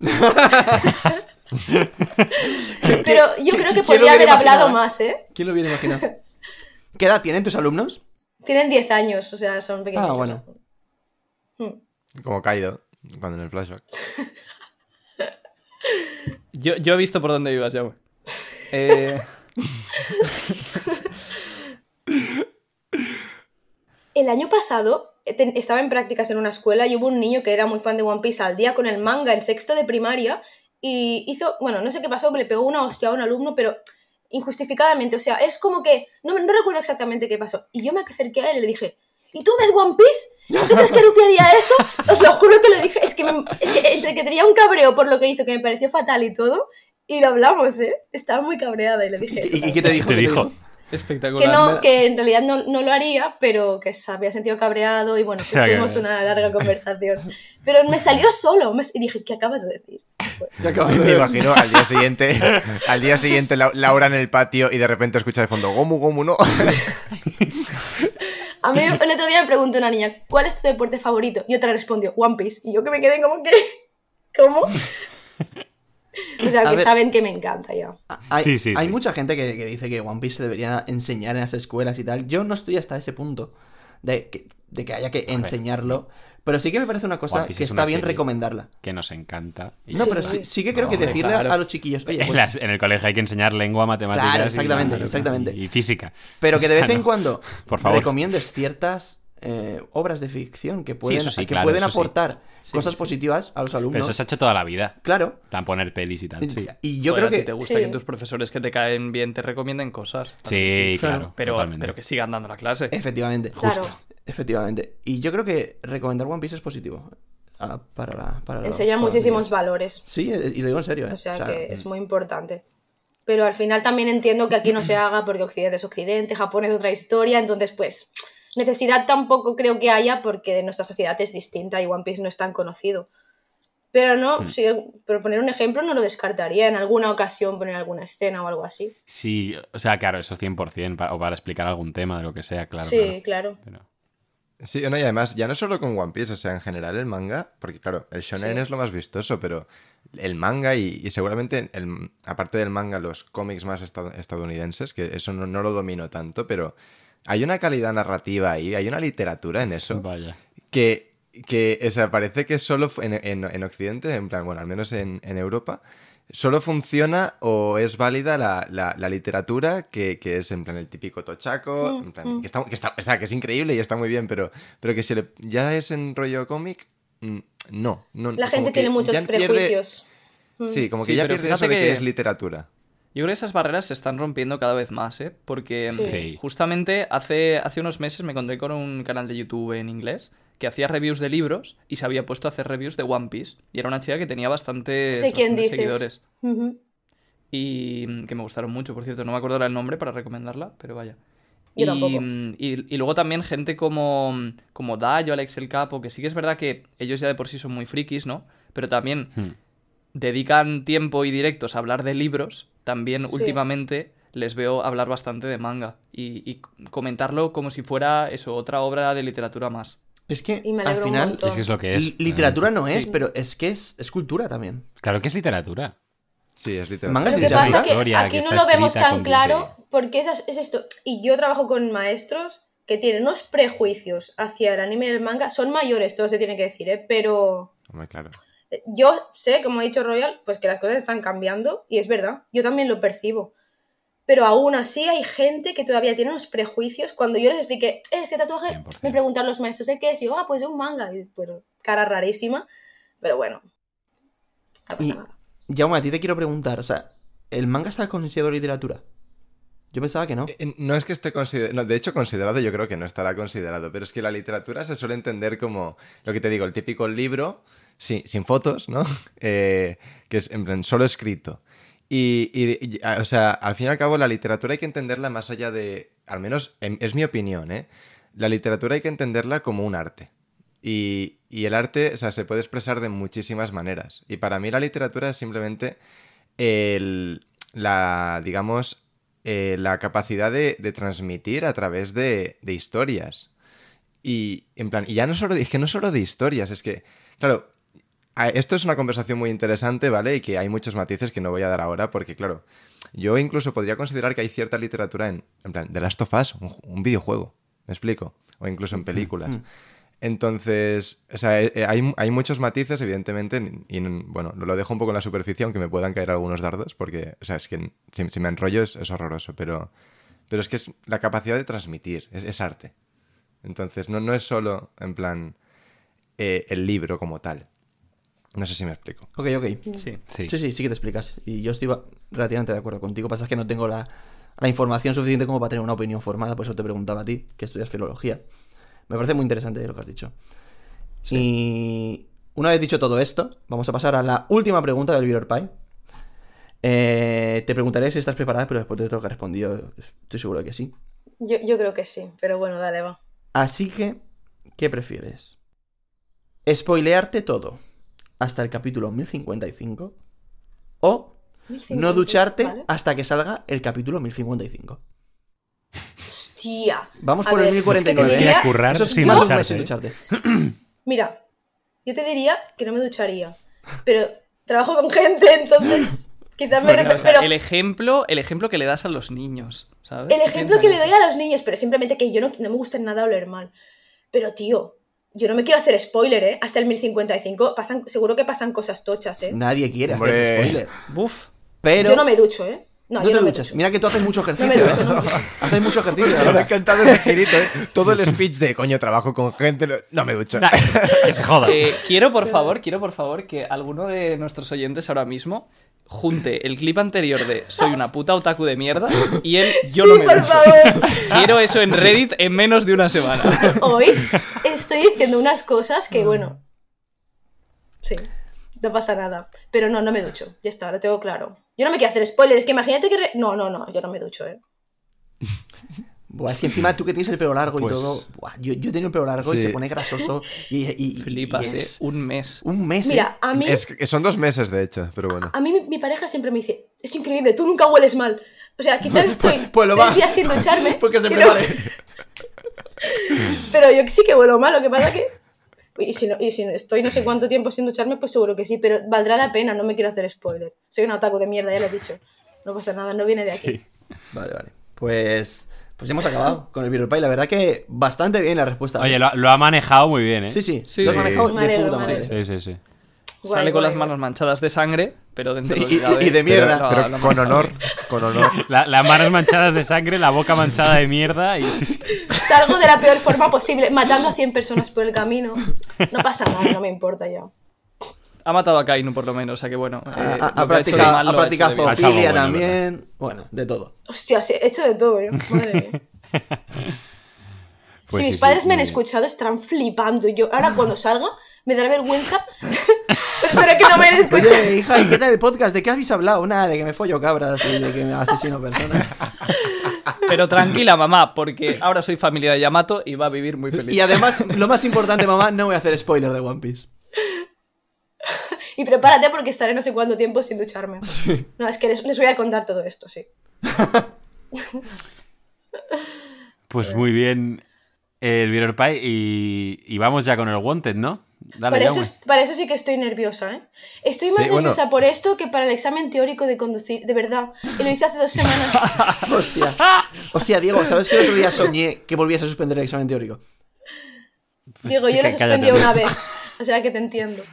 pero yo creo que podría haber hablado imaginado, más, ¿eh? ¿Quién lo hubiera imaginado? ¿Qué edad tienen tus alumnos? Tienen 10 años, o sea, son pequeñitos. Ah, bueno. Hmm. Como Kaido, cuando en el flashback. Yo, yo he visto por dónde ibas, ya, güey. Eh, El año pasado eh, estaba en prácticas en una escuela y hubo un niño que era muy fan de One Piece al día con el manga en sexto de primaria y hizo, bueno, no sé qué pasó, le pegó una hostia a un alumno, pero injustificadamente, o sea, es como que, no, no recuerdo exactamente qué pasó. Y yo me acerqué a él y le dije, ¿y tú ves One Piece? ¿Tú crees que haría eso? Os lo juro que lo dije, es que, me- es que entre que tenía un cabreo por lo que hizo, que me pareció fatal y todo, y lo hablamos, ¿eh? Estaba muy cabreada y le dije eso. ¿Y, y qué te dijo? Te ¿Qué dijo. espectacular. Que no, que en realidad no, no lo haría, pero que se había sentido cabreado y bueno, que tuvimos una larga conversación. Pero me salió solo me- y dije, ¿qué acabas de decir? De Me imagino al día siguiente, al día siguiente Lau- Laura en el patio y de repente escucha de fondo Gomu Gomu no. A mí el otro día me preguntó una niña, ¿cuál es tu deporte favorito? Y otra respondió, One Piece. Y yo que me quedé como que, ¿cómo? O sea, A que ver. saben que me encanta ya. Hay, Sí, sí, hay sí. mucha gente que, que dice que One Piece se debería enseñar en las escuelas y tal. Yo no estoy hasta ese punto de que, de que haya que enseñarlo. Pero sí que me parece una cosa que es está bien recomendarla. Que nos encanta. Y No, pero sí, sí que creo No, que decirle claro. a los chiquillos, oye, En, pues, las- en el colegio hay que enseñar lengua, matemáticas. Claro, y- exactamente, claro, exactamente. Y, y física. pero que de vez en cuando Por favor. recomiendes ciertas eh, obras de ficción que pueden, sí, que claro, pueden aportar Sí, cosas sí. positivas a los Pero alumnos. eso se ha hecho toda la vida. Claro. Plan poner pelis y tal. Sí, Y yo Joder, a creo ti que te gusta Sí. que tus profesores que te caen bien te recomienden cosas. Claro sí, claro. claro. Pero, totalmente. pero que sigan dando la clase. efectivamente, Claro. justo, efectivamente. Y yo creo que recomendar One Piece es positivo ah, para la para Enseña muchísimos valores. Sí, eh, y lo digo en serio, ¿eh? O sea, O sea, que es muy importante. Pero al final también entiendo que aquí no se haga porque Occidente es Occidente, Japón es otra historia, entonces pues necesidad tampoco creo que haya porque nuestra sociedad es distinta y One Piece no es tan conocido. Pero no, Hmm. si, por poner un ejemplo, no lo descartaría en alguna ocasión poner alguna escena o algo así. Sí, o sea, claro, eso 100%. pa- o para explicar algún tema de lo que sea, claro. sí, claro. claro. Pero- Sí, no, y además, ya no solo con One Piece, o sea, en general el manga, porque claro, el shonen Sí. es lo más vistoso, pero el manga y, y seguramente, el, aparte del manga, los cómics más esta- estadounidenses, que eso no, no lo domino tanto, pero hay una calidad narrativa ahí, hay una literatura en eso, Vaya. que, que o sea, parece que solo en, en- en Occidente, en plan, bueno, al menos en, en Europa, solo funciona o es válida la, la- la literatura que, que es en plan el típico tochaco, Mm, en plan, mm. que, está, que, está- o sea, que es increíble y está muy bien, pero, pero que si le- ya es en rollo cómic, mm, no, no. La gente tiene muchos pierde- prejuicios. Mm. Sí, como que Sí, ya pierde eso de que que- es literatura. Yo creo que esas barreras se están rompiendo cada vez más, ¿eh? Porque Sí. Sí. justamente hace, hace unos meses me encontré con un canal de YouTube en inglés que hacía reviews de libros y se había puesto a hacer reviews de One Piece. Y era una chica que tenía bastantes, Sé quién bastantes dices. seguidores. Y mm, que me gustaron mucho, por cierto. No me acuerdo ahora el nombre para recomendarla, pero vaya. Yo y, tampoco. mm, y, y luego también gente como, como Dayo, Alex el Capo, que sí que es verdad que ellos ya de por sí son muy frikis, ¿no? Pero también Hmm. dedican tiempo y directos a hablar de libros, también Sí. últimamente les veo hablar bastante de manga y, y comentarlo como si fuera eso, otra obra de literatura más. Es que al final. Es que es lo que es. li- literatura no es, Sí. pero es que es, es cultura también. Claro que es literatura. Sí, es literatura. Manga Lo es que literatura. pasa es que Historia aquí que no lo vemos tan claro porque es, es esto. Y yo trabajo con maestros que tienen unos prejuicios hacia el anime y el manga. Son mayores, todo se tiene que decir, ¿eh? Pero Hombre, claro. Yo sé, como ha dicho Royal, pues que las cosas están cambiando y es verdad, yo también lo percibo. Pero aún así hay gente que todavía tiene unos prejuicios. Cuando yo les expliqué, "Eh, ese tatuaje, 100%. me preguntan los maestros, ¿de qué es? Y yo, ah, pues de un manga. Y pues, cara rarísima. Pero bueno, no pasa Y, nada. Jaume, a ti te quiero preguntar, o sea, ¿el manga está considerado literatura? Yo pensaba que no. Eh, No es que esté considerado, de hecho considerado yo creo que no estará considerado, pero es que la literatura se suele entender como, lo que te digo, el típico libro sí, sin fotos, ¿no? Eh, que es en plan solo escrito. Y, y- o sea, al fin y al cabo la literatura hay que entenderla más allá de, al menos es mi opinión, ¿eh? La literatura hay que entenderla como un arte. Y, y el arte, o sea, se puede expresar de muchísimas maneras. Y para mí la literatura es simplemente el, la, digamos, eh, la capacidad de, de transmitir a través de, de historias. Y en plan, y ya no solo, es que no solo de historias, es que, claro, esto es una conversación muy interesante, ¿vale? Y que hay muchos matices que no voy a dar ahora, porque claro, yo incluso podría considerar que hay cierta literatura en, en plan, The Last of Us, un, ju- un videojuego, ¿me explico? O incluso en películas. Mm. Entonces, o sea, eh, eh, hay, hay muchos matices, evidentemente, y y, bueno, lo dejo un poco en la superficie, aunque me puedan caer algunos dardos, porque, o sea, es que si, si me enrollo es, es horroroso, pero, pero es que es la capacidad de transmitir, es, es arte. Entonces, no, no es solo, en plan, eh, el libro como tal. No sé si me explico. Ok, ok. Sí. Sí. Sí, sí, sí que te explicas. Y yo estoy relativamente de acuerdo contigo. Pasa es que no tengo la, la información suficiente como para tener una opinión formada, por eso te preguntaba a ti, que estudias filología. Me parece muy interesante lo que has dicho. Y una vez dicho todo esto, vamos a pasar a la última pregunta del Beaver Pie. Eh, te preguntaré si estás preparada, pero después de todo lo que has respondido, estoy seguro de que sí. Yo, yo creo que sí, pero bueno, dale, va. Así que, ¿qué prefieres? ¿Spoilearte todo hasta el capítulo 1055? ¿O no 1050, ducharte ¿vale? hasta que salga el capítulo 1055? Hostia. Vamos A por el ver, 1049. es que diría- Hostia, currar Eso es sin más mes sin ¿eh? ducharte. Mira, yo te diría que no me ducharía, pero trabajo con gente, entonces quizás me Bueno, rep- o sea, pero el ejemplo, el ejemplo que le das a los niños, ¿sabes? el ejemplo que le doy a los niños, pero simplemente que yo no, no me gusta en nada oler mal. Pero tío, yo no me quiero hacer spoiler, ¿eh? Hasta el 1055 pasan, seguro que pasan cosas tochas, ¿eh? Nadie quiere Hombre. hacer spoiler. Buf. Pero Yo no me ducho, ¿eh? No, no yo te no me duchas. ducho. Mira que tú haces mucho ejercicio. me ducho, ¿eh? no me. Haces mucho ejercicio. Me ha encantado ese girito, ¿eh? Todo el speech de coño, trabajo con gente, no, no me ducho. Nah, que se joda. Eh, quiero, por favor, quiero, por favor, que alguno de nuestros oyentes ahora mismo junte el clip anterior de Soy una puta otaku de mierda y el Yo Sí, no me por favor. Quiero eso en Reddit en menos de una semana. Hoy estoy diciendo unas cosas que, bueno. Sí, no pasa nada. Pero no, no me ducho. Ya está, lo tengo claro. Yo no me quiero hacer spoilers, que imagínate que. re- No, no, no, yo no me ducho, ¿eh? Buah, es que encima tú que tienes el pelo largo Pues- y todo. buah, yo, yo he tenido el pelo largo y se pone grasoso. Y, y- y- Flipas, y eh. Un mes. Un mes. ¿eh? Mira, a mí. Es que son dos meses, de hecho, pero bueno. A mí mi, mi pareja siempre me dice: Es increíble, tú nunca hueles mal. O sea, quizás estoy pues lo tres va. días sin ducharme. Porque se no- prepare. Pero yo sí que huelo mal, lo que pasa que. Y si, no, y si no- estoy no sé cuánto tiempo sin ducharme, pues seguro que sí, pero valdrá la pena, no me quiero hacer spoiler. Soy un otaku de mierda, ya lo he dicho. No pasa nada, no viene de aquí. Sí. Vale, vale. Pues. Pues hemos acabado con el Pie. La verdad que bastante bien la respuesta. Oye, lo, lo ha manejado muy bien, ¿eh? Sí, sí. Sí. Lo has manejado Me de puta madre. Sí, sí, sí. Guay, Sale con guay, las manos manchadas de sangre, pero dentro de Y- y- de mierda. Pero ha con honor, con honor. La- las manos manchadas de sangre, la boca manchada de mierda y... sí, sí. Salgo de la peor forma posible, matando a 100 personas por el camino. No pasa nada, no me importa ya. Ha matado a Kainu, por lo menos, o sea que bueno. Ha, eh, ha- ha practicado, mal ha practicado. Ha zoofilia bueno, también. Bueno, de todo. Hostia, sí, he hecho de todo, ¿eh? Madre mía. Pues si sí, mis sí, padres me han escuchado, estarán flipando. Y yo, ahora cuando salga, me dará vergüenza. pero, que no me han escuchado. Oye, hija, ¿y qué tal el podcast? ¿De qué habéis hablado? Nada, de que me follo cabras y de que me asesino personas. Pero tranquila, mamá, porque ahora soy familia de Yamato y va a vivir muy feliz. Y además, lo más importante, mamá, no voy a hacer spoiler de One Piece. Y prepárate porque estaré no sé cuánto tiempo sin ducharme. No, es que les, les voy a contar todo esto, sí. Pues muy bien el Beer Pie y, y vamos ya con el Wanted, ¿no? Dale, Para eso, para eso sí que estoy nerviosa, ¿eh? Estoy más Sí, bueno. nerviosa por esto que para el examen teórico de conducir, de verdad. Y lo hice hace dos semanas. Hostia. Hostia, Diego, ¿sabes que el otro día soñé que volvías a suspender el examen teórico? Digo, sí, yo lo suspendí una vez. O sea que te entiendo.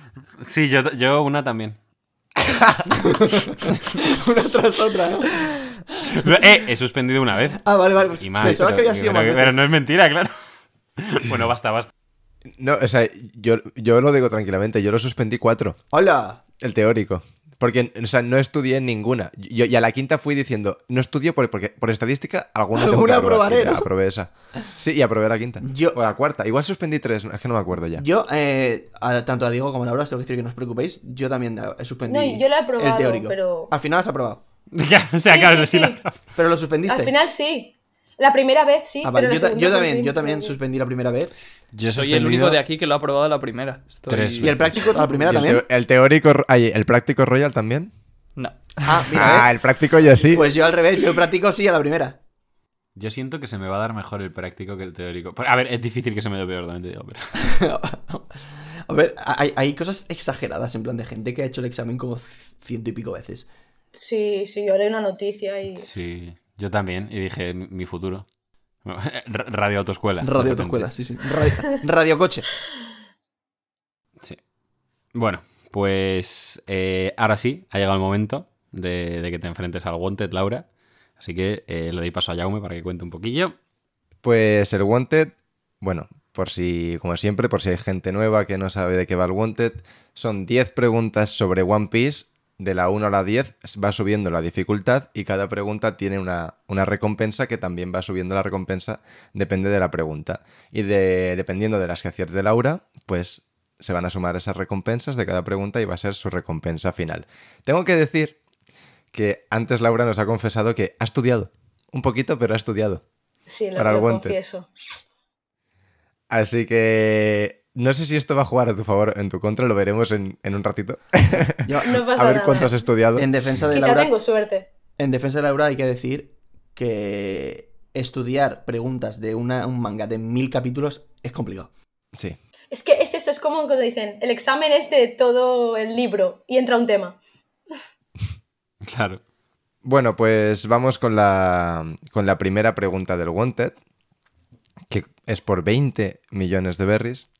Sí, yo, yo una también. Una tras otra, ¿no? Eh, he suspendido una vez. Ah, vale, vale. Pues Y más. pensaba pero, que había sido pero- más pero no es mentira, claro. Bueno, basta, basta. No, o sea, yo, yo lo digo tranquilamente, yo lo suspendí cuatro, ¡Hola! el teórico. Porque, o sea, no estudié en ninguna. Yo, y a la quinta fui diciendo, no estudio por, porque por estadística alguna tengo Alguna que aprobar. Y ya ¿no? aprobé esa. Sí, y aprobé la quinta. Yo- O la cuarta. Igual suspendí tres, es que no me acuerdo ya. Yo, eh, a- tanto a Diego como a Laura, os tengo que decir que no os preocupéis. Yo también eh, he suspendido. No, yo lo he aprobado, el teórico. pero- Al final has aprobado. Ya, o sea, Sí, claro, sí, sí, sí. la- Pero lo suspendiste. Al final sí. La primera vez sí. Ah, vale, pero yo, ta- también, fin, yo también suspendí la primera vez. Yo Soy el único de aquí que lo ha aprobado a la primera. Estoy- Tres ¿Y el práctico a la primera Y el, también? el teórico, ay, el práctico Royal también. No. Ah, ah, el práctico yo sí. Pues yo al revés, yo practico sí a la primera. Yo siento que se me va a dar mejor el práctico que el teórico. A ver, es difícil que se me dé peor, también te digo, pero... a ver, hay, hay cosas exageradas en plan de gente que ha hecho el examen como ciento y pico veces. Sí, sí, yo leí una noticia y. Sí, yo también. Y dije, mi, futuro. Ra- Radio autoescuela. Radio autoescuela, sí, sí. Radio, radio coche. Sí. Bueno, pues eh, ahora sí, ha llegado el momento de, de que te enfrentes al Wanted, Laura. Así que eh, le doy paso a Jaume para que cuente un poquillo. Pues el Wanted, bueno, por si, como siempre, por si hay gente nueva que no sabe de qué va el Wanted, son 10 preguntas sobre One Piece. De la 1 a la 10 va subiendo la dificultad y cada pregunta tiene una, una recompensa que también va subiendo la recompensa, depende de la pregunta. Y de, dependiendo de las que acierte Laura, pues se van a sumar esas recompensas de cada pregunta y va a ser su recompensa final. Tengo que decir que antes Laura nos ha confesado que ha estudiado. Un poquito, pero ha estudiado. Sí, lo, Para el lo confieso. Así que no sé si esto va a jugar a tu favor o en tu contra, lo veremos en, en un ratito. Yo, No pasa a ver nada. cuánto has estudiado. en defensa de Laura, tengo suerte. en defensa de Laura hay que decir que estudiar preguntas de una- un manga de mil capítulos es complicado. Sí. Es que es eso, es como cuando dicen, el examen es de todo el libro y entra un tema. Claro. Bueno, pues vamos con la, con la primera pregunta del Wanted, que es por 20 millones de berries.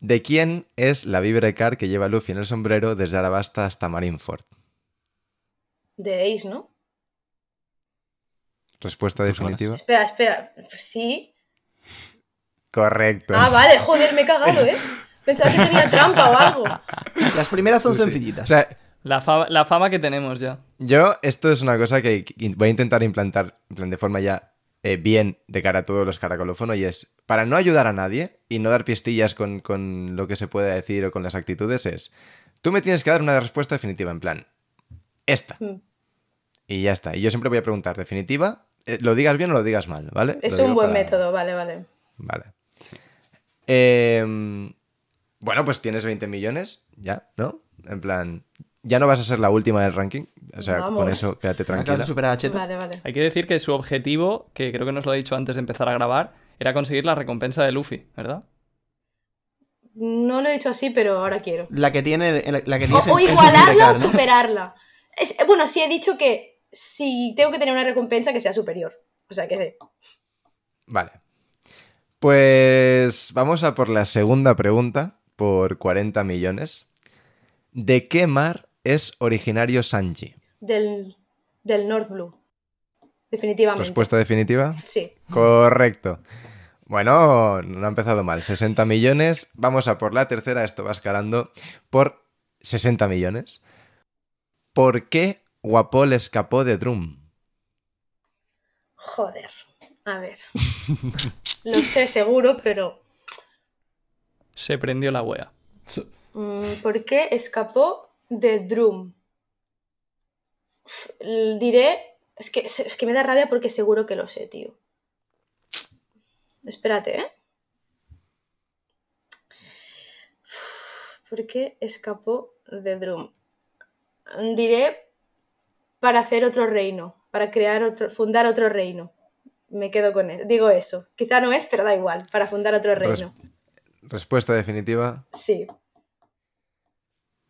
¿De quién es la Vibrecar que lleva Luffy en el sombrero desde Arabasta hasta Marineford? De Ace, ¿no? Respuesta definitiva. Espera, espera. Pues sí. Correcto. Ah, vale, joder, me he cagado, ¿eh? Pensaba que tenía trampa o algo. Las primeras son Sí, sí. sencillitas. O sea, La, fa- la fama que tenemos ya. yo esto es una cosa que voy a intentar implantar de forma ya eh, bien de cara a todos los caracolófonos y es, para no ayudar a nadie y no dar pistillas con, con lo que se puede decir o con las actitudes, es, tú me tienes que dar una respuesta definitiva, en plan, esta. Mm. Y ya está. Y yo siempre voy a preguntar, definitiva, eh, lo digas bien o lo digas mal, ¿vale? Es Lo un buen para- método, vale, vale. Vale. Em, bueno, pues tienes 20 millones, ya, ¿no? En plan, ya no vas a ser la última del ranking. O sea, con eso quédate tranquila. Vale, vale. Hay que decir que su objetivo, que creo que nos lo ha dicho antes de empezar a grabar, era conseguir la recompensa de Luffy, ¿verdad? No lo he dicho así, pero ahora quiero. La que tiene. La, que O, en- o igualarla o superarla. Es- bueno, sí he dicho que si tengo que tener una recompensa que sea superior. O sea, que sé. Vale. Pues vamos a por la segunda pregunta, por 40 millones. ¿De qué mar es originario Sanji? Del, del North Blue. Definitivamente. Respuesta definitiva. Sí. Correcto. Bueno, no ha empezado mal. 60 millones. Vamos a por la tercera. Esto va escalando por 60 millones. ¿Por qué Guapol escapó de Drum? Joder. A ver. Lo sé seguro, pero. Se prendió la wea. mm, ¿Por qué escapó de Drum? Diré. Es que, es que me da rabia porque seguro que lo sé, tío. Espérate, ¿eh? ¿Por qué escapó de Drum? Diré para hacer otro reino, para crear otro, fundar otro reino. Me quedo con eso. Digo eso. Quizá no es, pero da igual, para fundar otro Res- reino. Respuesta definitiva. Sí.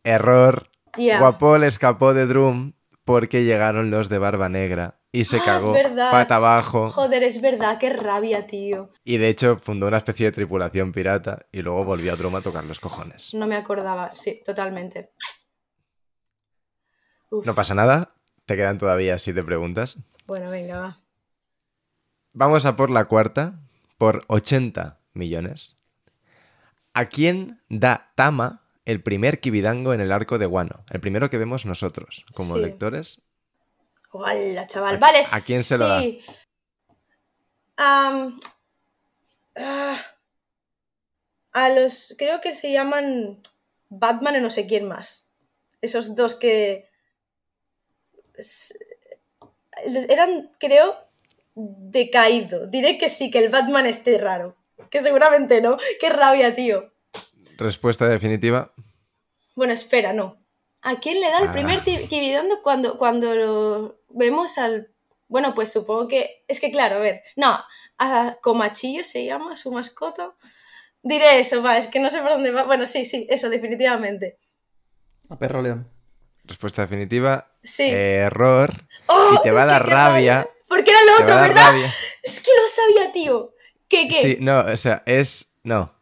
Error. Ya. Guapol escapó de Drum porque llegaron los de Barba Negra y se Ah, cagó es pata abajo. Joder, es verdad, qué rabia, tío. Y de hecho fundó una especie de tripulación pirata y luego volvió a Drum a tocar los cojones. No me acordaba, sí, totalmente. Uf, No pasa nada. Te quedan todavía siete preguntas. Bueno, venga, va. Vamos a por la cuarta, por 80 millones. ¿A quién da Tama el primer Kibidango en el arco de Wano? El primero que vemos nosotros, como Sí. lectores. Hola, chaval. ¿A- Vale, a quién se lo da? ah, a los. Creo que se llaman Batman y no sé quién más. Esos dos que. Eran, creo, de Kaido. Diré que sí, que el Batman esté raro. Que seguramente no. Qué rabia, tío. Respuesta definitiva. Bueno, espera, no. ¿A quién le da el Ah. primer Kibidondo cuando, cuando lo vemos al... Bueno, pues supongo que... Es que claro, a ver. No, a Comachillo se llama su mascota. Diré eso, va, es que no sé por dónde va. Bueno, sí, sí, eso, definitivamente. A Perro León. Respuesta definitiva. Sí. Error. ¡Oh! y te va a dar rabia. Porque era lo otro, ¿verdad? rabia. Es que lo sabía, tío. ¿Qué, qué? Sí, no, o sea, es. No.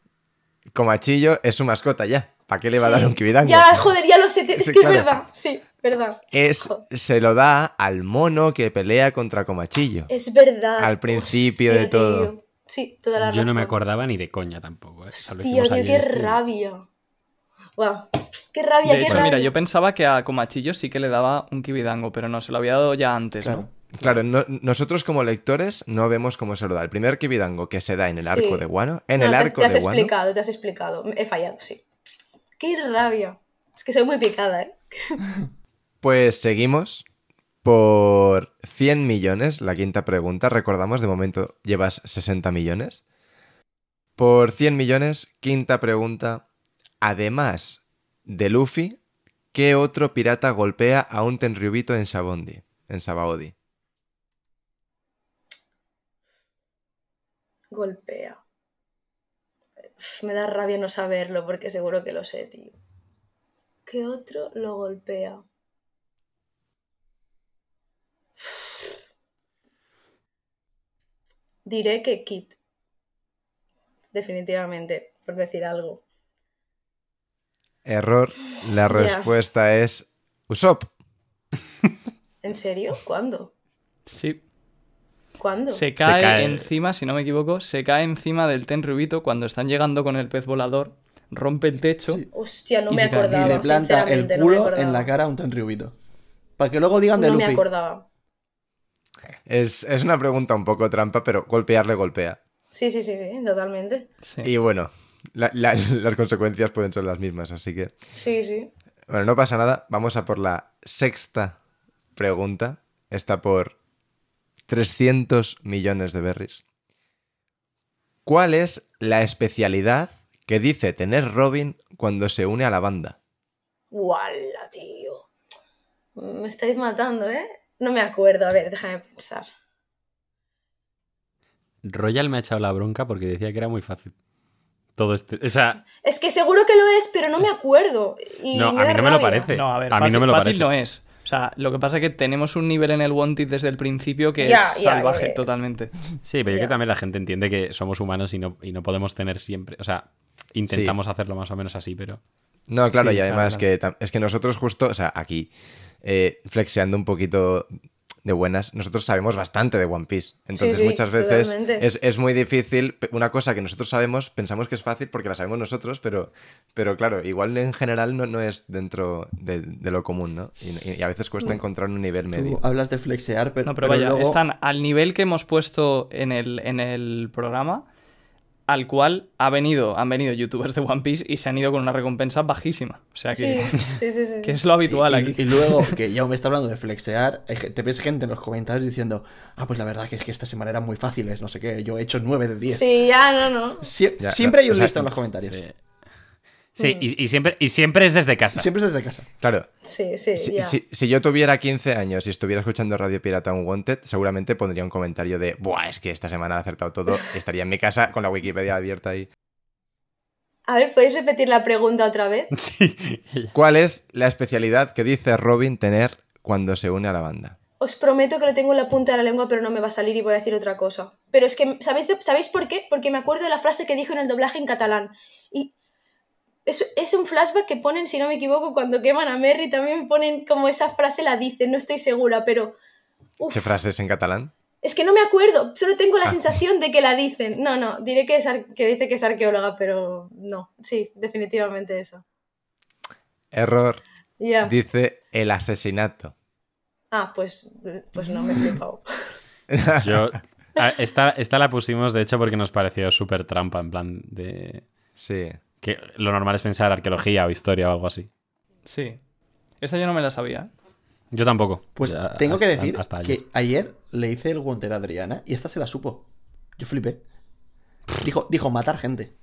Comachillo es su mascota ya. ¿Para qué le va a dar un Kibidango? Ya, joder, ya lo sé. Es Sí, que claro. es verdad. Sí, verdad. Es, Joder. se lo da al mono que pelea contra Comachillo. Es verdad. Al principio de todo. tío. Sí, toda la Yo no me acordaba ni de coña tampoco. ¿eh? Lo Tío, qué este rabia. Wow. Qué rabia, De qué hecho, rabia. mira, yo pensaba que a Comachillo sí que le daba un kibidango, pero no, se lo había dado ya antes, Claro. ¿no? Claro, no- nosotros como lectores no vemos cómo se lo da. El primer Kibidango que se da en el arco de Guano. En No, el te- arco te, has de Guano. explicado, te has explicado. He fallado, sí. Qué rabia. Es que soy muy picada, ¿eh? Pues seguimos por 100 millones. La quinta pregunta. Recordamos, de momento llevas 60 millones. Por 100 millones, quinta pregunta. Además de Luffy, ¿qué otro pirata golpea a un Tenryubito en Shabondi? En Sabaody. Golpea. uf, me da rabia no saberlo porque seguro que lo sé, tío. ¿Qué otro lo golpea? Diré que Kit. Definitivamente, por decir algo. Error. La respuesta es Usopp. ¿En serio? ¿Cuándo? Sí. ¿Cuándo? Se cae, cae. encima, si no me equivoco, se cae encima del Tenryubito cuando están llegando con el pez volador, rompe el techo. Sí. Hostia, no me acordaba. y le planta el sinceramente, no me culo en la cara a un Tenryubito. Para que luego digan de No me Luffy. acordaba. Es, es una pregunta un poco trampa, pero golpearle golpea. Sí, sí, sí, sí, totalmente. Sí. Y bueno, la- la- las consecuencias pueden ser las mismas, así que... Sí, sí. Bueno, no pasa nada. Vamos a por la sexta pregunta. Está por 300 millones de berries. ¿Cuál es la especialidad que dice tener Robin cuando se une a la banda? ¡Wala, tío! Me estáis matando, ¿eh? No me acuerdo. A ver, déjame pensar. Royal me ha echado la bronca porque decía que era muy fácil. Todo este. O sea, Es que seguro que lo es, pero no me acuerdo. Y no, me a mí no me lo parece. No, a ver, A mí no me lo fácil parece. no es. O sea, lo que pasa es que tenemos un nivel en el Wanted desde el principio que es salvaje totalmente. Sí, pero yo que también la gente entiende que somos humanos y no, y no podemos tener siempre. O sea, intentamos hacerlo más o menos así, pero. No, claro, Sí, y además claro, que es que nosotros justo, o sea, aquí, eh, flexeando un poquito de buenas, nosotros sabemos bastante de One Piece. Entonces sí, muchas veces es, es muy difícil, una cosa que nosotros sabemos, pensamos que es fácil porque la sabemos nosotros, pero, pero claro, igual en general no, no es dentro de, de lo común, ¿no? Y, y a veces cuesta encontrar un nivel Tú medio. hablas de flexear, pero, No, pero, pero vaya, luego- están al nivel que hemos puesto en el, en el programa, al cual ha venido, han venido youtubers de One Piece y se han ido con una recompensa bajísima. O sea que, sí, sí, sí. que es lo habitual Sí, y- aquí. Y, luego, que ya me está hablando de flexear, hay ge- te ves gente en los comentarios diciendo, ah, pues la verdad que es que esta semana eran muy fáciles, no sé qué, yo he hecho 9 de 10. Sí, ya, no, no. Sie- Ya, siempre hay o un sea, listo en los comentarios. Sí, Sí, y, y siempre, y siempre es desde casa. Siempre es desde casa. Claro, Sí, sí, si, ya. si- si yo tuviera 15 años y estuviera escuchando Radio Pirata Unwanted, seguramente pondría un comentario de, buah, es que esta semana he acertado todo, estaría en mi casa con la Wikipedia abierta ahí. A ver, ¿podéis repetir la pregunta otra vez? Sí. ¿Cuál es la especialidad que dice Robin tener cuando se une a la banda? Os prometo que lo tengo en la punta de la lengua, pero no me va a salir y voy a decir otra cosa. Pero es que, ¿sabéis, de- ¿sabéis por qué? Porque me acuerdo de la frase que dijo en el doblaje en catalán. Y es, es un flashback que ponen, si no me equivoco, cuando queman a Merry, también ponen como esa frase la dicen, no estoy segura, pero... uf, ¿Qué frase es en catalán? Es que no me acuerdo, solo tengo la Ah. sensación de que la dicen. No, no, diré que, es ar- que dice que es arqueóloga, pero no, sí, definitivamente eso. Error. Ya. Dice el asesinato. Ah, pues, pues no me he flipado. Yo. a- Esta, esta la pusimos, de hecho, porque nos pareció súper trampa, en plan de. Sí. Que lo normal es pensar arqueología o historia o algo así. Sí. Esta yo no me la sabía. Yo tampoco. Pues Ya, tengo que decir hasta ayer. que ayer le hice el guante a Adriana y esta se la supo. Yo flipé. Dijo, dijo matar gente.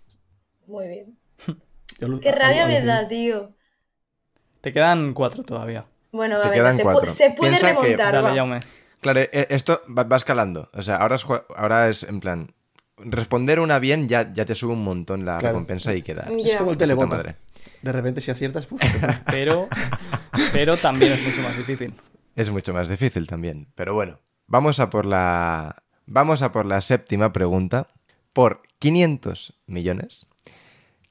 Muy bien. Qué rabia me da, tío. Te quedan cuatro todavía. Bueno, Te va, venga, quedan se, pu- se puede Piensa que- remontar, Dale, va. Jaume. Claro, e- esto va, va escalando. O sea, ahora es, ahora es en plan. Responder una bien ya, ya te sube un montón la Claro. recompensa y queda. Es como el televoto. madre. De repente si aciertas, puf, Pero, pero también es mucho más difícil. Es mucho más difícil también. Pero bueno, vamos a por la. Vamos a por la séptima pregunta. Por 500 millones.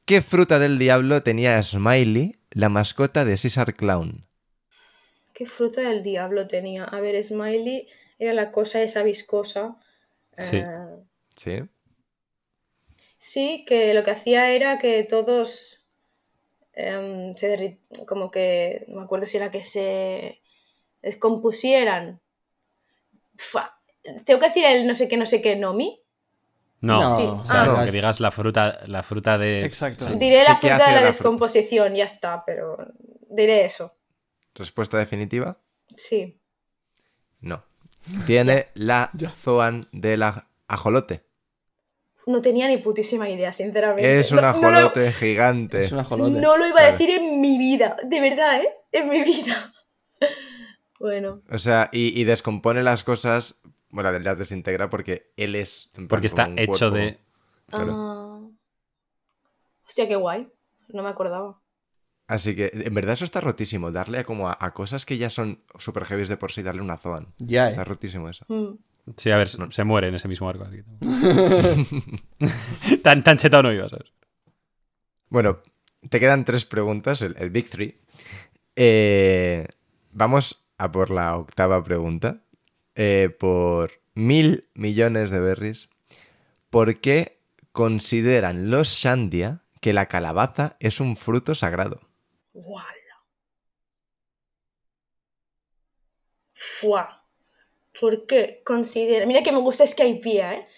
¿Qué fruta del diablo tenía Smiley, la mascota de Caesar Clown? ¿Qué fruta del diablo tenía? A ver, Smiley era la cosa esa viscosa. Sí. Eh, ¿Sí? sí, que lo que hacía era que todos em, se como que, no me acuerdo si era que se descompusieran. Fua. Tengo que decir el no sé qué, no sé qué, Nomi. No, No, Sí. o sea, Ah. como que digas la fruta, la fruta de. Exacto. Sí. Diré la ¿Qué- qué fruta de la la fruta? descomposición, ya está, pero diré eso. ¿Respuesta definitiva? Sí. No. Tiene la zoan del aj- ajolote. No tenía ni putísima idea, sinceramente. Es un No- no lo- ajolote gigante. es un ajolote. No lo iba a decir en mi vida, de verdad, ¿eh? En mi vida. Bueno, O sea, y, y descompone las cosas. Bueno, las desintegra porque él es. Porque está un hecho cuerpo. de. Claro. ah, Hostia, qué guay. No me acordaba. Así que, en verdad, eso está rotísimo. Darle a como a, a cosas que ya son super heavy de por sí, darle una Zoan. Ya, Está eh. rotísimo eso. Mm. Sí, a ver, se- se muere en ese mismo arco. así que- tan, tan chetado no iba, ¿sabes? Bueno, te quedan tres preguntas, el, el Big Three. Eh, vamos a por la octava pregunta. Eh, por mil millones de berries, ¿por qué consideran los Shandia que la calabaza es un fruto sagrado? Guala. Fua. ¿Por qué consideran? Mira que me gusta Skypiea, ¿eh?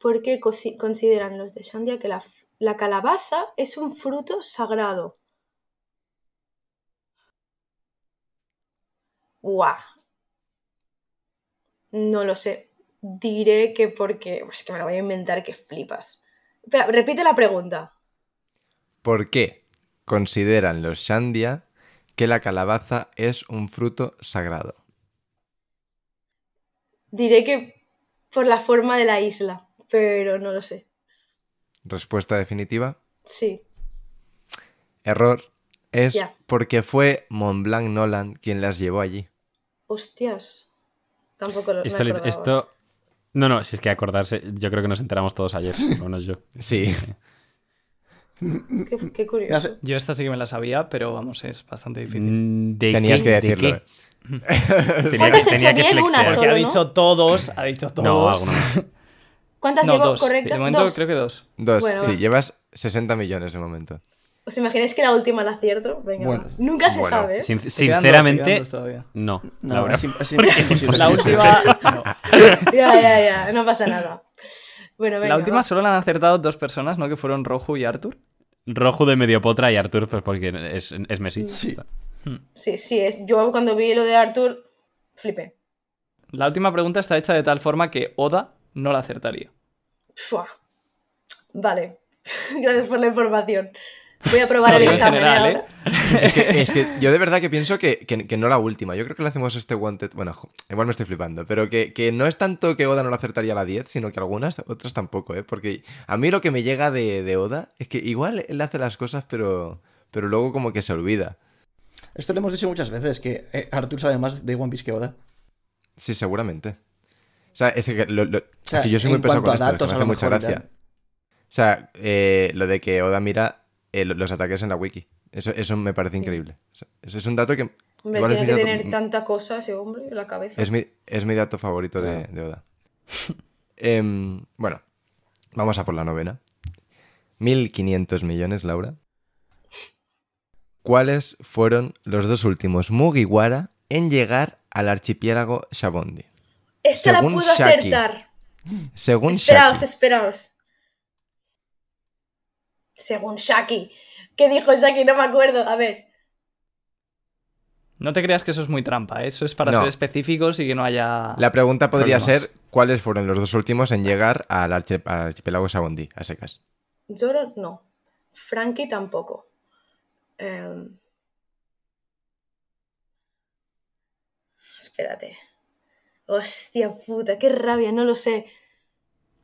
¿Por qué cosi- consideran los de Shandia que la, la calabaza es un fruto sagrado? Guau. No lo sé. Diré que porque. Es que me lo voy a inventar que flipas. Repite la pregunta. ¿Por qué consideran los Shandia que la calabaza es un fruto sagrado? Diré que por la forma de la isla, pero no lo sé. Respuesta definitiva. Sí. Error. Es porque fue Montblanc Nolan quien las llevó allí. Hostias. Tampoco lo Esto, me esto... No, no, si es que acordarse, yo creo que nos enteramos todos ayer, no menos yo. Sí. Qué, curioso. Yo esta sí que me la sabía, pero vamos, es bastante difícil. Mm, ¿De Tenías qué? que ¿De decirlo. qué? eh. Tenía ¿Cuántas que- he tenía hecho que bien? Una solo, ha ¿no? dicho todos, ha dicho todos. No. ¿Cuántas No, llevo dos. correctas? De momento Dos. creo que dos. Dos. Bueno, sí, va. llevas 60 millones de momento. ¿Os imagináis que la última la acierto? Venga, Bueno. Nunca se Bueno. sabe. ¿eh? Sin- sinceramente, no. La última. no. Ya, ya, ya. No pasa nada. Bueno, venga. La última va. solo la han acertado dos personas, ¿no? Que fueron Rojo y Arthur. Rojo de medio potra y Artur, pues porque es, es Messi. Sí. Ya está. Sí, sí. Es... Yo cuando vi lo de Arthur, flipé. La última pregunta está hecha de tal forma que Oda no la acertaría. Fua. Vale. Gracias por la información. Voy a probar No, el examen ¿eh, general, ahora. Es que, es que yo de verdad que pienso que, que- que no la última. Yo creo que le hacemos este wanted. Bueno, jo, igual me estoy flipando. Pero que, que no es tanto que Oda no la acertaría a la 10, sino que algunas, otras tampoco, ¿eh? Porque a mí lo que me llega de, de Oda es que igual él hace las cosas, pero, pero luego como que se olvida. Esto lo hemos dicho muchas veces, que eh, Arthur sabe más de One Piece que Oda. Sí, seguramente. O sea, es que, lo- lo- sea, es que yo soy muy pesado con esto, a es que datos, me hace mucha gracia. O sea, eh, lo de que Oda mira eh, lo- los ataques en la wiki. Eso, eso me parece increíble. O sea, eso es un dato que... Es tiene que dato- tener tanta cosa ese hombre en la cabeza. Es mi, es mi dato favorito de, de Oda. Em, bueno, vamos a por la novena. 1.500 millones, Laura. ¿Cuáles fueron los dos últimos Mugiwara en llegar al archipiélago Shabondi? Esta la según puedo Shaki. acertar. Según Esperaos, Shaki. esperaos. Según Shaki. ¿Qué dijo Shaki? No me acuerdo. A ver. No te creas que eso es muy trampa, ¿eh? eso es para No. ser específicos y que no haya. La pregunta podría Problemas. ser cuáles fueron los dos últimos en llegar al, archi- al archipiélago Shabondi, a secas. Zoro no. Frankie tampoco. Em, Espérate. Hostia puta, qué rabia, no lo sé.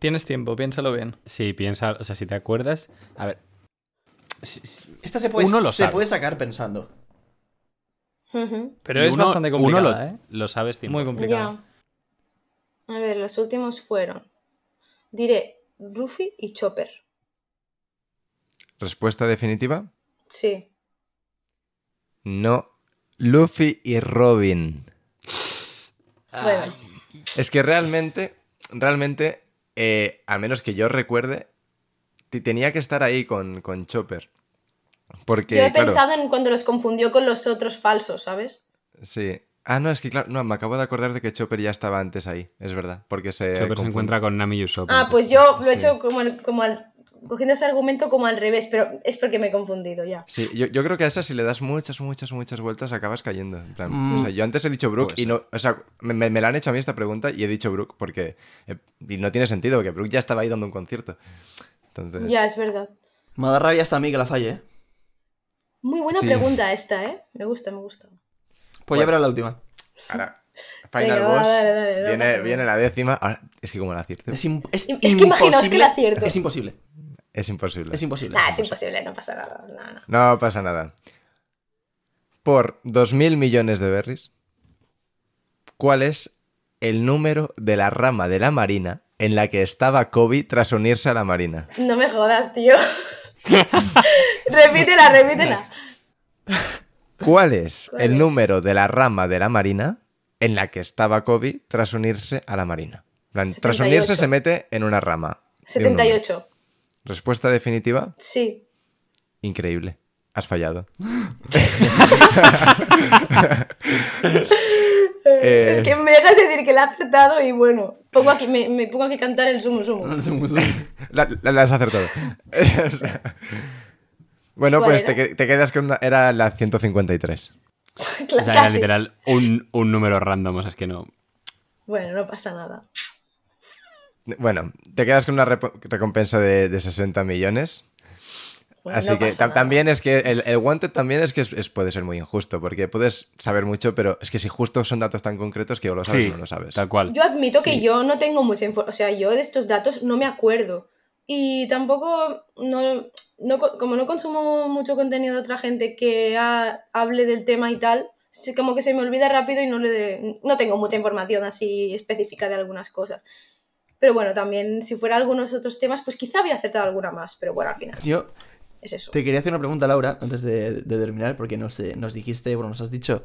Tienes tiempo, piénsalo bien. Sí, piensa, o sea, si te acuerdas. A ver. Esta se puede, Uno lo se sabe. puede sacar pensando. Pero y es uno- bastante Uno complicada, lo, ¿eh? lo sabes tiempo. Muy complicado. Ya. A ver, los últimos fueron. Diré Ruffy y Chopper. Respuesta definitiva. Sí. No. Luffy y Robin. Bueno, Es que realmente, realmente, eh, al menos que yo recuerde, te- tenía que estar ahí con, con Chopper. Porque, yo he claro, pensado en cuando los confundió con los otros falsos, ¿sabes? sí. Ah, no, es que claro, no, me acabo de acordar de que Chopper ya estaba antes ahí, es verdad, porque se Chopper se encuentra con Nami y Usopp. Ah, pues yo lo he Sí. hecho como, como al- cogiendo ese argumento como al revés, pero es porque me he confundido ya. Sí, yo, yo creo que a esa si le das muchas, muchas, muchas vueltas acabas cayendo. En plan, Mm. o sea, yo antes he dicho Brook Puede y no, o sea, me, me- me la han hecho a mí esta pregunta y he dicho Brook porque eh, y no tiene sentido, porque Brook ya estaba ahí dando un concierto. Entonces, Ya, es verdad. Me da rabia hasta a mí que la falle, ¿eh? Muy buena Sí. pregunta esta, ¿eh? Me gusta, me gusta. Pues ya verás la última. ahora, Final Boss, dale, dale, no viene, viene la décima. Ahora, es que como la acierto. Es, es Es que imaginaos que la acierto. Es imposible. Es imposible. Es imposible. Nah, es imposible, no pasa nada. No, no. No pasa nada. Por 2.000 millones de berries, ¿cuál es el número de la rama de la Marina en la que estaba Kobe tras unirse a la Marina? No me jodas, tío. repítela, repítela. ¿Cuál es ¿Cuál el es? número de la rama de la Marina en la que estaba Kobe tras unirse a la Marina? Tras 78. unirse se mete en una rama. de un número. 78. Respuesta definitiva, Sí. increíble. Has fallado. Eh, Es que me dejas decir que la he acertado y bueno, pongo aquí, me, me pongo aquí a cantar el sumo sumo. La, la- la has acertado. bueno, ¿Cuál pues te, que- te quedas con una... Era la 153. O sea, era literal un, un número random, o sea, es que no. Bueno, no pasa nada. Bueno, te quedas con una recompensa de, de 60 millones. Bueno, Así no que pasa ta- nada. también es que el, el Wanted también es que es- es- puede ser muy injusto, porque puedes saber mucho, pero es que si justo son datos tan concretos que o lo sabes o no lo sabes. tal cual. Yo admito que Sí. yo no tengo mucha información, o sea, yo de estos datos no me acuerdo. Y tampoco, no, no co- como no consumo mucho contenido de otra gente que ha- hable del tema y tal, sí, como que se me olvida rápido y no, le, no tengo mucha información así específica de algunas cosas. Pero bueno, también si fuera algunos otros temas, pues quizá había acertado alguna más, pero bueno, al final Yo es eso. te quería hacer una pregunta, Laura, antes de, de terminar, porque nos, eh, nos dijiste, bueno, nos has dicho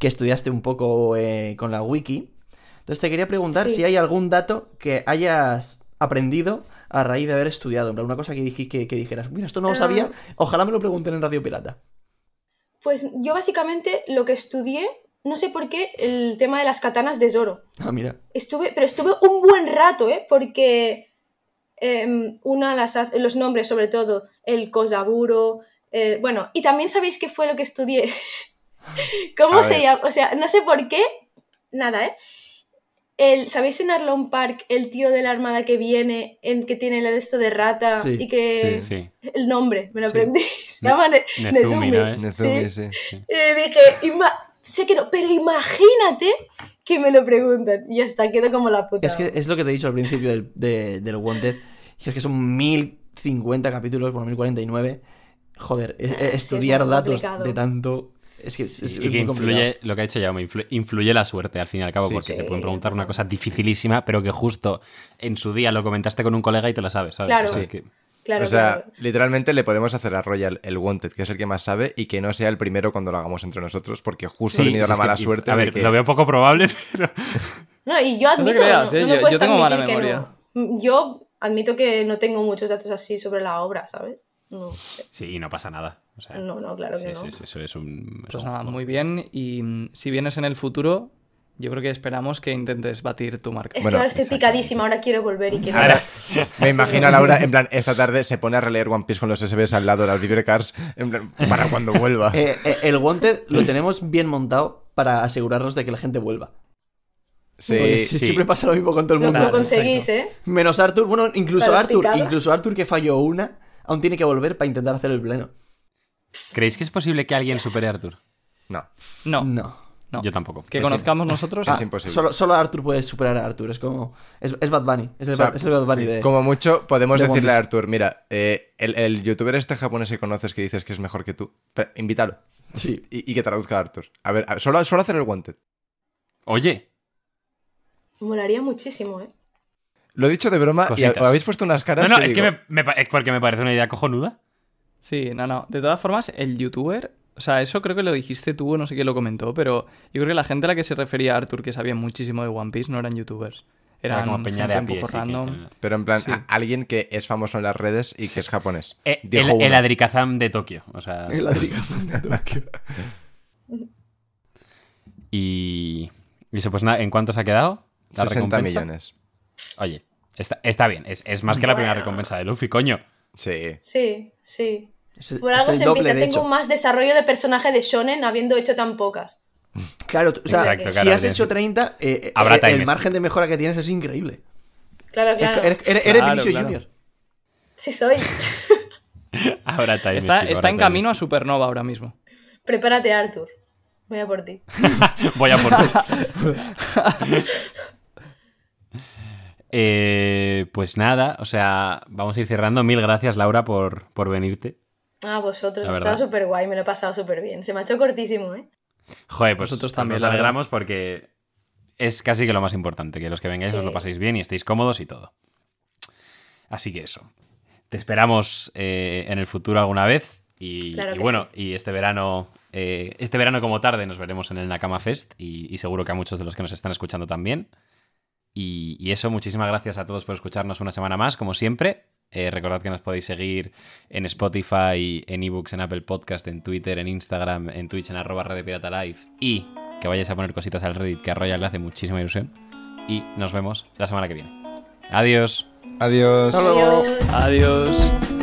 que estudiaste un poco eh, con la wiki. Entonces te quería preguntar Sí. si hay algún dato que hayas aprendido a raíz de haber estudiado. Una cosa que, que, que dijeras, mira, esto no lo Ah. sabía, ojalá me lo pregunten en Radio Pirata. Pues yo básicamente lo que estudié, no sé por qué, el tema de las katanas de Zoro. Ah, mira. Estuve, pero estuve un buen rato, ¿eh? Porque em, una las hace- los nombres, sobre todo, el Kosaburo, eh, bueno, y también sabéis qué fue lo que estudié. ¿Cómo A se ver. llama? O sea, no sé por qué, nada, ¿eh? El, ¿Sabéis en Arlon Park el tío de la armada que viene, en que tiene el esto de rata Sí, y que Sí. el nombre, me lo Sí. aprendí, se llama Ne- Nezumi, ¿no? Nezumi, Sí. sí. Y dije, "Ima- sé que no, pero imagínate que me lo preguntan. Y ya está, quedo como la puta. Es que es lo que te he dicho al principio del, de- del Wanted. Y es que son 1050 capítulos, bueno, 1049. Joder, e- e- sí, es estudiar datos complicado. de tanto. Es que es, Sí, es y que influye, lo que ha dicho Jaume, influ- influye la suerte al fin y al cabo, Sí, porque sí. te pueden preguntar una cosa dificilísima, pero que justo en su día lo comentaste con un colega y te la sabes, ¿sabes? Claro. O sea, Sí. es que- Claro, o sea, claro. literalmente le podemos hacer a Royal el Wanted, que es el que más sabe, y que no sea el primero cuando lo hagamos entre nosotros, porque justo Sí, he tenido si la que- mala suerte A de ver, que... lo veo poco probable, pero. No, y yo admito, no, creas, no ¿eh? me Yo- yo puedes tengo mala admitir que memoria. no. Yo admito que no tengo muchos datos así sobre la obra, ¿sabes? No sé. Sí, no pasa nada. O sea, No, no, claro que no. sí, sí, eso es un. es Pues nada, muy bien. Y mm, si vienes en el futuro, yo creo que esperamos que intentes batir tu marca. Es Bueno, que ahora estoy picadísima, ahora quiero volver y quiero... Ahora, me imagino a Laura, en plan, esta tarde se pone a releer One Piece con los SBs al lado de las Vibra Cars, en plan, para cuando vuelva. Eh, eh, el Wanted lo tenemos bien montado para asegurarnos de que la gente vuelva. Sí, si- sí. Siempre pasa lo mismo con todo el Lo, mundo. lo Claro, conseguís, ¿eh? Menos Arthur, bueno, incluso Arthur, picados. incluso Arthur que falló una, aún tiene que volver para intentar hacer el pleno. ¿Creéis que es posible que alguien supere a Arthur? No, No, No. No. Yo tampoco. Que Es conozcamos nosotros. Es imposible. Solo, solo Arthur puede superar a Arthur. Es como. Es, es Bad Bunny. Es el, O sea, Bad, es el Bad Bunny de. como mucho podemos de decirle a. Arthur, mira, eh, el, el youtuber este japonés que conoces que dices que es mejor que tú, pero invítalo Sí. y, y que traduzca a Arthur. A ver, a- solo, solo hacer el Wanted. Oye, Molaría muchísimo, ¿eh? Lo he dicho de broma Cositas. y habéis puesto unas no, caras no, que es digo, que me, me pa- es porque me parece una idea cojonuda. Sí, no, no. De todas formas, el youtuber. O sea, eso creo que lo dijiste tú, no sé quién lo comentó, pero yo creo que la gente a la que se refería a Arthur, que sabía muchísimo de One Piece, no eran youtubers. Era Eran como peña de a pie. poco sí, que- random. que- Pero en plan, Sí. a- alguien que es famoso en las redes y que es japonés. Eh, Dijo el, el. Adrikazam de Tokio. O sea. El Adrikazam de Tokio. Y. Y eso, pues nada, ¿en cuánto se ha quedado? La 60 recompensa? millones. Oye, está, está bien. Es, es más que la primera recompensa de Luffy, coño. Sí. Sí, sí. Es, Por es algo el se doble, empieza. Tengo hecho. más desarrollo de personaje de Shonen habiendo hecho tan pocas. Claro, o sea, Exacto, si claro, has hecho 30, eh, eh, Habrá eh, el margen de mejora que tienes es increíble. Claro, claro. Eres, eres, eres Claro, Vinicius claro. Junior. Sí soy. Ahora Está, está en time camino a. Supernova ahora mismo. Prepárate, Arthur. Voy a por ti. Voy a por ti. Eh, pues nada, o sea, vamos a ir cerrando. Mil gracias, Laura, por, por venirte. A vosotros, ha estado súper guay, me lo he pasado súper bien. Se me ha hecho cortísimo, ¿eh? Joder, pues Nosotros pues también, Nos alegramos porque es casi que lo más importante, que los que vengáis Sí. os lo paséis bien y estéis cómodos y todo. Así que eso. Te esperamos eh, en el futuro alguna vez. Y, Claro y bueno, y este verano, eh, este verano como tarde nos veremos en el Nakama Fest y, y seguro que a muchos de los que nos están escuchando también. Y, y eso, muchísimas gracias a todos por escucharnos una semana más, como siempre. Eh, recordad que nos podéis seguir en Spotify, en ebooks, en Apple Podcast, en Twitter, en Instagram, en Twitch, en arroba Red de Pirata Live. Y que vayáis a poner cositas al Reddit, que a Royal le hace muchísima ilusión. Y nos vemos la semana que viene. Adiós. Adiós. Adiós. Adiós.